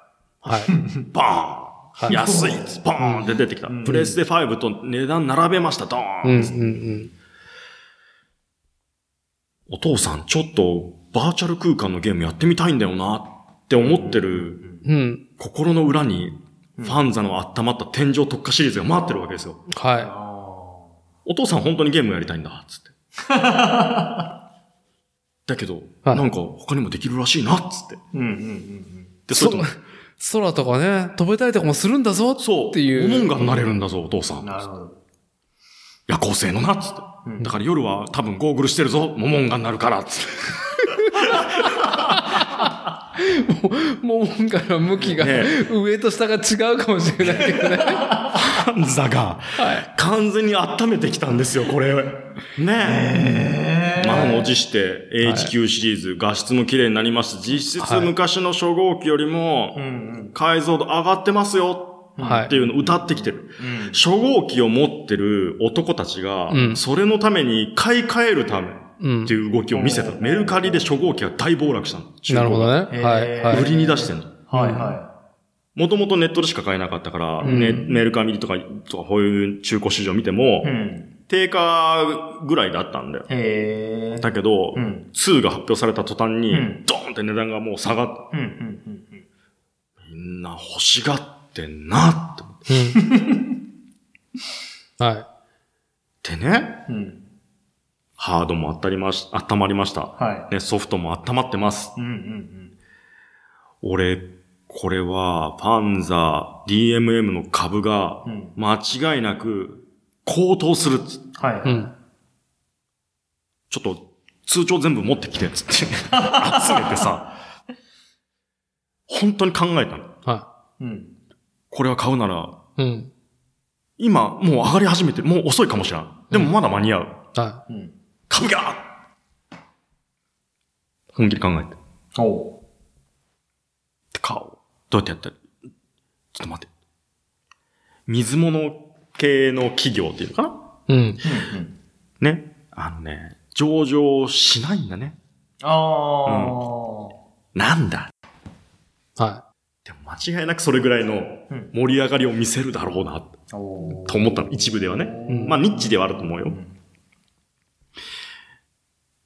はい。バーン、はい安いボーンって出てきた。うんプレステ5と値段並べました、ドーン、うんうんうん。お父さん、ちょっとバーチャル空間のゲームやってみたいんだよなって思ってるうん。心の裏に、ファンザの温まった天井特化シリーズが待ってるわけですよ。はお父さん本当にゲームやりたいんだ、つって。だけど、はいなんか他にもできるらしいな、つって。うんうんうんで、それとも、空とかね、飛べたりとかもするんだぞそう、っていう。モモンガになれるんだぞ、お父さうん。ん。なるほど。夜行性のな、つって。うんだから夜は多分ゴーグルしてるぞ、モモンガになるから、つって。モモンガの向きが、ね上と下が違うかもしれないけどね。ファンザが、完全に温めてきたんですよ、これ。ねえ。満を持して HQ シリーズ、画質も綺麗になりました。実質はい昔の初号機よりもうんうん解像度上がってますよはいっていうのを歌ってきてる。うん初号機を持ってる男たちがう、んそれのために買い替えるためうんって。いう動きを見せた。メルカリで初号機が大暴落したの。なるほどね。はい。はい。売りに出してんの。はいはもともとネットでしか買えなかったから、うんねメルカリとか、とかこういう中古市場見てもい。う、ん。定価ぐらいだったんだよ。へえ。だけど、うん。2が発表された途端にうん、ドーンって値段がもう下がった。うんうんうんみんな欲しがってんなって思って。うん。はでね、うん。うん。ハードも温まりまし温まりました。はね、ソフトも温まってます。い。うんうん俺、これは、ファンザ、DMM の株がうん。うん。間違いなく高騰するっつはい。い。うん。ちょっと通帳全部持ってきてっつって集めてさ、本当に考えたの。はうん。これは買うなら、い。うん。今もう上がり始めて、もう遅いかもしれん。でもまだ間に合う。はうん。株が本気で考えて。おう。買おう。どうやってやった？らちょっと待って。水物系の企業っていうのかな？うん。うんうん。ね。あのね、上場しないんだね。ああ。なんだ？はでも間違いなくそれぐらいのうん盛り上がりを見せるだろうな、おと思ったの。一部ではね。うんまあ、ニッチではあると思うよ。ん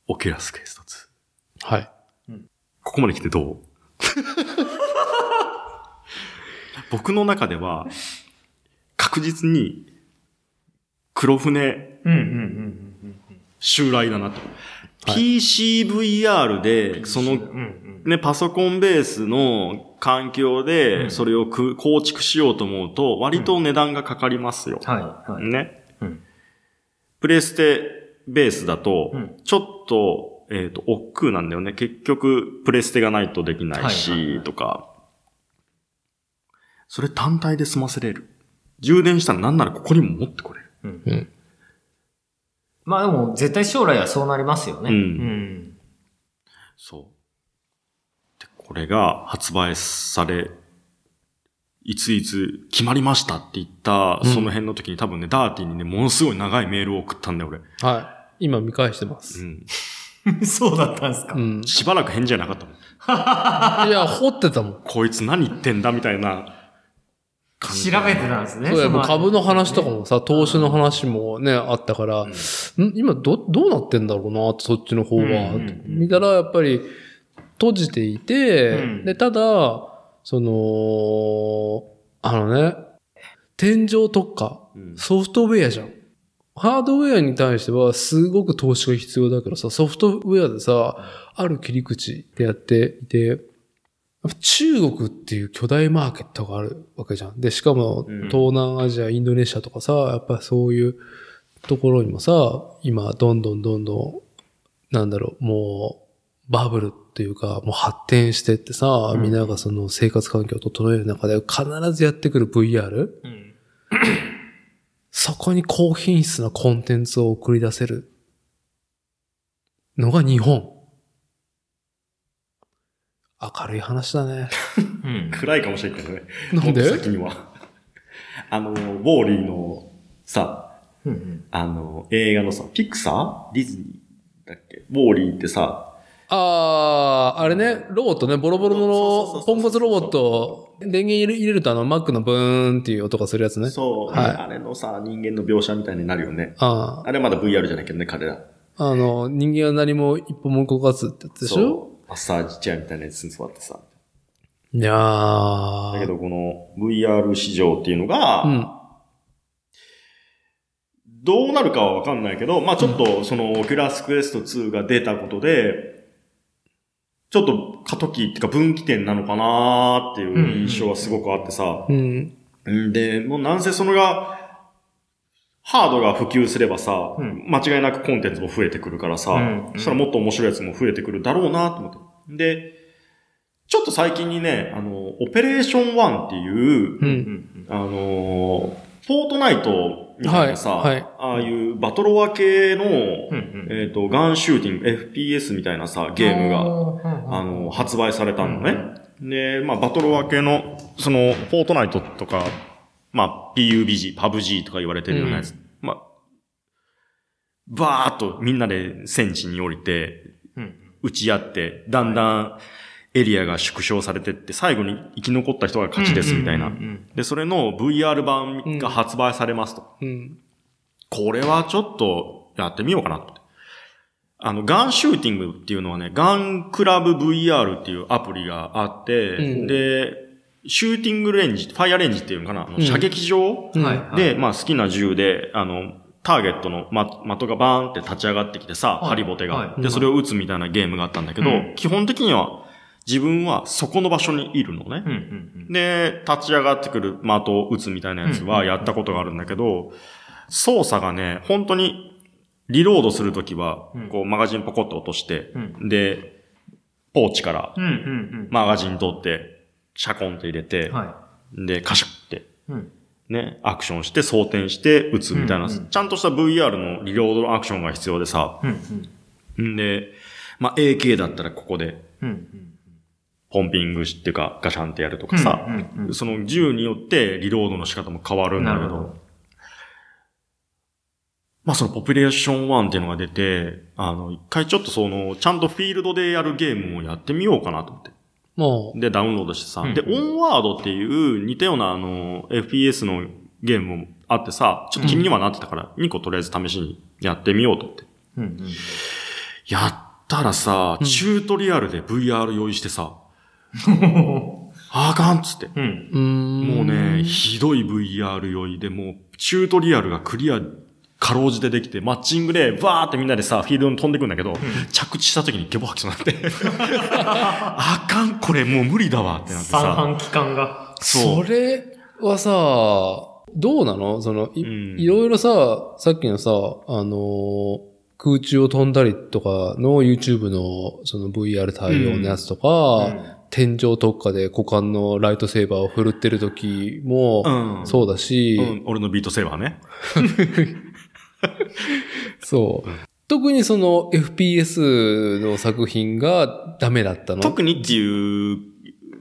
オキュラスクエスト2。い。はい。ここまで来てどう？僕の中では、確実に、黒船うんうんうんうん襲来だなと。はい PCVR で、そのね、パソコンベースの環境うで、んそれをく構築しようと思うと、割と値段がかかりますよ。はいはい。ね。うんプレステベースだとうん、ちょっと、えっ、と、億劫なんだよね。結局、プレステがないとできないし、はいとか。それ単体で済ませれる。充電したらなんならここにも持ってこれる。うんうん。まあでも、絶対将来はそうなりますよね。うんうん。そう。で、これが発売され、いついつ決まりましたって言った、うんその辺の時に多分ね、ダーティーにね、ものすごい長いメールを送ったんだよ、俺。はい。今見返してます。うん。そうだったんですか。うん。しばらく返事はなかったもん。いや、掘ってたもん。こいつ何言ってんだみたいな。調べてたんですね。そうや、もうの株の話とかもさ、投資の話もね、あったから、うん。ん？今ど、どうなってんだろうな、そっちの方は。うんうんうん見たら、やっぱり、閉じていて、うん。で、ただ、その、あのね、天井特化、うん。ソフトウェアじゃん。ハードウェアに対してはすごく投資が必要だけどさ、ソフトウェアでさ、ある切り口でやっていて、中国っていう巨大マーケットがあるわけじゃん。で、しかもうん東南アジア、インドネシアとかさ、やっぱそういうところにもさ、今どんどんどんどん、なんだろう、もうバブルっていうか、もう発展してってさ、うんみんながその生活環境を整える中で必ずやってくる VR? うん。そこに高品質なコンテンツを送り出せるのが日本。明るい話だね。うん。暗いかもしれんけどね。なんで？先には。あの、ウォーリーのさ、うんうん。あの、映画のさ、ピクサーディズニーだっけ？ウォーリーってさ、あー、あれね、ロボットね、ボロボロのポンコツロボット、電源入れるとあの、マックのブーンっていう音がするやつね。そう、はいあれのさ、人間の描写みたいになるよね。ああれはまだ VR じゃないけどね、彼ら。あ、あの、人間は何も一歩も動かずってやつでしょ？そう。マッサージチェアみたいなやつに座ってさ。いやー。だけどこの VR 市場っていうのが、うん。どうなるかはわかんないけど、まあちょっとそのオキュラスクエスト2が出たことで、ちょっと過渡期っていうか分岐点なのかなーっていう印象はすごくあってさ。うん。んで、もうなんせそれが、ハードが普及すればさ、うん間違いなくコンテンツも増えてくるからさ、うんそしたらもっと面白いやつも増えてくるだろうなと思って。で、ちょっと最近にね、あの、オペレーション1っていう、う。うんん。あのー、フォートナイトみたいなさ、はいはいああいうバトロワ系の、うんうん。えっ、と、ガンシューティング、FPS みたいなさ、ゲームが、があの、発売されたのね。で、まあ、バトロワ系の、その、フォートナイトとか、まあ、PUBG、PUBG とか言われてるようなやつ。まあ、バーっとみんなで戦地に降りて、うん。撃ち合って、だんだんエリアが縮小されてって、最後に生き残った人が勝ちですみたいなうん。うんで、それの VR 版が発売されますと。うん。これはちょっとやってみようかなと思って。あの、ガンシューティングっていうのはね、ガンクラブ VR っていうアプリがあって、うんで、シューティングレンジ、ファイアレンジっていうのかな、射撃場？うん。で、まあ好きな銃で、あの、ターゲットの的的がバーンって立ち上がってきてさ、はい。ハリボテが、はい。で、それを撃つみたいなゲームがあったんだけど、うん。基本的には自分はそこの場所にいるのね。うんうんで、立ち上がってくる的を撃つみたいなやつはやったことがあるんだけど、操作がね、本当にリロードするときはうん、こうマガジンポコッと落としてう、で、ポーチからうん。うんうん。マガジン取って、シャコンと入れてうん。、はで、カシャって、い。うん。ね、アクションして装填して撃つみたいな、うんうんちゃんとした VR のリロードのアクションが必要でさ、うんんで、まあ、AK だったらここで、うん。うん。ポンピングしていうか、ガシャンってやるとかさ、うんうんうんその銃によってリロードの仕方も変わるんだけど、どまあそのポピュレーション1っていうのが出て、あの、一回ちょっとその、ちゃんとフィールドでやるゲームをやってみようかなと思って。もで、ダウンロードしてさ、うんで、オンワードっていう似たようなあの、FPS のゲームもあってさ、ちょっと気にはなってたから、2個とりあえず試しにやってみようと思って。うんうん。やったらさ、うんチュートリアルで VR 用意してさ、あかんっつって。うん。もうね、ひどい VR 用意で、もう、チュートリアルがクリア、かろうじてできて、マッチングで、バーってみんなでさ、フィールドに飛んでくんだけど、着地した時にゲボ吐きそうになって、あかん、これもう無理だわってなって三さ、半期間が。そう。それはさ、どうなの？そのい、うん。いろいろさ、さっきのさ、あのー空中を飛んだりとかの YouTube のその VR 対応のやつとか、天井特化で股間のライトセーバーを振るってる時も、うん。そうだし、うん、俺のビートセーバーね。そう。特にその FPS の作品がダメだったの？特にっていう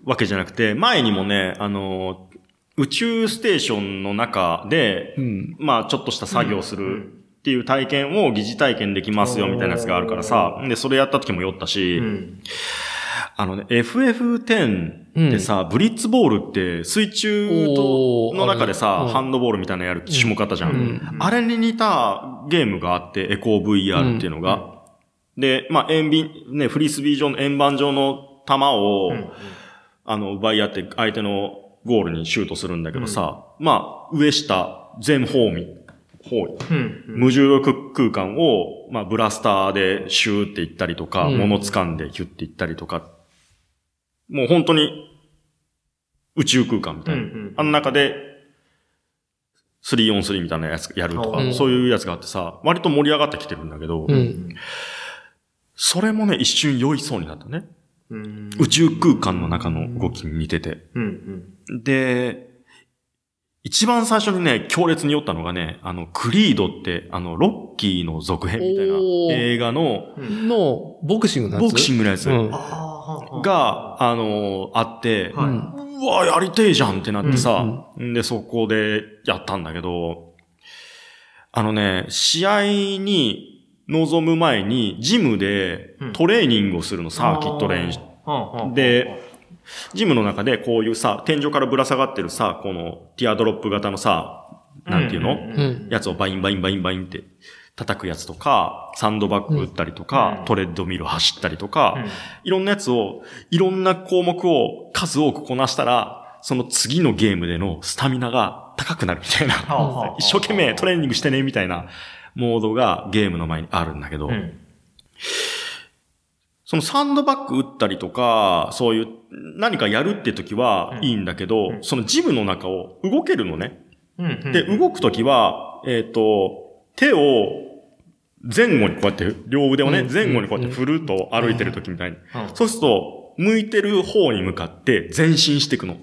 わけじゃなくて、前にもね、あの、宇宙ステーションの中で、うん。まあ、ちょっとした作業をするっていう体験を疑似体験できますよみたいなやつがあるからさ、で、それやった時も酔ったし、うん。あのね、FF10 ってさ、ブリッツボールって水中の中でさ、ハンドボールみたいなのやる種目あったじゃん。うんあれに似たゲームがあって、エコー VR っていうのが。で、まあ、円盤、ね、フリスビー上の円盤状の球を、うんあの、奪い合って相手のゴールにシュートするんだけどさ、まあ、上下、全方位、方位。うん。無重力空間を、まあ、ブラスターでシューっていったりとか、うん物掴んでヒュッていったりとか、もう本当に宇宙空間みたいな。うんうんあの中で、3on3 みたいなやつやるとか、うんそういうやつがあってさ、割と盛り上がってきてるんだけど、うんそれもね、一瞬酔いそうになったね。うん。宇宙空間の中の動きに似てて。うん。で、一番最初にね、強烈に酔ったのがね、あの、クリードって、あの、ロッキーの続編みたいな映画の、うん。の、ボクシングのやつ？ボクシングのやつ。うん。あ。が、あの、あって、はい。うんうわ、やりてえじゃんってなってさ、うんで、そこでやったんだけど、あのね、試合に臨む前に、ジムでうん。トレーニングをするの、サーキット練習。うんうんで、ジムの中でこういうさ、天井からぶら下がってるさ、このティアドロップ型のさ、なんていうの、うん。やつをバインバインバインバインって叩くやつとか、サンドバッグ打ったりとか、うん。トレッドミル走ったりとか、うん。いろんなやつを、いろんな項目を数多くこなしたら、その次のゲームでのスタミナが高くなるみたいな。一生懸命トレーニングしてね、みたいなモードがゲームの前にあるんだけど、うん。そのサンドバッグ打ったりとか、そういう何かやるって時はいいんだけど、うん。そのジムの中を動けるのね。で、動くときは、えっ、と、手を前後にこうやって、両腕をね、うん前後にこうやって振ると歩いてるときみたいに。うんそうすると、向いてる方に向かって前進していくの。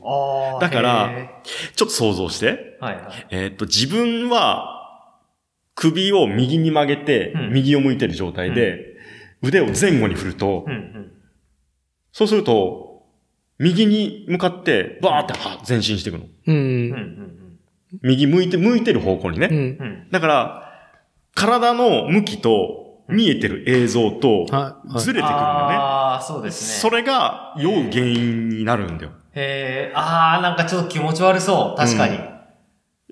だからへちょっと想像して。えっ、と、自分は首を右に曲げて、うん右を向いてる状態で、腕を前後に振ると、そうすると、右に向かって、バーっては前進していくの。右向いて、向いてる方向にね。だから、体の向きと見えてる映像とはいはいずれてくるんだよね。ああ、そうですね。それが酔う原因になるんだよ。へえ、ああ、なんかちょっと気持ち悪そう。確かに。う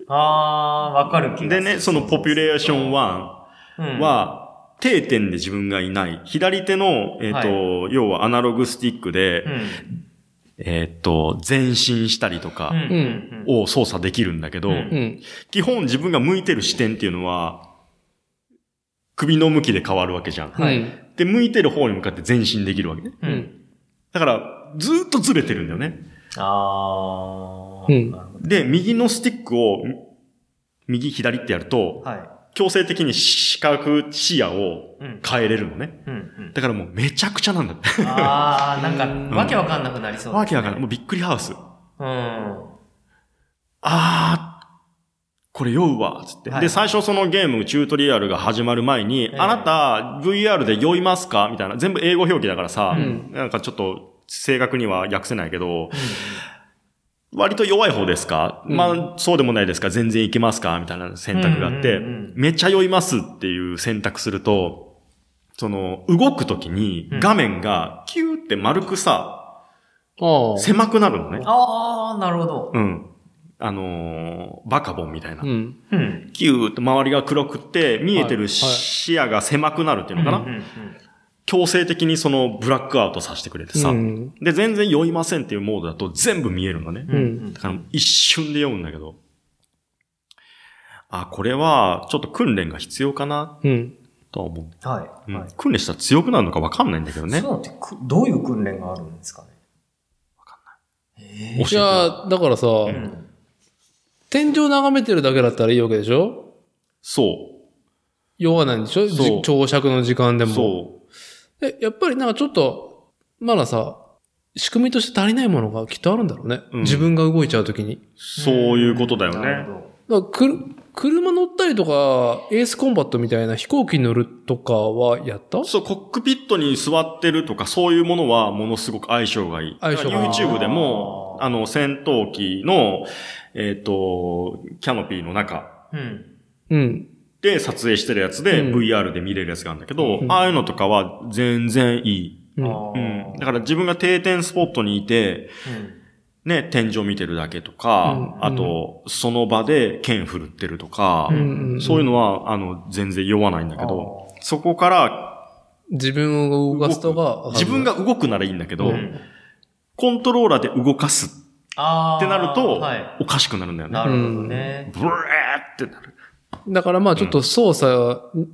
ああ、わかる気がする。でね、そのポピュレーション1うん、は、定点で自分がいない。左手の、えっ、と、要はアナログスティックで、うん、えっ、と、前進したりとか。を操作できるんだけど、うんうん。基本自分が向いてる視点っていうのは、首の向きで変わるわけじゃん。はい。で、向いてる方に向かって前進できるわけね。う。うんん。だから、ずーっとずれてるんだよね。ああ、うん。で、右のスティックを、み右、左ってやると、はい。強制的に視覚、視野をうん。変えれるのね。うん、うん。だからもうめちゃくちゃなんだって。ああ、なんうんか、わけわかんなくなりそうねわけわかんない。もうびっくりハウス。うん。あー、これ酔うわ、つって。はいで、最初そのゲーム、チュートリアルが始まる前に、えあなた、VR で酔いますか？みたいな。全部英語表記だからさ、うんなんかちょっと、正確には訳せないけど、割と弱い方ですか、うんまあ、そうでもないですか？全然いけますか？みたいな選択があって、うんうんうんめっちゃ酔いますっていう選択すると、その、動くときにうん画面がキューって丸くさ。狭くなるのね。ああ、なるほど。うん。あのーバカボンみたいな。うん。うん。キューって周りが黒くって、見えてる視野が狭くなるっていうのかな、うんうん強制的にそのブラックアウトさせてくれてさ、うん。で、全然酔いませんっていうモードだと全部見えるのね。うんうんだから一瞬で酔うんだけど、あ、これはちょっと訓練が必要かな？うん。とは思う。はい。うんはい。訓練したら強くなるのかわかんないんだけどねそう。ってく、どういう訓練があるんですかね？わかんない。え教えていや、だからさ、えうん。天井眺めてるだけだったらいいわけでしょ？そ酔わないんでしょ？そうじ朝食の時間でう。も。そで、やっぱりなんかちょっと、まださ、仕組みとして足りないものがきっとあるんだろうね。うん自分が動いちゃうときに。う。そういうことだよね。なるほどだからくる車乗ったりとか、エースコンバットみたいな飛行機に乗るとかはやった？そう、コックピットに座ってるとか、そういうものはものすごく相性がいい。相性がいい YouTube でも、あの、戦闘機の、えっ、と、キャノピーの中うん。うん。で撮影してるやつで、うん VR で見れるやつがあるんだけど、うんああいうのとかは全然いい。うん。あうーん。だから自分が定点スポットにいて、ね、天井見てるだけとか、うんあと、その場で剣振るってるとか、うんそういうのは、あの、全然酔わないんだけど、そこから、自分を動かすとが、自分が動くならいいんだけど、うん。うん。コントローラーで動かすああ。ってなるとはい。、おかしくなるんだよね。なるほどね。ブレーってなる。だからまあちょっと操作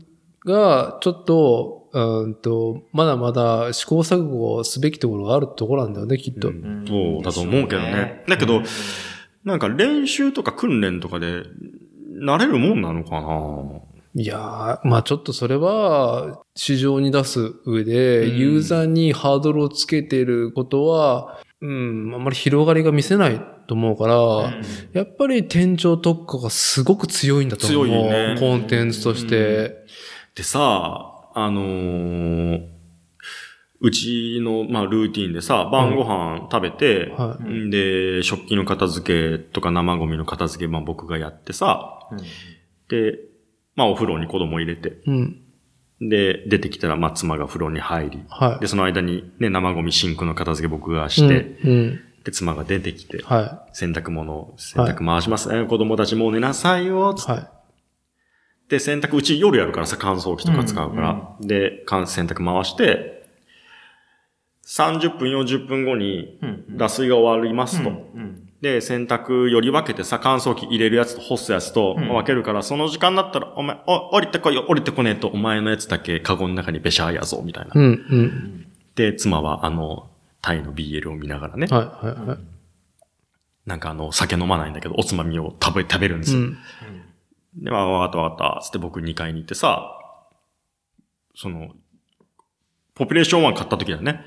が、ちょっと、うんと、まだまだ試行錯誤をすべきところがあるところなんだよね、きっと。うん。そうだと思うけどね。だけど、なんか練習とか訓練とかで、慣れるもんなのかな。いやー、まあちょっとそれは、市場に出す上で、うん。ユーザーにハードルをつけていることは、うん、あんまり広がりが見せないと思うから、うん。やっぱり店長特化がすごく強いんだと思う。強いよね。コンテンツとして。でさ、あのーうちの、まあ、ルーティンでさ、晩ご飯食べて、はんで、食器の片付けとか生ゴミの片付け、まあ僕がやってさ、で、まあお風呂に子供入れて、い。うん。で、出てきたら、まあ妻が風呂に入り、はい。で、その間にね、生ゴミシンクの片付け僕がして、うん。うん。で、妻が出てきて、は洗濯物、洗濯回しますね、子供たちもう寝なさいよ、つい。って。はい。で、洗濯、うち夜やるからさ、乾燥機とか使うから、で、乾洗濯回して、30分、40分後に、脱水が終わりますと。で、洗濯より分けてさ、乾燥機入れるやつと干すやつと分けるから、その時間だったら、お前、お、降りてこいよ、降りてこねえと、お前のやつだけカゴの中にべしゃーやぞ、みたいな。うん。うん。で、妻は、あの、タイの BL を見ながらね、はい。はい。はい。なんかあの、酒飲まないんだけど、おつまみを食べ、食べるんですよ。うん。で、まあ、わかったわかった。つって僕2階に行ってさ、その、ポピュレーション1買った時だね。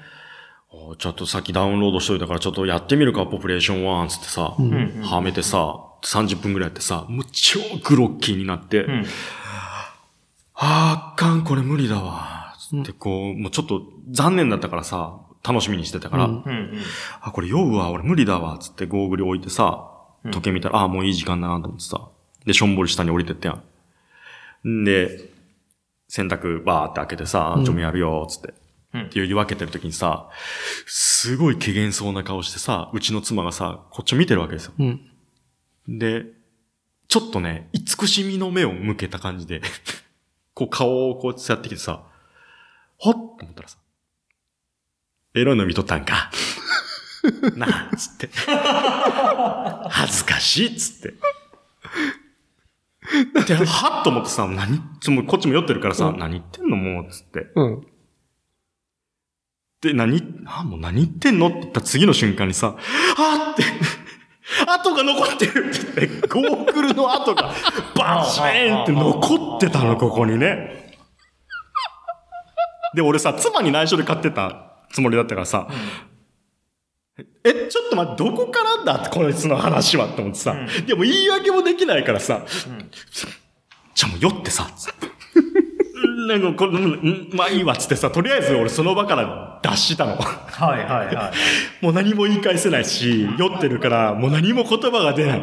おちょっとさっきダウンロードしといたからちょっとやってみるか、ポピュレーション1つってさ、はめてさ、30分くらいやってさ、もう超グロッキーになって、あーあかん、これ無理だわ。つってこう、もうちょっと残念だったからさ、楽しみにしてたから、うん。あ、これ酔うわ、俺無理だわ、つってゴーグル置いてさ、時計見たら、あ、もういい時間だなと思ってさ、で、しょんぼり下に降りてってやん。んで、洗濯バーって開けてさ、ちょめやるよ、つって。っていう分けてる時にさ、すごい怪げそうな顔してさ、うちの妻がさ、こっちを見てるわけですよ。うん。で、ちょっとね、慈しみの目を向けた感じで、こう顔をこうやってきてさ、ほっと思ったらさ、エロいの見とったんか。なあ、つって。恥ずかしい、っつって。で、はっと思ってさ、何？ちょもうこっちも酔ってるからさ、何言ってんのもう、つって。うん。で、何、あ、もう何言ってんのって言った次の瞬間にさ、あーって、跡が残ってるって言って、ゴーグルの跡がバチーンって残ってたの、ここにね。で、俺さ、妻に内緒で買ってたつもりだったからさ、え、ちょっと待って、どこからだって、こいつの話はって思ってさ、でも言い訳もできないからさ、じゃあもう酔ってさ、なんかこれ、うんまあいいわっつってさ、とりあえず俺その場から脱したの。はいはいはい。もう何も言い返せないし、酔ってるから、もう何も言葉が出ない。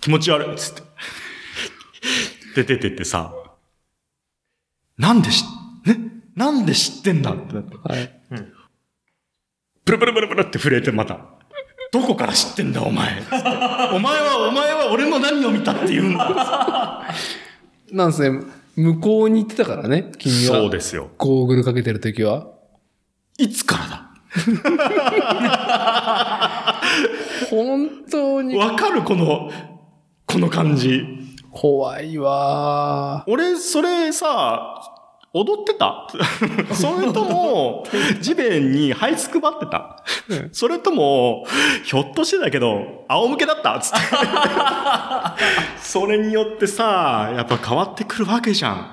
気持ち悪いっつって。出てってさ、なんで知、ねなんで知ってんだってなって。はい。プルプルプルプルって震えてまた。どこから知ってんだお前。お前は、お前は俺の何を見たって言うんだ。なんですね。向こうに行ってたからね、君は。そうですよ。ゴーグルかけてるときは。いつからだ？本当にわかるこの、この感じ。怖いわ俺、それさ、踊ってた？それとも、地面に這いつくばってた？それとも、ひょっとしてだけど、仰向けだった？つって。それによってさ、やっぱ変わってくるわけじゃん。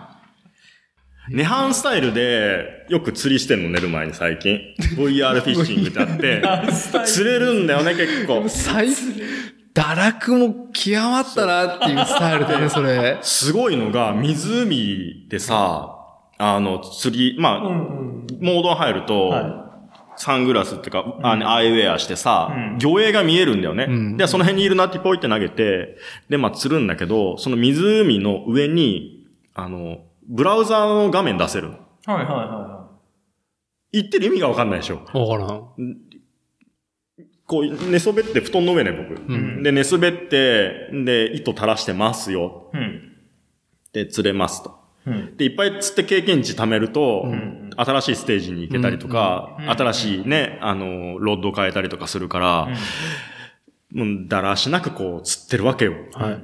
涅槃スタイルで、よく釣りしてんの寝る前に最近。VR フィッシングってあって、釣れるんだよね、結構ー。。最、堕落も極まったなっていうスタイルでね、それ。すごいのが、湖でさ、あの、釣り、まあ、モード入ると、サングラスっていうか、あのアイウェアしてさ、魚影が見えるんだよね。んで、その辺にいるなってポイって投げて、で、まあ、釣るんだけど、その湖の上に、あの、ブラウザーの画面出せるの。はいはいは言ってる意味がわかんないでしょ。わからん。こう、寝そべって布団の上ね、僕。で、寝そべって、で、糸垂らしてますよ。い。うん。で、釣れますと。うん。で、いっぱい釣って経験値貯めると、新しいステージに行けたりとか、新しいね、あの、ロッドを変えたりとかするから、もうだらしなくこう釣ってるわけよ。はい。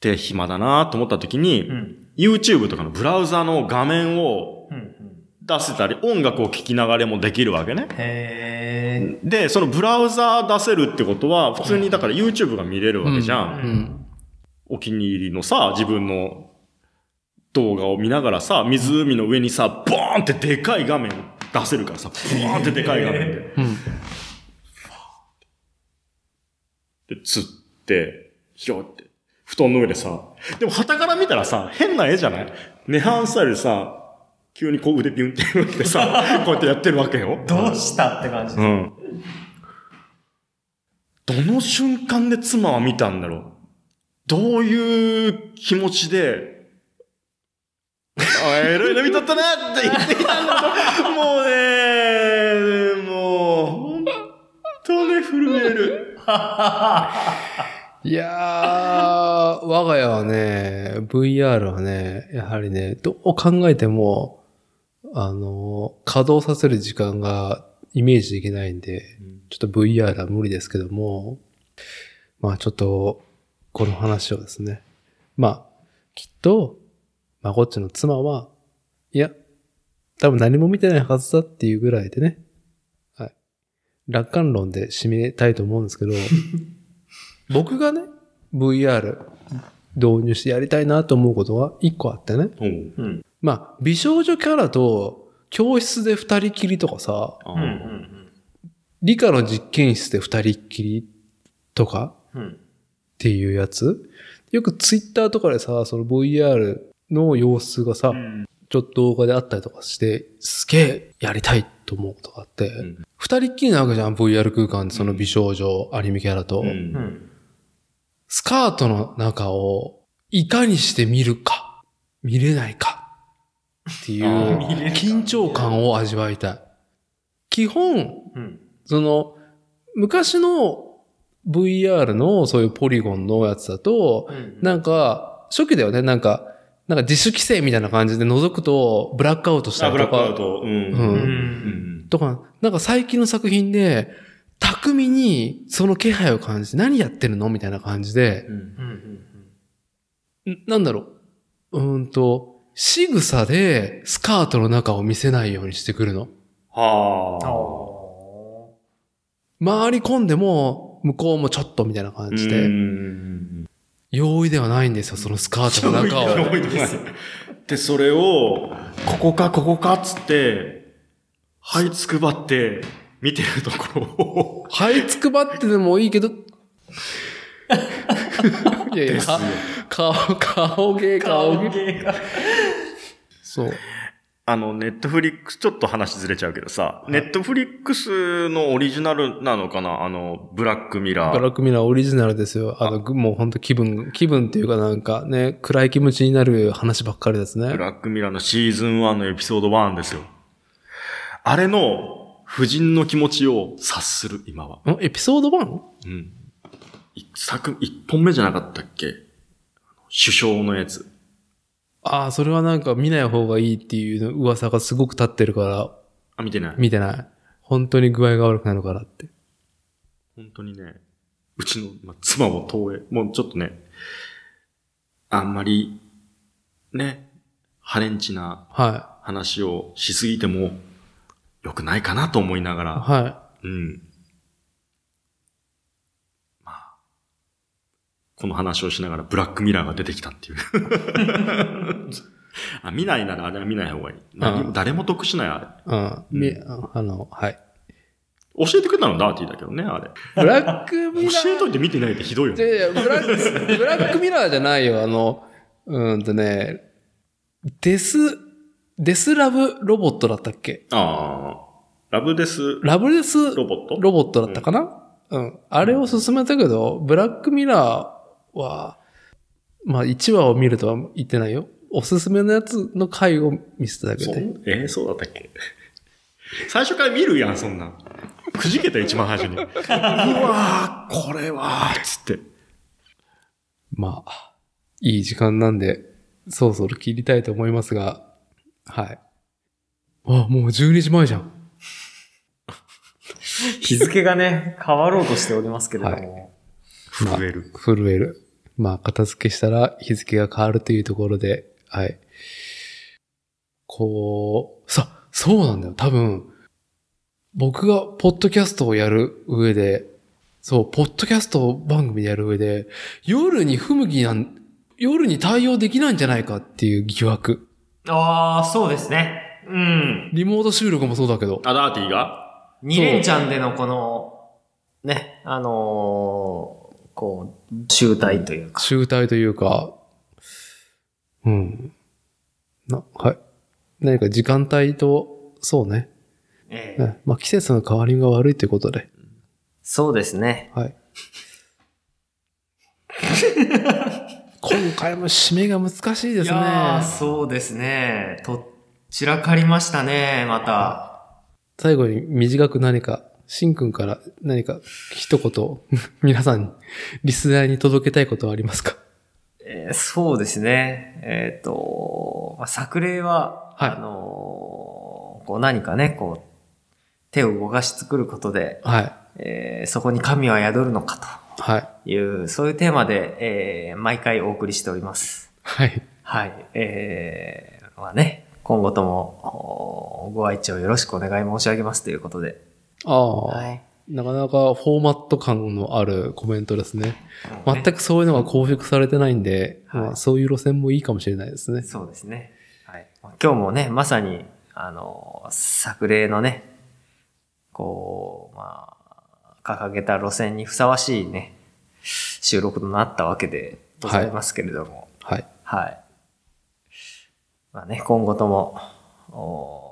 で、暇だなと思った時に、ん YouTube とかのブラウザの画面をうん。出せたり、音楽を聴きながらもできるわけね。へで、そのブラウザ出せるってことは、普通にだから YouTube が見れるわけじゃん。うん。お気に入りのさ、自分の動画を見ながらさ、湖の上にさ、ボーンってでかい画面出せるからさ、ボーンってでかい画面で。うん。で、釣って、ひょって、布団の上でさ、でも旗から見たらさ、変な絵じゃない？涅槃スタイルでさ、急にこう腕ビュンって言ってさ、こうやってやってるわけよ。どうしたって感じ。うん。どの瞬間で妻は見たんだろう？どういう気持ちで、あ、エロいの見とったなって言ってきたんだと。もうね、もう、ほんとね、震える。いやー、我が家はね、VR はね、やはりね、どう考えても、あの、稼働させる時間がイメージできないんで、ちょっと VR は無理ですけども、まあちょっと、この話をですね、まあ、きっと、まあこっちの妻は、いや、多分何も見てないはずだっていうぐらいでね、はい。楽観論で締めたいと思うんですけど、僕がね、VR 導入してやりたいなと思うことは一個あってね。うん。うん。まあ、美少女キャラと教室で二人きりとかさ、あうん。うん。理科の実験室で二人きりとかうん。っていうやつよくツイッターとかでさ、その VR の様子がさ、ちょっと動画であったりとかして、すげえやりたいと思うことがあってん、二、人っきりなわけじゃん、VR 空間でその美少女アニメキャラと。うんうん。スカートの中をいかにして見るか、見れないかっていう緊張感を味わいたい。基本、うん。その、昔の VR のそういうポリゴンのやつだと、なんか、初期だよね、なんか、なんか自主規制みたいな感じで覗くとブラックアウトしたあ、ブラりとか、ックアウト。うん。ううん。うんん。とか、なんか最近の作品で、巧みにその気配を感じて何やってるのみたいな感じで、うんうん。なんだろう。うーんと、仕草でスカートの中を見せないようにしてくるの。はあ。回り込んでも、向こうもちょっとみたいな感じうで、ん容易ではないんですよ、そのスカートの中を。で、それを、ここか、ここかっつって、はいつくばって、見てるところを、はいつくばってでもいいけど、いやいや、か顔、顔芸、顔芸。そう。あの、ネットフリックス、ちょっと話ずれちゃうけどさ、ネットフリックスのオリジナルなのかな？あの、ブラックミラー。ブラックミラーオリジナルですよ。あの、ぐもう本当気分、気分っていうかなんかね、暗い気持ちになる話ばっかりですねブ。ラックミラーのシーズン1のエピソード1ですよ。あれの、夫人の気持ちを察する、今は。んエピソード 1? うん。一作、一本目じゃなかったっけ？首相のやつ。ああ、それはなんか見ない方がいいっていう噂がすごく立ってるから、あ、見てない。見てない。本当に具合が悪くなるからって。本当にね、うちの、まあ、妻も投影、もうちょっとね、あんまり、ね、ハレンチなは話をしすぎても、良くないかなと思いながい。ら、はうん。まあ、この話をしながらブラックミラーが出てきたっていう。あ見ないならあれは見ない方がいい。何うん誰も得しないあれ。い。うん。み、あの、はい。教えてくれたのダーティーだけどね、あれ。ブラックミラー。教えといて見てないってひどいよね。いやいや、ブラック、ブラックミラーじゃないよ。あの、うーんとね、デス、デスラブロボットだったっけ？ああ。ラブデスラブデスロボット？ロボットだったかな、うん、あれを進めたけど、ブラックミラーは、まあ1話を見るとは言ってないよ。おすすめのやつの回を見せただけで。そう？えーそうだったっけ？最初から見るやん、そんなん。くじけた、一番最初に。うわー、これは、つって。まあ、いい時間なんで、そろそろ切りたいと思いますが、はい。あ、もう12時前じゃん。日付がね、変わろうとしておりますけれども。震える。震える。まあ、片付けしたら日付が変わるというところで、はい。こう、さ、そうなんだよ。多分、僕がポッドキャストをやる上で、そう、ポッドキャスト番組でやる上で、夜に不向きなん、夜に対応できないんじゃないかっていう疑惑。ああ、そうですね。うん。リモート収録もそうだけど。あ、ダーティーが？二連チャンでのこの、ね、あのーこう、集大というか。集体というか、うん。な、はい。何か時間帯と、そうね。ええうんまあ季節の変わりが悪いということで。そうですね。はい。今回も締めが難しいですね。いやーそうですね。とっちらかりましたね、また。最後に短く何か、しんくんから何か一言、皆さん、リスナーに届けたいことはありますか？えーそうですね。えっ、と、まあ、作例は、はいあのーこう何かね、こう、手を動かし作ることで、はい。えーそこに神は宿るのかはい。という、そういうテーマで、えー毎回お送りしております。はい。はい。えー、まあね、今後ともおご愛聴よろしくお願い申し上げますということで。ああ、はい。なかなかフォーマット感のあるコメントですね。全く。くそういうのが公表されてないんで、はいまあ、そういう路線もいいかもしれないですね。そうですね。はい。今日もね、まさに、あの、作例のね、こう、まあ、掲げた路線にふさわしいね、収録となったわけでございますけれども、はい。はい。まあね、今後とも、お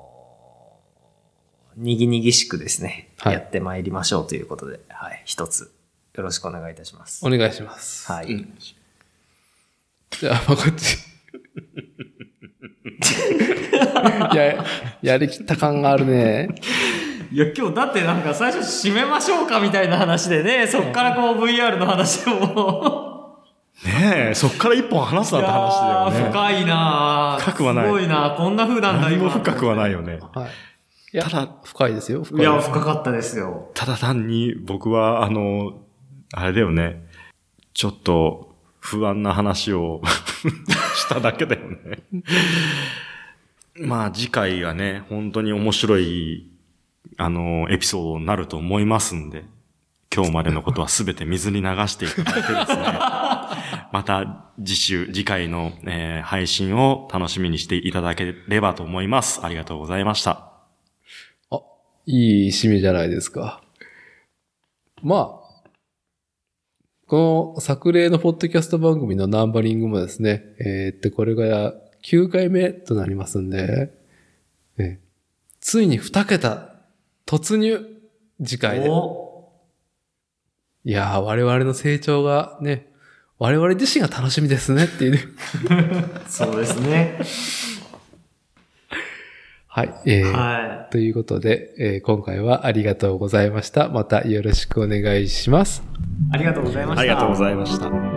にぎにぎしくですね、はいやってまいりましょうということで、はい、一つよろしくお願いいたします。お願いします。はい。じゃあ、まあ、こっち。い や、やりきった感があるね。いや、今日だってなんか最初締めましょうかみたいな話でね、そっからこう VR の話を。ねえ、そっから一本話すなって話だよね。深いなー深くはないすごいなこんな風なんだ、何も今。深くはないよね。はい。いや、ただ、深いですよ。深いいや、深かったですよ。ただ単に僕は、あの、あれだよね。ちょっと不安な話を しただけだよね。まあ次回がね、本当に面白い、あの、エピソードになると思いますんで、今日までのことは全て水に流していただいてですね、また次週、次回の、えー配信を楽しみにしていただければと思います。ありがとうございました。あ、いい締めじゃないですか。まあ、この作例のポッドキャスト番組のナンバリングもですね、えーっと、これが9回目となりますんで、ねついに2桁突入次回で。おいやー、我々の成長がね、我々自身が楽しみですねっていうね。そうですね。はい。えーはということで、えー今回はありがとうございました。またよろしくお願いします。い。ありがとうございました。ありがとうございました。